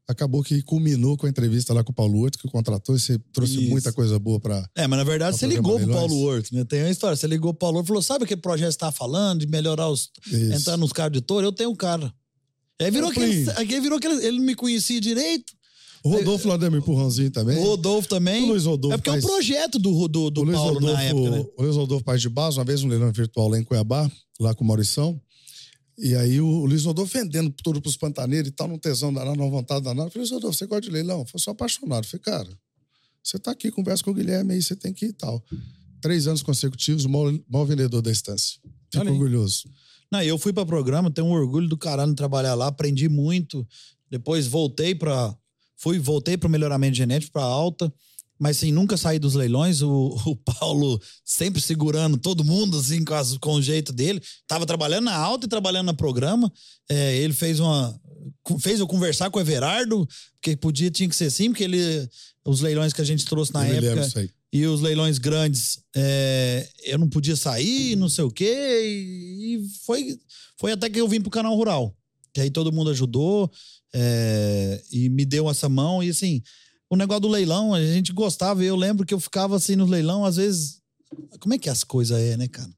acabou que culminou com a entrevista lá com o Paulo Horto, que contratou, e você trouxe Isso. muita coisa boa para. É, mas na verdade você ligou pro. Paulo Horto, né? Tem uma história. Você ligou pro Paulo Horto e falou: sabe projeto que você tá falando de melhorar os. entrar nos carros de touro? Eu tenho um cara. Aí virou Ô, aquele. Aí virou aquele. Ele não me conhecia direito. O Rodolfo lá deu um empurrãozinho também. O Rodolfo também. O Luiz Rodolfo é porque é um faz- projeto do, do, do o Luiz Paulo Rodolfo, na época, né? o Luiz Rodolfo Paz de Base, uma vez um leilão virtual lá em Cuiabá, lá com o Maurição. E aí o, o Luiz Rodolfo vendendo tudo pros pantaneiros e tal, num tesão danado, numa vontade danada. Eu falei, Luiz Rodolfo, você gosta de leilão? Eu falei, sou apaixonado. Eu falei, cara, você tá aqui, conversa com o Guilherme aí, você tem que ir e tal. Três anos consecutivos, o maior, maior vendedor da estância. Fico orgulhoso. Não, eu fui para programa, tenho um orgulho do caralho de trabalhar lá, aprendi muito. Depois voltei para fui voltei para o melhoramento genético para alta, mas assim, nunca saí dos leilões. O, o Paulo sempre segurando todo mundo assim com, as- com o jeito dele. Tava trabalhando na alta e trabalhando no programa. É, ele fez uma fez eu conversar com o Everardo, porque podia tinha que ser assim, porque ele os leilões que a gente trouxe na eu época aí. e os leilões grandes, é, eu não podia sair, não sei o quê. E, e foi, foi até que eu vim pro canal rural. Que aí todo mundo ajudou é, e me deu essa mão. E assim, o negócio do leilão, a gente gostava. Eu lembro que eu ficava assim no leilão, às vezes. Como é que as coisas é, né, cara?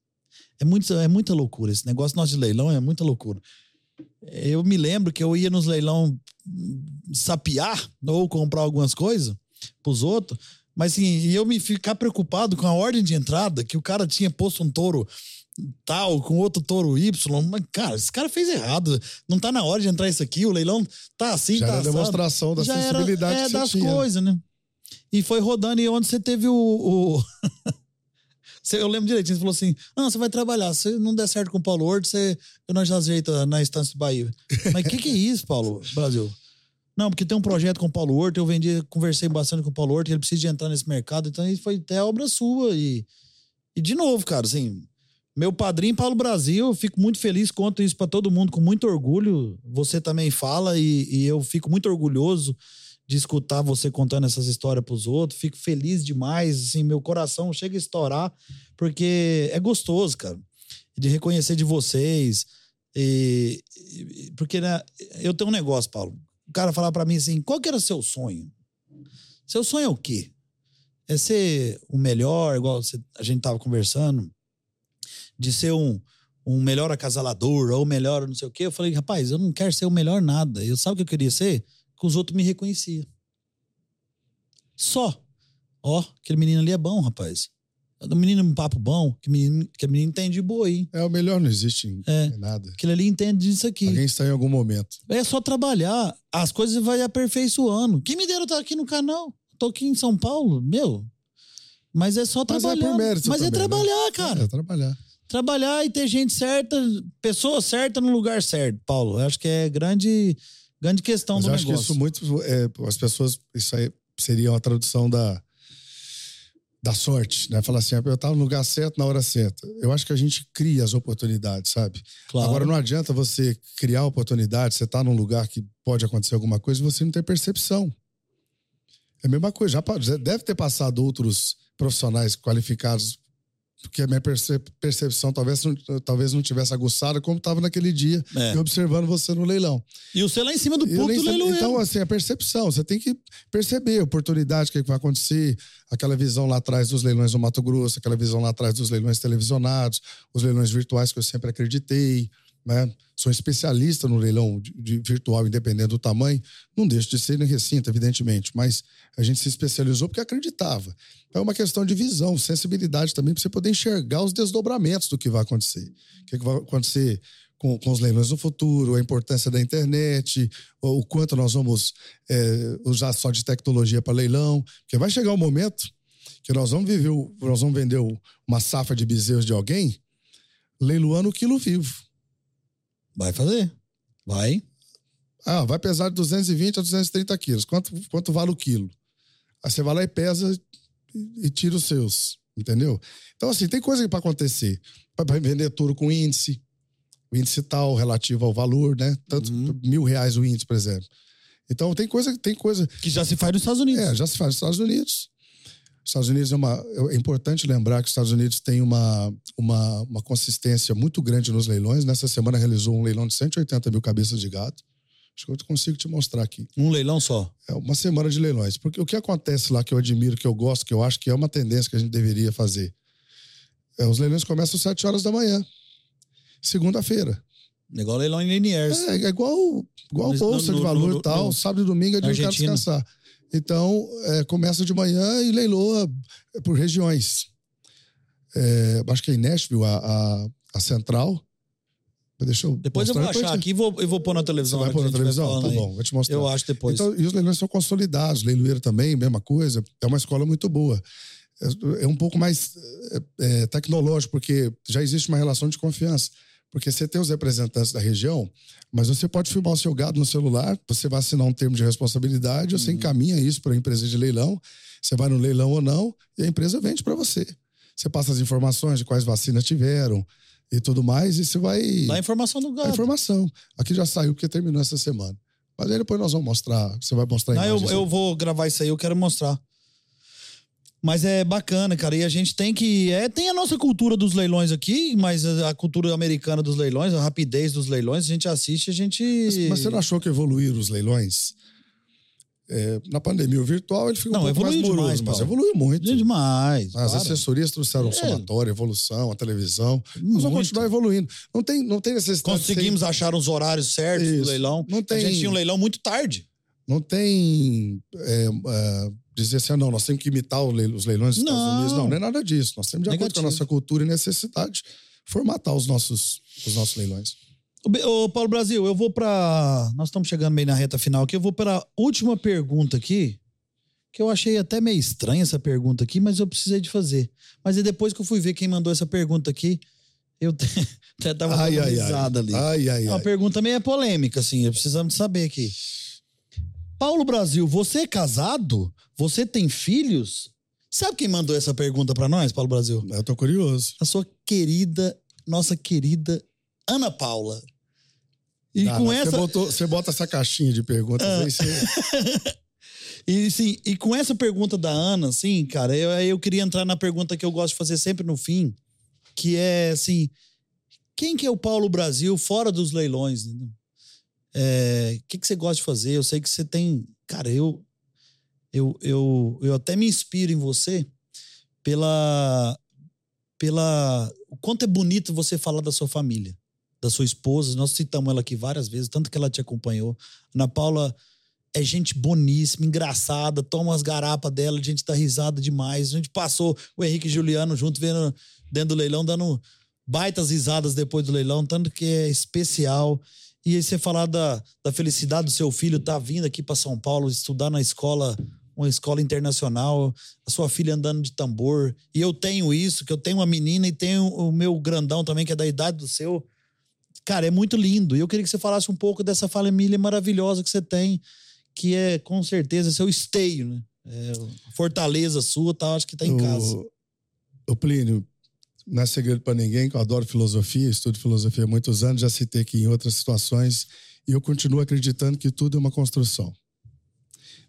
É, muito, é muita loucura. Esse negócio nosso de leilão é muita loucura. Eu me lembro que eu ia nos leilão sapiar ou comprar algumas coisas pros outros. Mas assim, eu me ficar preocupado com a ordem de entrada, que o cara tinha posto um touro tal, com outro touro Y. Mas, cara, esse cara fez errado. Não tá na hora de entrar isso aqui, o leilão tá assim, Já tá era assado. demonstração da Já era, sensibilidade é, que você das tinha. coisas, né? E foi rodando, e onde você teve o. o- Eu lembro direitinho, você falou assim: não, você vai trabalhar. Se não der certo com o Paulo Horto, você, eu nós já ajeita na Estância do Bahia. Mas o que, que é isso, Paulo, Brasil? Não, porque tem um projeto com o Paulo Horto, eu vendi, conversei bastante com o Paulo Horto, ele precisa de entrar nesse mercado, então foi até obra sua. E, e de novo, cara, assim, meu padrinho Paulo Brasil, eu fico muito feliz, conto isso pra todo mundo com muito orgulho. Você também fala e, e eu fico muito orgulhoso de escutar você contando essas histórias pros outros. Fico feliz demais, assim, meu coração chega a estourar, porque é gostoso, cara, de reconhecer de vocês. E, porque né, eu tenho um negócio, Paulo. O cara falar pra mim assim: qual que era seu sonho? Seu sonho é o quê? É ser o melhor, igual a gente tava conversando, de ser um, um melhor acasalador ou melhor não sei o quê. Eu falei, rapaz, eu não quero ser o melhor nada. Eu sabe o que eu queria ser? Que os outros me reconheciam. Só. Ó, aquele menino ali é bom, rapaz. O menino um papo bom, que menino, que menino entende de boa aí. É, o melhor não existe em É. em nada. Aquele ali entende disso aqui. Alguém está em algum momento. É só trabalhar. As coisas vai aperfeiçoando. Quem me dera estar aqui no canal? Tô aqui em São Paulo, meu. Mas é só Mas é trabalhar. mérito Mas é também, né? trabalhar, cara. É trabalhar. Trabalhar e ter gente certa, pessoa certa no lugar certo, Paulo. Eu acho que é grande, grande questão Mas do eu acho negócio. que isso muito. é, as pessoas. Isso aí seria uma tradução da, da sorte, né? Falar assim, eu estava no lugar certo na hora certa. Eu acho que a gente cria as oportunidades, sabe? Claro. Agora não adianta você criar oportunidade, você tá num lugar que pode acontecer alguma coisa e você não tem percepção. É a mesma coisa. Já deve ter passado outros profissionais qualificados, porque a minha perce- percepção talvez não, talvez não tivesse aguçada como estava naquele dia, É. observando você no leilão. E o lá em cima do ponto do leiloeiro. Então, assim, a percepção. Você tem que perceber a oportunidade, o que, é que vai acontecer, aquela visão lá atrás dos leilões do Mato Grosso, aquela visão lá atrás dos leilões televisionados, os leilões virtuais que eu sempre acreditei. Né? Sou especialista no leilão de, de virtual, independente do tamanho. Não deixo de ser no recinto, evidentemente, mas a gente se especializou porque acreditava. É uma questão de visão, sensibilidade também, para você poder enxergar os desdobramentos do que vai acontecer. O que, é que vai acontecer com, com os leilões no futuro, a importância da internet, o, o quanto nós vamos é, usar só de tecnologia para leilão. Porque vai chegar um momento que nós vamos viver, nós vamos vender uma safra de bezerros de alguém, leiloando o quilo vivo. Vai fazer. Vai. Ah, vai pesar de 220 a 230 quilos. Quanto, quanto vale o quilo? Aí você vai lá e pesa e, e tira os seus, entendeu? Então, assim, tem coisa para acontecer. Vai vender touro com índice, o índice tal relativo ao valor, né? Tanto Uhum. mil reais o índice, por exemplo. Então, tem coisa, tem coisa. Que já se faz nos Estados Unidos. É, já se faz nos Estados Unidos. Os Estados Unidos é uma. É importante lembrar que os Estados Unidos tem uma, uma, uma consistência muito grande nos leilões. Nessa semana realizou um leilão de 180 mil cabeças de gado. Acho que eu consigo te mostrar aqui. Um leilão só. É uma semana de leilões. Porque o que acontece lá que eu admiro, que eu gosto, que eu acho que é uma tendência que a gente deveria fazer. É, os leilões começam às 7 horas da manhã. Segunda-feira. Igual leilão em Liniers. É, é igual, igual No- bolsa no- de valor no- e tal. sábado e domingo é de cara Argentina. descansar. Então, é, começa de manhã e leiloa por regiões. É, acho que é em Nashville, a, a, a central. Deixa eu Depois eu vou mostrar, achar aqui e vou, eu vou pôr na Você televisão. vai a pôr na vai televisão? Tá bom, vou te mostrar. Eu acho depois. Então, e os leilões são consolidados, leiloeiro também, mesma coisa. É uma escola muito boa. É, é um pouco mais é, é, tecnológico, porque já existe uma relação de confiança. Porque você tem os representantes da região, mas você pode filmar o seu gado no celular, você vai assinar um termo de responsabilidade, você encaminha isso para a empresa de leilão, você vai no leilão ou não, e a empresa vende para você. Você passa as informações de quais vacinas tiveram e tudo mais, e você vai. Dá a informação do A gado. informação. Aqui já saiu porque terminou essa semana. Mas aí depois nós vamos mostrar. Você vai mostrar Não, eu, imagens eu vou gravar isso aí, eu quero mostrar. Mas é bacana, cara. E a gente tem que. É, tem a nossa cultura dos leilões aqui, mas a cultura americana dos leilões, a rapidez dos leilões, a gente assiste, a gente. Mas, mas você não achou que evoluíram os leilões? É, na pandemia, o virtual ele ficou Não, um pouco mais evoluiu moroso, demais, mas evoluiu muito. Demais. As para. assessorias trouxeram É. somatório, evolução, a televisão. Nós vamos Muito. continuar evoluindo. Não tem, não tem necessidade. Conseguimos achar os horários certos do Isso. leilão. Não tem- A gente tinha um leilão muito tarde. Não tem é, é, dizer assim, ah, não, nós temos que imitar os leilões dos Estados Não. Unidos. Não, não é nada disso. Nós temos de acordo com a Negativo. nossa cultura e necessidade formatar os nossos, os nossos leilões. Ô, Paulo Brasil, eu vou pra. Nós estamos chegando meio na reta final aqui. Eu vou para a última pergunta aqui, que eu achei até meio estranha essa pergunta aqui, mas eu precisei de fazer. Mas é depois que eu fui ver quem mandou essa pergunta aqui, eu até tava Ai, ai, ali. Ai, ai, É uma ai. pergunta meio polêmica, assim, precisamos saber aqui. Paulo Brasil, você é casado? Você tem filhos? Sabe quem mandou essa pergunta pra nós, Paulo Brasil? Eu tô curioso. A sua querida, nossa querida Ana Paula. E com essa. Você, botou- você bota essa caixinha de perguntas Ah. aí, você... E, sim, e com essa pergunta da Ana, assim, cara, eu, eu queria entrar na pergunta que eu gosto de fazer sempre no fim, que é assim: quem que é o Paulo Brasil fora dos leilões? entendeu? É, que, que você gosta de fazer? Eu sei que você tem. Cara, eu, eu, eu, eu até me inspiro em você pela. pela o quanto é bonito você falar da sua família, da sua esposa. Nós citamos ela aqui várias vezes, tanto que ela te acompanhou. Ana Paula é gente boníssima, engraçada, toma as garapas dela, a gente dá risada demais. A gente passou o Henrique e Juliano junto, vendo dentro do leilão, dando baitas risadas depois do leilão, tanto que é especial. E aí você falar da, da felicidade do seu filho tá vindo aqui para São Paulo estudar na escola, uma escola internacional, a sua filha andando de tambor. E eu tenho isso, que eu tenho uma menina e tenho o meu grandão também, que é da idade do seu. Cara, é muito lindo. E eu queria que você falasse um pouco dessa família maravilhosa que você tem, que é com certeza seu esteio, né? É, fortaleza sua, tá? Acho que tá em casa. O, o Plínio, não é segredo para ninguém que eu adoro filosofia, estudo filosofia há muitos anos, já citei aqui em outras situações, e eu continuo acreditando que tudo é uma construção.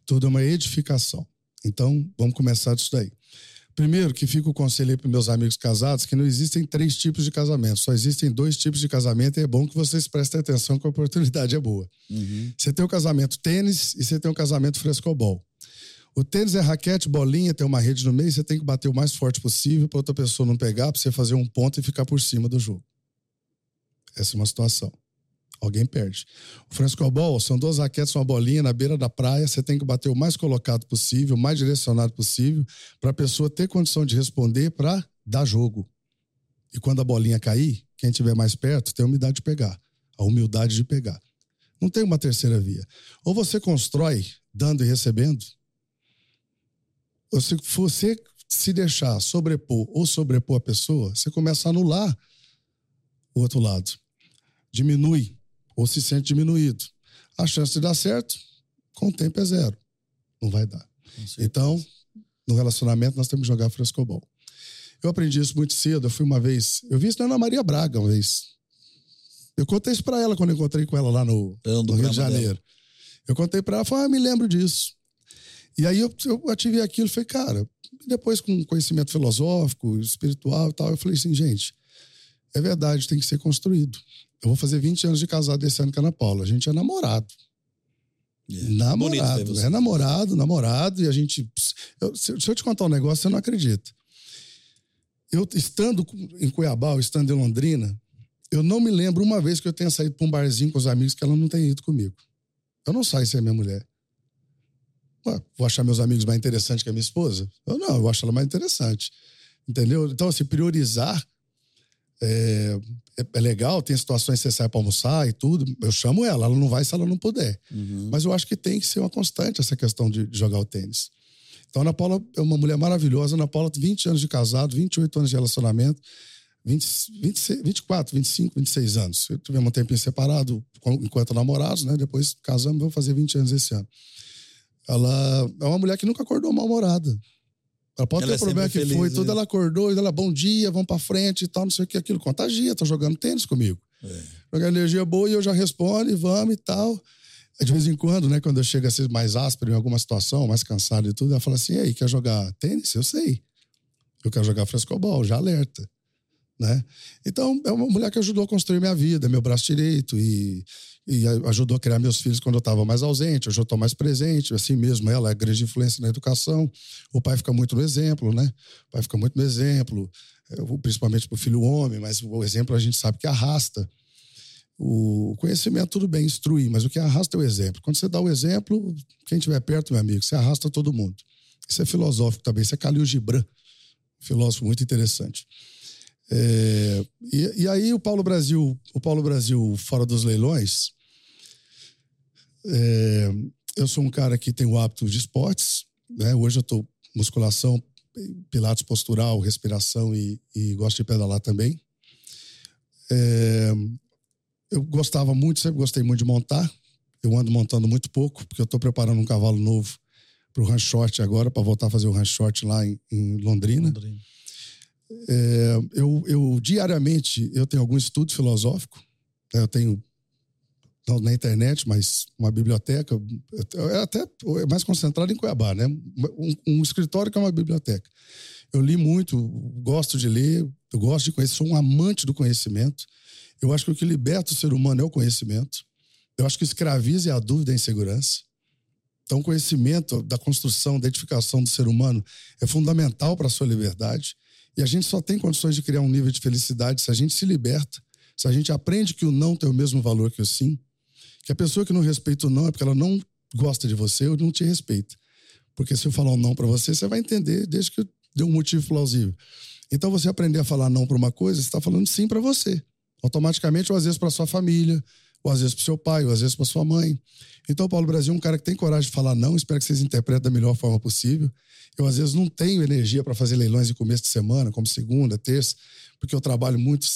Tudo é uma edificação. Então, vamos começar disso daí. Primeiro, que fica o conselho aí para meus amigos casados, que não existem três tipos de casamento, só existem dois tipos de casamento e é bom que vocês prestem atenção que a oportunidade é boa. Uhum. Você tem o casamento tênis e você tem o casamento frescobol. O tênis é raquete, bolinha, tem uma rede no meio, você tem que bater o mais forte possível para outra pessoa não pegar, para você fazer um ponto e ficar por cima do jogo. Essa é uma situação. Alguém perde. O frescobol são duas raquetes, uma bolinha na beira da praia, você tem que bater o mais colocado possível, o mais direcionado possível, para a pessoa ter condição de responder para dar jogo. E quando a bolinha cair, quem estiver mais perto tem a humildade de pegar, a humildade de pegar. Não tem uma terceira via. Ou você constrói dando e recebendo, se você se deixar sobrepor ou sobrepor a pessoa, você começa a anular o outro lado. Diminui ou se sente diminuído. A chance de dar certo, com o tempo, é zero. Não vai dar. Então, no relacionamento, nós temos que jogar frescobol. Eu aprendi isso muito cedo. Eu fui uma vez. Eu vi isso na Ana Maria Braga uma vez. Eu contei isso pra ela quando eu encontrei com ela lá no, no Rio de Janeiro. Dela. Eu contei pra ela, falei, ah, me lembro disso. E aí eu, eu ativei aquilo, falei, cara, depois com conhecimento filosófico, espiritual e tal, eu falei assim, gente, é verdade, tem que ser construído. Eu vou fazer 20 anos de casado esse ano com a Ana Paula. A gente é namorado. Yeah. Namorado. Bonito, é namorado, namorado, e a gente. Eu, se, eu te contar um negócio, você não acredita. Eu, estando em Cuiabá, estando em Londrina, eu não me lembro uma vez que eu tenha saído para um barzinho com os amigos que ela não tenha ido comigo. Eu não saio sem a minha mulher. Ué, vou achar meus amigos mais interessantes que a minha esposa? Eu não, eu acho ela mais interessante. Entendeu? Então, assim, priorizar é, é, é, legal, tem situações que você sai para almoçar e tudo. Eu chamo ela, ela não vai se ela não puder. Uhum. Mas eu acho que tem que ser uma constante essa questão de, de jogar o tênis. Então, a Ana Paula é uma mulher maravilhosa. A Ana Paula tem 20 anos de casado, 28 anos de relacionamento, 20, 26, 24, 25, 26 anos. Tivemos um tempinho separado enquanto namorados, né? Depois casamos, vamos fazer 20 anos esse ano. Ela é uma mulher que nunca acordou mal-humorada. Ela pode ela ter é problema que feliz, foi, tudo, né? ela acordou, ela, bom dia, vamos pra frente e tal, não sei o que, aquilo. Contagia, tá jogando tênis comigo. É. Jogar energia boa e eu já respondo e vamos e tal. De vez em quando, né, quando eu chego a ser mais áspero em alguma situação, mais cansado e tudo, ela fala assim: e aí, quer jogar tênis? Eu sei. Eu quero jogar frescobol, já alerta. Né? Então, é uma mulher que ajudou a construir minha vida, meu braço direito, e, e ajudou a criar meus filhos quando eu estava mais ausente. Hoje eu estou mais presente, assim mesmo. Ela é grande influência na educação. O pai fica muito no exemplo, né? O pai fica muito no exemplo, principalmente para o filho homem, mas o exemplo a gente sabe que arrasta. O conhecimento, tudo bem, instruir, mas o que arrasta é o exemplo. Quando você dá o exemplo, quem estiver perto, meu amigo, você arrasta todo mundo. Isso é filosófico também. Isso é Khalil Gibran, filósofo muito interessante. É, e, e, aí o Paulo Brasil, o Paulo Brasil fora dos leilões, é, eu sou um cara que tem o hábito de esportes, né? Hoje eu estou musculação, pilates postural, respiração e, e, gosto de pedalar também. É, eu gostava muito, sempre gostei muito de montar. Eu ando montando muito pouco, porque eu estou preparando um cavalo novo para o Run Short agora, para voltar a fazer o Run Short lá em, em Londrina. Londrina. É, eu, eu, diariamente, eu tenho algum estudo filosófico. Né? Eu tenho não na internet, mas uma biblioteca, é até é mais concentrado em Cuiabá, né? Um, um, escritório que é uma biblioteca. Eu li muito, gosto de ler, eu gosto de conhecer, sou um amante do conhecimento. Eu acho que o que liberta o ser humano é o conhecimento. Eu acho que escraviza é a dúvida e a insegurança. Então, o conhecimento da construção, da edificação do ser humano é fundamental para a sua liberdade. E a gente só tem condições de criar um nível de felicidade se a gente se liberta, se a gente aprende que o não tem o mesmo valor que o sim, que a pessoa que não respeita o não é porque ela não gosta de você ou não te respeita. Porque se eu falar um não para você, você vai entender desde que deu um motivo plausível. Então, você aprender a falar não para uma coisa, você está falando sim para você. Automaticamente, ou às vezes para sua família, ou às vezes para seu pai, ou às vezes para sua mãe. Então, Paulo Brasil é um cara que tem coragem de falar não, espero que vocês interpretem da melhor forma possível. Eu, às vezes, não tenho energia para fazer leilões em começo de semana, como segunda, terça, porque eu trabalho muito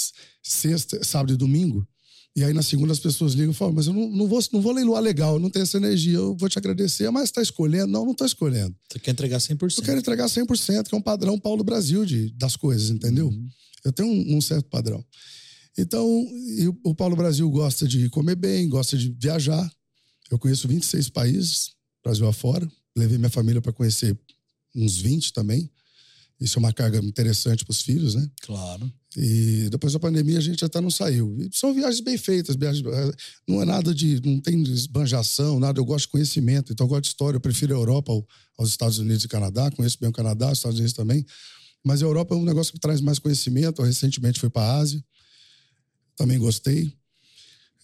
sexta, sábado e domingo. E aí na segunda as pessoas ligam e falam, mas eu não, não, vou, não vou leiloar legal, eu não tenho essa energia, eu vou te agradecer, mas está escolhendo? Não, não estou escolhendo. Você quer entregar 100%? Eu quero entregar 100%, que é um padrão Paulo Brasil de, das coisas, entendeu? Uhum. Eu tenho um, um, certo padrão. Então, o Paulo Brasil gosta de comer bem, gosta de viajar. Eu conheço 26 países, Brasil afora. Levei minha família para conhecer uns 20 também. Isso é uma carga interessante para os filhos, né? Claro. E depois da pandemia a gente até não saiu. E são viagens bem feitas, viagens, eh, não é nada de. não tem esbanjação, nada. Eu gosto de conhecimento, então eu gosto de história. Eu prefiro a Europa aos Estados Unidos e Canadá, conheço bem o Canadá, os Estados Unidos também. Mas a Europa é um negócio que traz mais conhecimento. Eu recentemente fui para a Ásia, também gostei.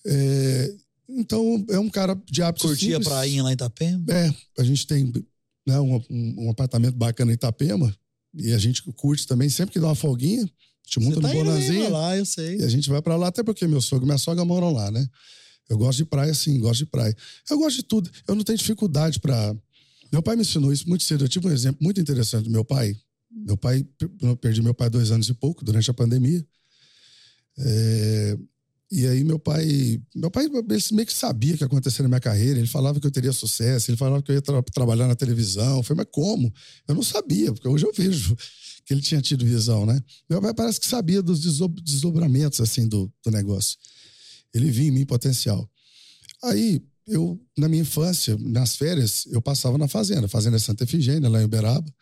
É, então é um cara de hábitos. Curtia simples. a prainha lá em Itapema? É, a gente tem né, um, um apartamento bacana em Itapema e a gente curte também, sempre que dá uma folguinha, a gente monta no tá Bonazinha. lá, eu sei. E a gente vai para lá, até porque meu sogro e minha sogra moram lá, né? Eu gosto de praia, sim, gosto de praia. Eu gosto de tudo. Eu não tenho dificuldade para. Meu pai me ensinou isso muito cedo. Eu tive um exemplo muito interessante do meu pai. Meu pai, eu perdi meu pai dois anos e pouco durante a pandemia. É, e aí meu pai, meu pai meio que sabia o que ia acontecer na minha carreira. Ele falava que eu teria sucesso, ele falava que eu ia tra trabalhar na televisão. Falei, mas como? Eu não sabia, porque hoje eu vejo que ele tinha tido visão, né? Meu pai parece que sabia dos desdobramentos assim do, do negócio. Ele via em mim potencial. Aí eu na minha infância, nas férias, eu passava na fazenda, fazenda Santa Efigênia lá em Uberaba.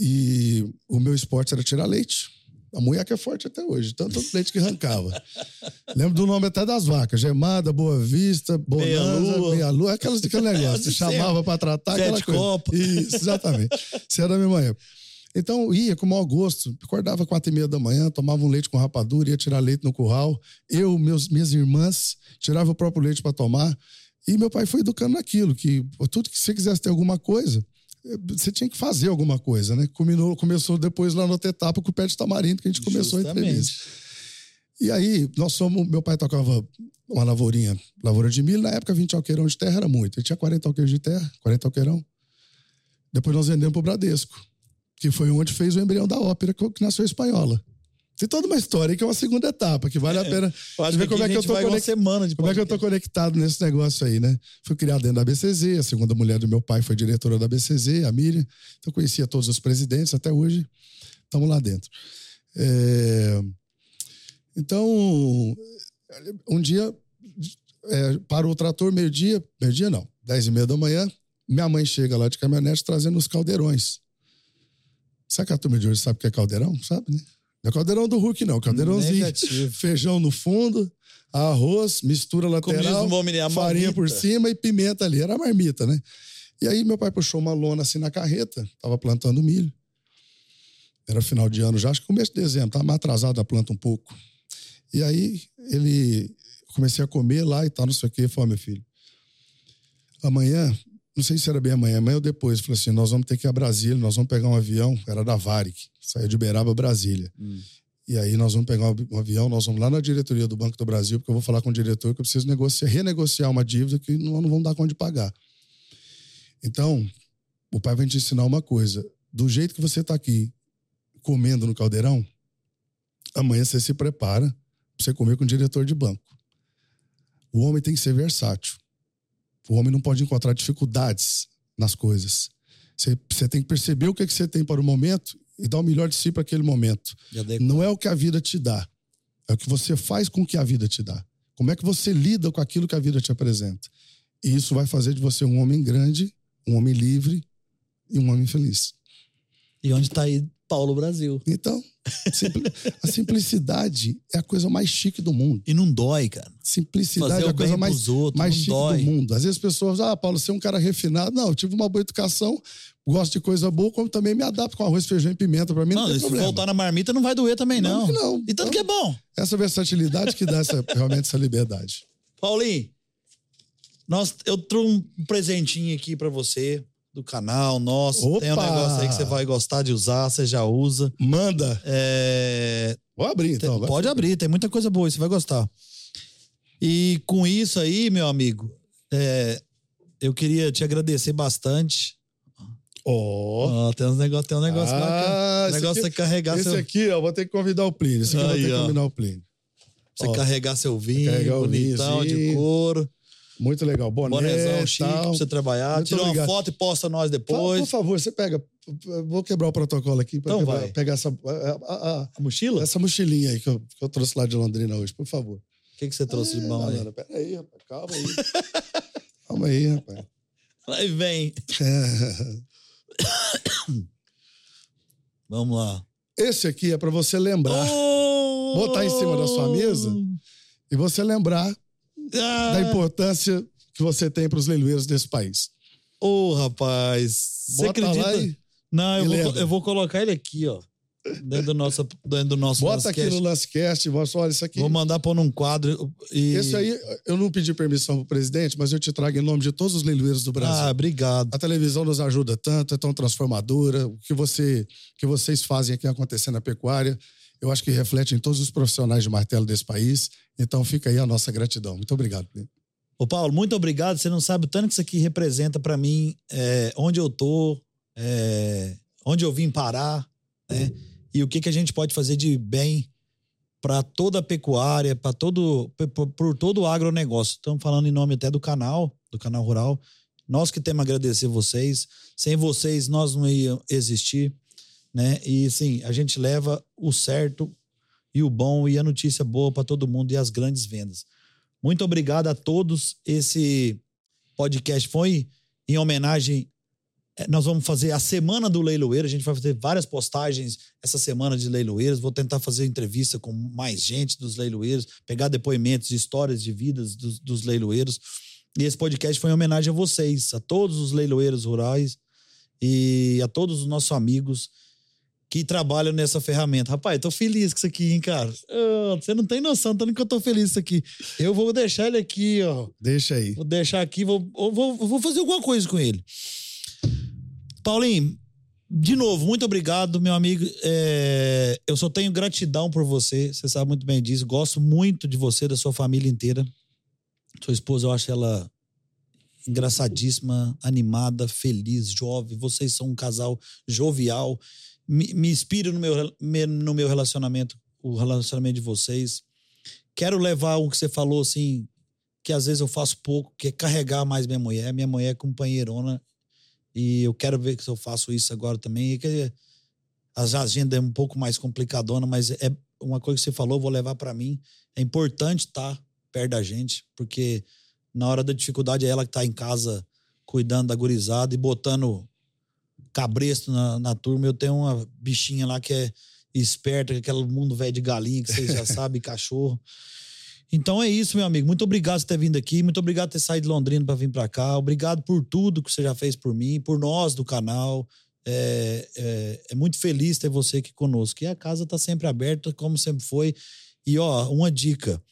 E o meu esporte era tirar leite. A mulher que é forte até hoje, tanto leite que arrancava. Lembro do nome até das vacas: Gemada, Boa Vista, Bonanza, Meia Lua, aquelas daquele negócio. chamava para tratar aquela coisa. Copo. Isso, exatamente. Isso era da mesma época. Então ia com o maior gosto, acordava quatro e meia da manhã, tomava um leite com rapadura, ia tirar leite no curral. Eu, meus, minhas irmãs, tirava o próprio leite para tomar. E meu pai foi educando naquilo, que tudo que você quisesse ter alguma coisa, você tinha que fazer alguma coisa, né? Começou, começou depois lá na outra etapa com o pé de tamarindo, que a gente começou Justamente. a entrevista. E aí, nós somos. Meu pai tocava uma lavourinha, lavoura de milho. Na época, 20 alqueirão de terra era muito. Ele tinha 40 alqueiros de terra, 40 alqueirão. Depois nós vendemos para o Bradesco, que foi onde fez o embrião da ópera que nasceu espanhola. Tem toda uma história que é uma segunda etapa, que vale a é, pena é, ver como é que eu tô conect... semana de como é que eu tô conectado nesse negócio aí, né? Fui criado dentro da BCZ, a segunda mulher do meu pai foi diretora da BCZ, a Miriam. Então conhecia todos os presidentes, até hoje estamos lá dentro. É... Então, um dia é, parou o trator, meio-dia, meio-dia não, dez e meia da manhã, minha mãe chega lá de caminhonete trazendo os caldeirões. Sabe que a turma de hoje sabe o que é caldeirão? Sabe, né? Não é caldeirão do Hulk, não. Caldeirãozinho. Negativo. Feijão no fundo, arroz, mistura lateral, farinha por cima e pimenta ali. Era a marmita, né? E aí meu pai puxou uma lona assim na carreta, tava plantando milho. Era final de ano já, acho que começo de dezembro, tava mais atrasado a planta um pouco. E aí ele comecei a comer lá e tal, não sei o que, falou, meu filho. Amanhã não sei se era bem amanhã, amanhã ou depois, falou assim: nós vamos ter que ir a Brasília, nós vamos pegar um avião, era da Varig, saía de Uberaba, Brasília. Hum. E aí nós vamos pegar um avião, nós vamos lá na diretoria do Banco do Brasil, porque eu vou falar com o diretor que eu preciso negociar, renegociar uma dívida que nós não vamos dar conta de pagar. Então, o pai vai te ensinar uma coisa: do jeito que você está aqui comendo no caldeirão, amanhã você se prepara para você comer com o diretor de banco. O homem tem que ser versátil. O homem não pode encontrar dificuldades nas coisas. Você, você tem que perceber o que, é que você tem para o momento e dar o melhor de si para aquele momento. Não é o que a vida te dá, é o que você faz com o que a vida te dá. Como é que você lida com aquilo que a vida te apresenta? E isso vai fazer de você um homem grande, um homem livre e um homem feliz. E onde está aí Paulo Brasil? Então, a simplicidade é a coisa mais chique do mundo. E não dói, cara. Simplicidade Fazer é a coisa mais, outros, mais chique dói. do mundo. Às vezes as pessoas, ah, Paulo, você é um cara refinado. Não, eu tive uma boa educação, gosto de coisa boa, como também me adapto com arroz, feijão e pimenta. Pra mim não, não tem se problema. voltar na marmita não vai doer também, não. Não, não. E tanto então, que é bom. Essa versatilidade que dá essa, realmente essa liberdade. Paulinho, nós, eu trouxe um presentinho aqui para você do canal nosso. Opa! Tem um negócio aí que você vai gostar de usar, você já usa. Manda. É... Vou abrir, então. Tem, pode abrir, tem muita coisa boa, você vai gostar. E com isso aí, meu amigo, é... eu queria te agradecer bastante. Ó. Oh. oh. tem uns negócios, tem um negócio ah, negócio aqui, carregar esse seu... aqui, ó, vou ter que convidar o Plínio. Esse aqui aí, vou ter que convidar o Plínio. Você ó, carregar seu vinho, bonitão, de couro. Muito legal. Boné, Bonézão chique pra você trabalhar. Muito Tira obrigado. uma foto e posta nós depois. Por favor, você pega. Vou quebrar o protocolo aqui para então pegar essa. A, a, a, mochila? Essa mochilinha aí que eu, que eu, trouxe lá de Londrina hoje, por favor. O que, que você trouxe de bom aí? Pera aí, rapaz. Calma aí. Calma aí, rapaz. Aí vem. Vamos lá. Esse aqui é para você lembrar. Oh! Botar em cima da sua mesa e você lembrar ah. da importância que você tem para os leiloeiros desse país. Ô, oh, rapaz. Você acredita? E... Não, eu vou, eu vou colocar ele aqui, ó. Dentro do nosso, dentro do nosso Bota aqui no Lancecast, mostra, olha isso aqui. Vou mandar pôr num quadro. E... Esse aí, eu não pedi permissão pro presidente, mas eu te trago em nome de todos os leiloeiros do Brasil. Ah, obrigado. A televisão nos ajuda tanto, é tão transformadora. O que, você, que vocês fazem aqui acontecer na pecuária eu acho que reflete em todos os profissionais de martelo desse país. Então fica aí a nossa gratidão. Muito obrigado. Ô Paulo, muito obrigado. Você não sabe o tanto que isso aqui representa para mim, é, onde eu tô, é, onde eu vim parar, né? E o que, que a gente pode fazer de bem para toda a pecuária, para todo, por todo o agronegócio. Estamos falando em nome até do canal, do canal rural. Nós que temos a agradecer vocês. Sem vocês, nós não ia existir, né? E sim, a gente leva o certo e o bom e a notícia boa para todo mundo e as grandes vendas. Muito obrigado a todos. Esse podcast foi em homenagem é, nós vamos fazer a semana do leiloeiro. A gente vai fazer várias postagens essa semana de leiloeiros. Vou tentar fazer entrevista com mais gente dos leiloeiros, pegar depoimentos, histórias de vidas dos, dos leiloeiros. E esse podcast foi em homenagem a vocês, a todos os leiloeiros rurais e a todos os nossos amigos que trabalham nessa ferramenta. Rapaz, tô feliz com isso aqui, hein, cara? Oh, você não tem noção tanto que eu tô feliz com isso aqui. Eu vou deixar ele aqui, ó. Deixa aí. Vou deixar aqui, vou, vou, vou fazer alguma coisa com ele. Paulinho, de novo, muito obrigado, meu amigo. É, eu só tenho gratidão por você. Você sabe muito bem disso. Gosto muito de você, da sua família inteira. Sua esposa, eu acho ela engraçadíssima, animada, feliz, jovem. Vocês são um casal jovial. Me, me no meu, no meu relacionamento, o relacionamento de vocês. Quero levar o que você falou, assim, que às vezes eu faço pouco, que é carregar mais minha mulher. Minha mulher é companheirona e eu quero ver se eu faço isso agora também. que a agenda é um pouco mais complicadona, mas é uma coisa que você falou, vou levar para mim. É importante estar tá perto da gente, porque na hora da dificuldade é ela que está em casa cuidando da gurizada e botando cabresto na, na turma. Eu tenho uma bichinha lá que é esperta, é aquele mundo velho de galinha que vocês já sabem, cachorro. Então é isso, meu amigo. Muito obrigado por ter vindo aqui. Muito obrigado por ter saído de Londrina para vir para cá. Obrigado por tudo que você já fez por mim, por nós do canal. É, é, é muito feliz ter você aqui conosco. E a casa está sempre aberta, como sempre foi. E ó, uma dica: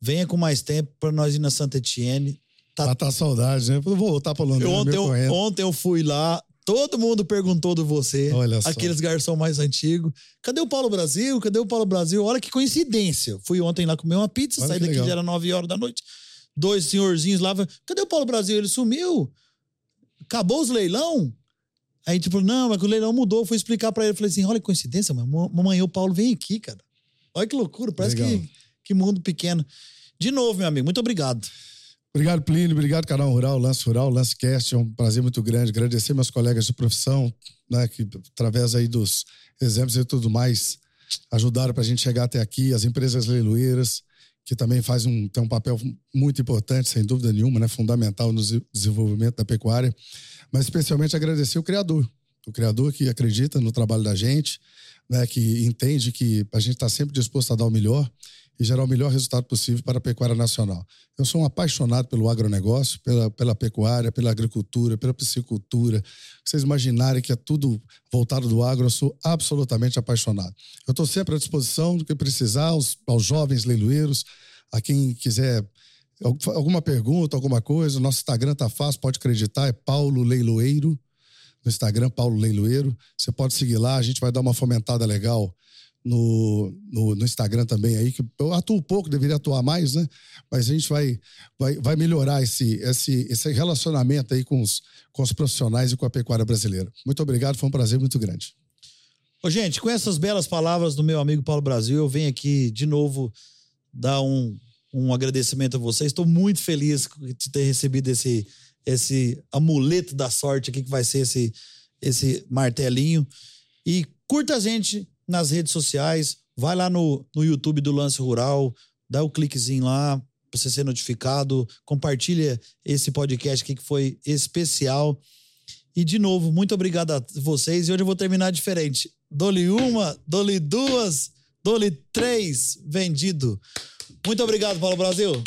venha com mais tempo para nós ir na Santa Etienne. Tá, tá saudade, né? Vou voltar para Londrina. Ontem eu, ontem eu fui lá, Todo mundo perguntou de você. Olha só. Aqueles garçom mais antigos. Cadê o Paulo Brasil? Cadê o Paulo Brasil? Olha que coincidência. Fui ontem lá comer uma pizza, Olha saí daqui legal. já era 9 horas da noite. Dois senhorzinhos lá. Cadê o Paulo Brasil? Ele sumiu. Acabou os leilão? Aí, tipo, não, mas o leilão mudou. Eu fui explicar para ele. Falei assim: olha que coincidência, mano. Mamãe, o Paulo vem aqui, cara. Olha que loucura. Parece que, que mundo pequeno. De novo, meu amigo, muito obrigado. Obrigado, Plínio. Obrigado, Canal Rural, Lance Rural, Lance Cast. É um prazer muito grande. Agradecer meus colegas de profissão, né, que através aí dos exemplos e tudo mais, ajudaram para a gente chegar até aqui. As empresas leiloeiras, que também faz um, tem um papel muito importante, sem dúvida nenhuma, né, fundamental no desenvolvimento da pecuária. Mas especialmente agradecer o Criador. O Criador que acredita no trabalho da gente, né, que entende que a gente está sempre disposto a dar o melhor e gerar o melhor resultado possível para a pecuária nacional. Eu sou um apaixonado pelo agronegócio, pela, pela pecuária, pela agricultura, pela piscicultura. Vocês imaginarem que é tudo voltado do agro, eu sou absolutamente apaixonado. Eu estou sempre à disposição do que precisar, aos, aos jovens leiloeiros, a quem quiser alguma pergunta, alguma coisa, nosso Instagram tá fácil, pode acreditar, é Paulo Leiloeiro, no Instagram, Paulo Leiloeiro. Você pode seguir lá, a gente vai dar uma fomentada legal no, no, no, Instagram também aí, que eu atuo pouco, deveria atuar mais, né? Mas a gente vai, vai, vai melhorar esse, esse, esse relacionamento aí com os, com os profissionais e com a pecuária brasileira. Muito obrigado, foi um prazer muito grande. Ô, gente, com essas belas palavras do meu amigo Paulo Brasil, eu venho aqui de novo dar um, um agradecimento a vocês. Estou muito feliz de ter recebido esse, esse amuleto da sorte aqui, que vai ser esse, esse martelinho. E curta a gente nas redes sociais, vai lá no, no YouTube do Lance Rural, dá o um cliquezinho lá para você ser notificado, compartilha esse podcast aqui que foi especial. E de novo, muito obrigado a vocês. E hoje eu vou terminar diferente. Dole uma, dole duas, dole três, vendido. Muito obrigado, Paulo Brasil.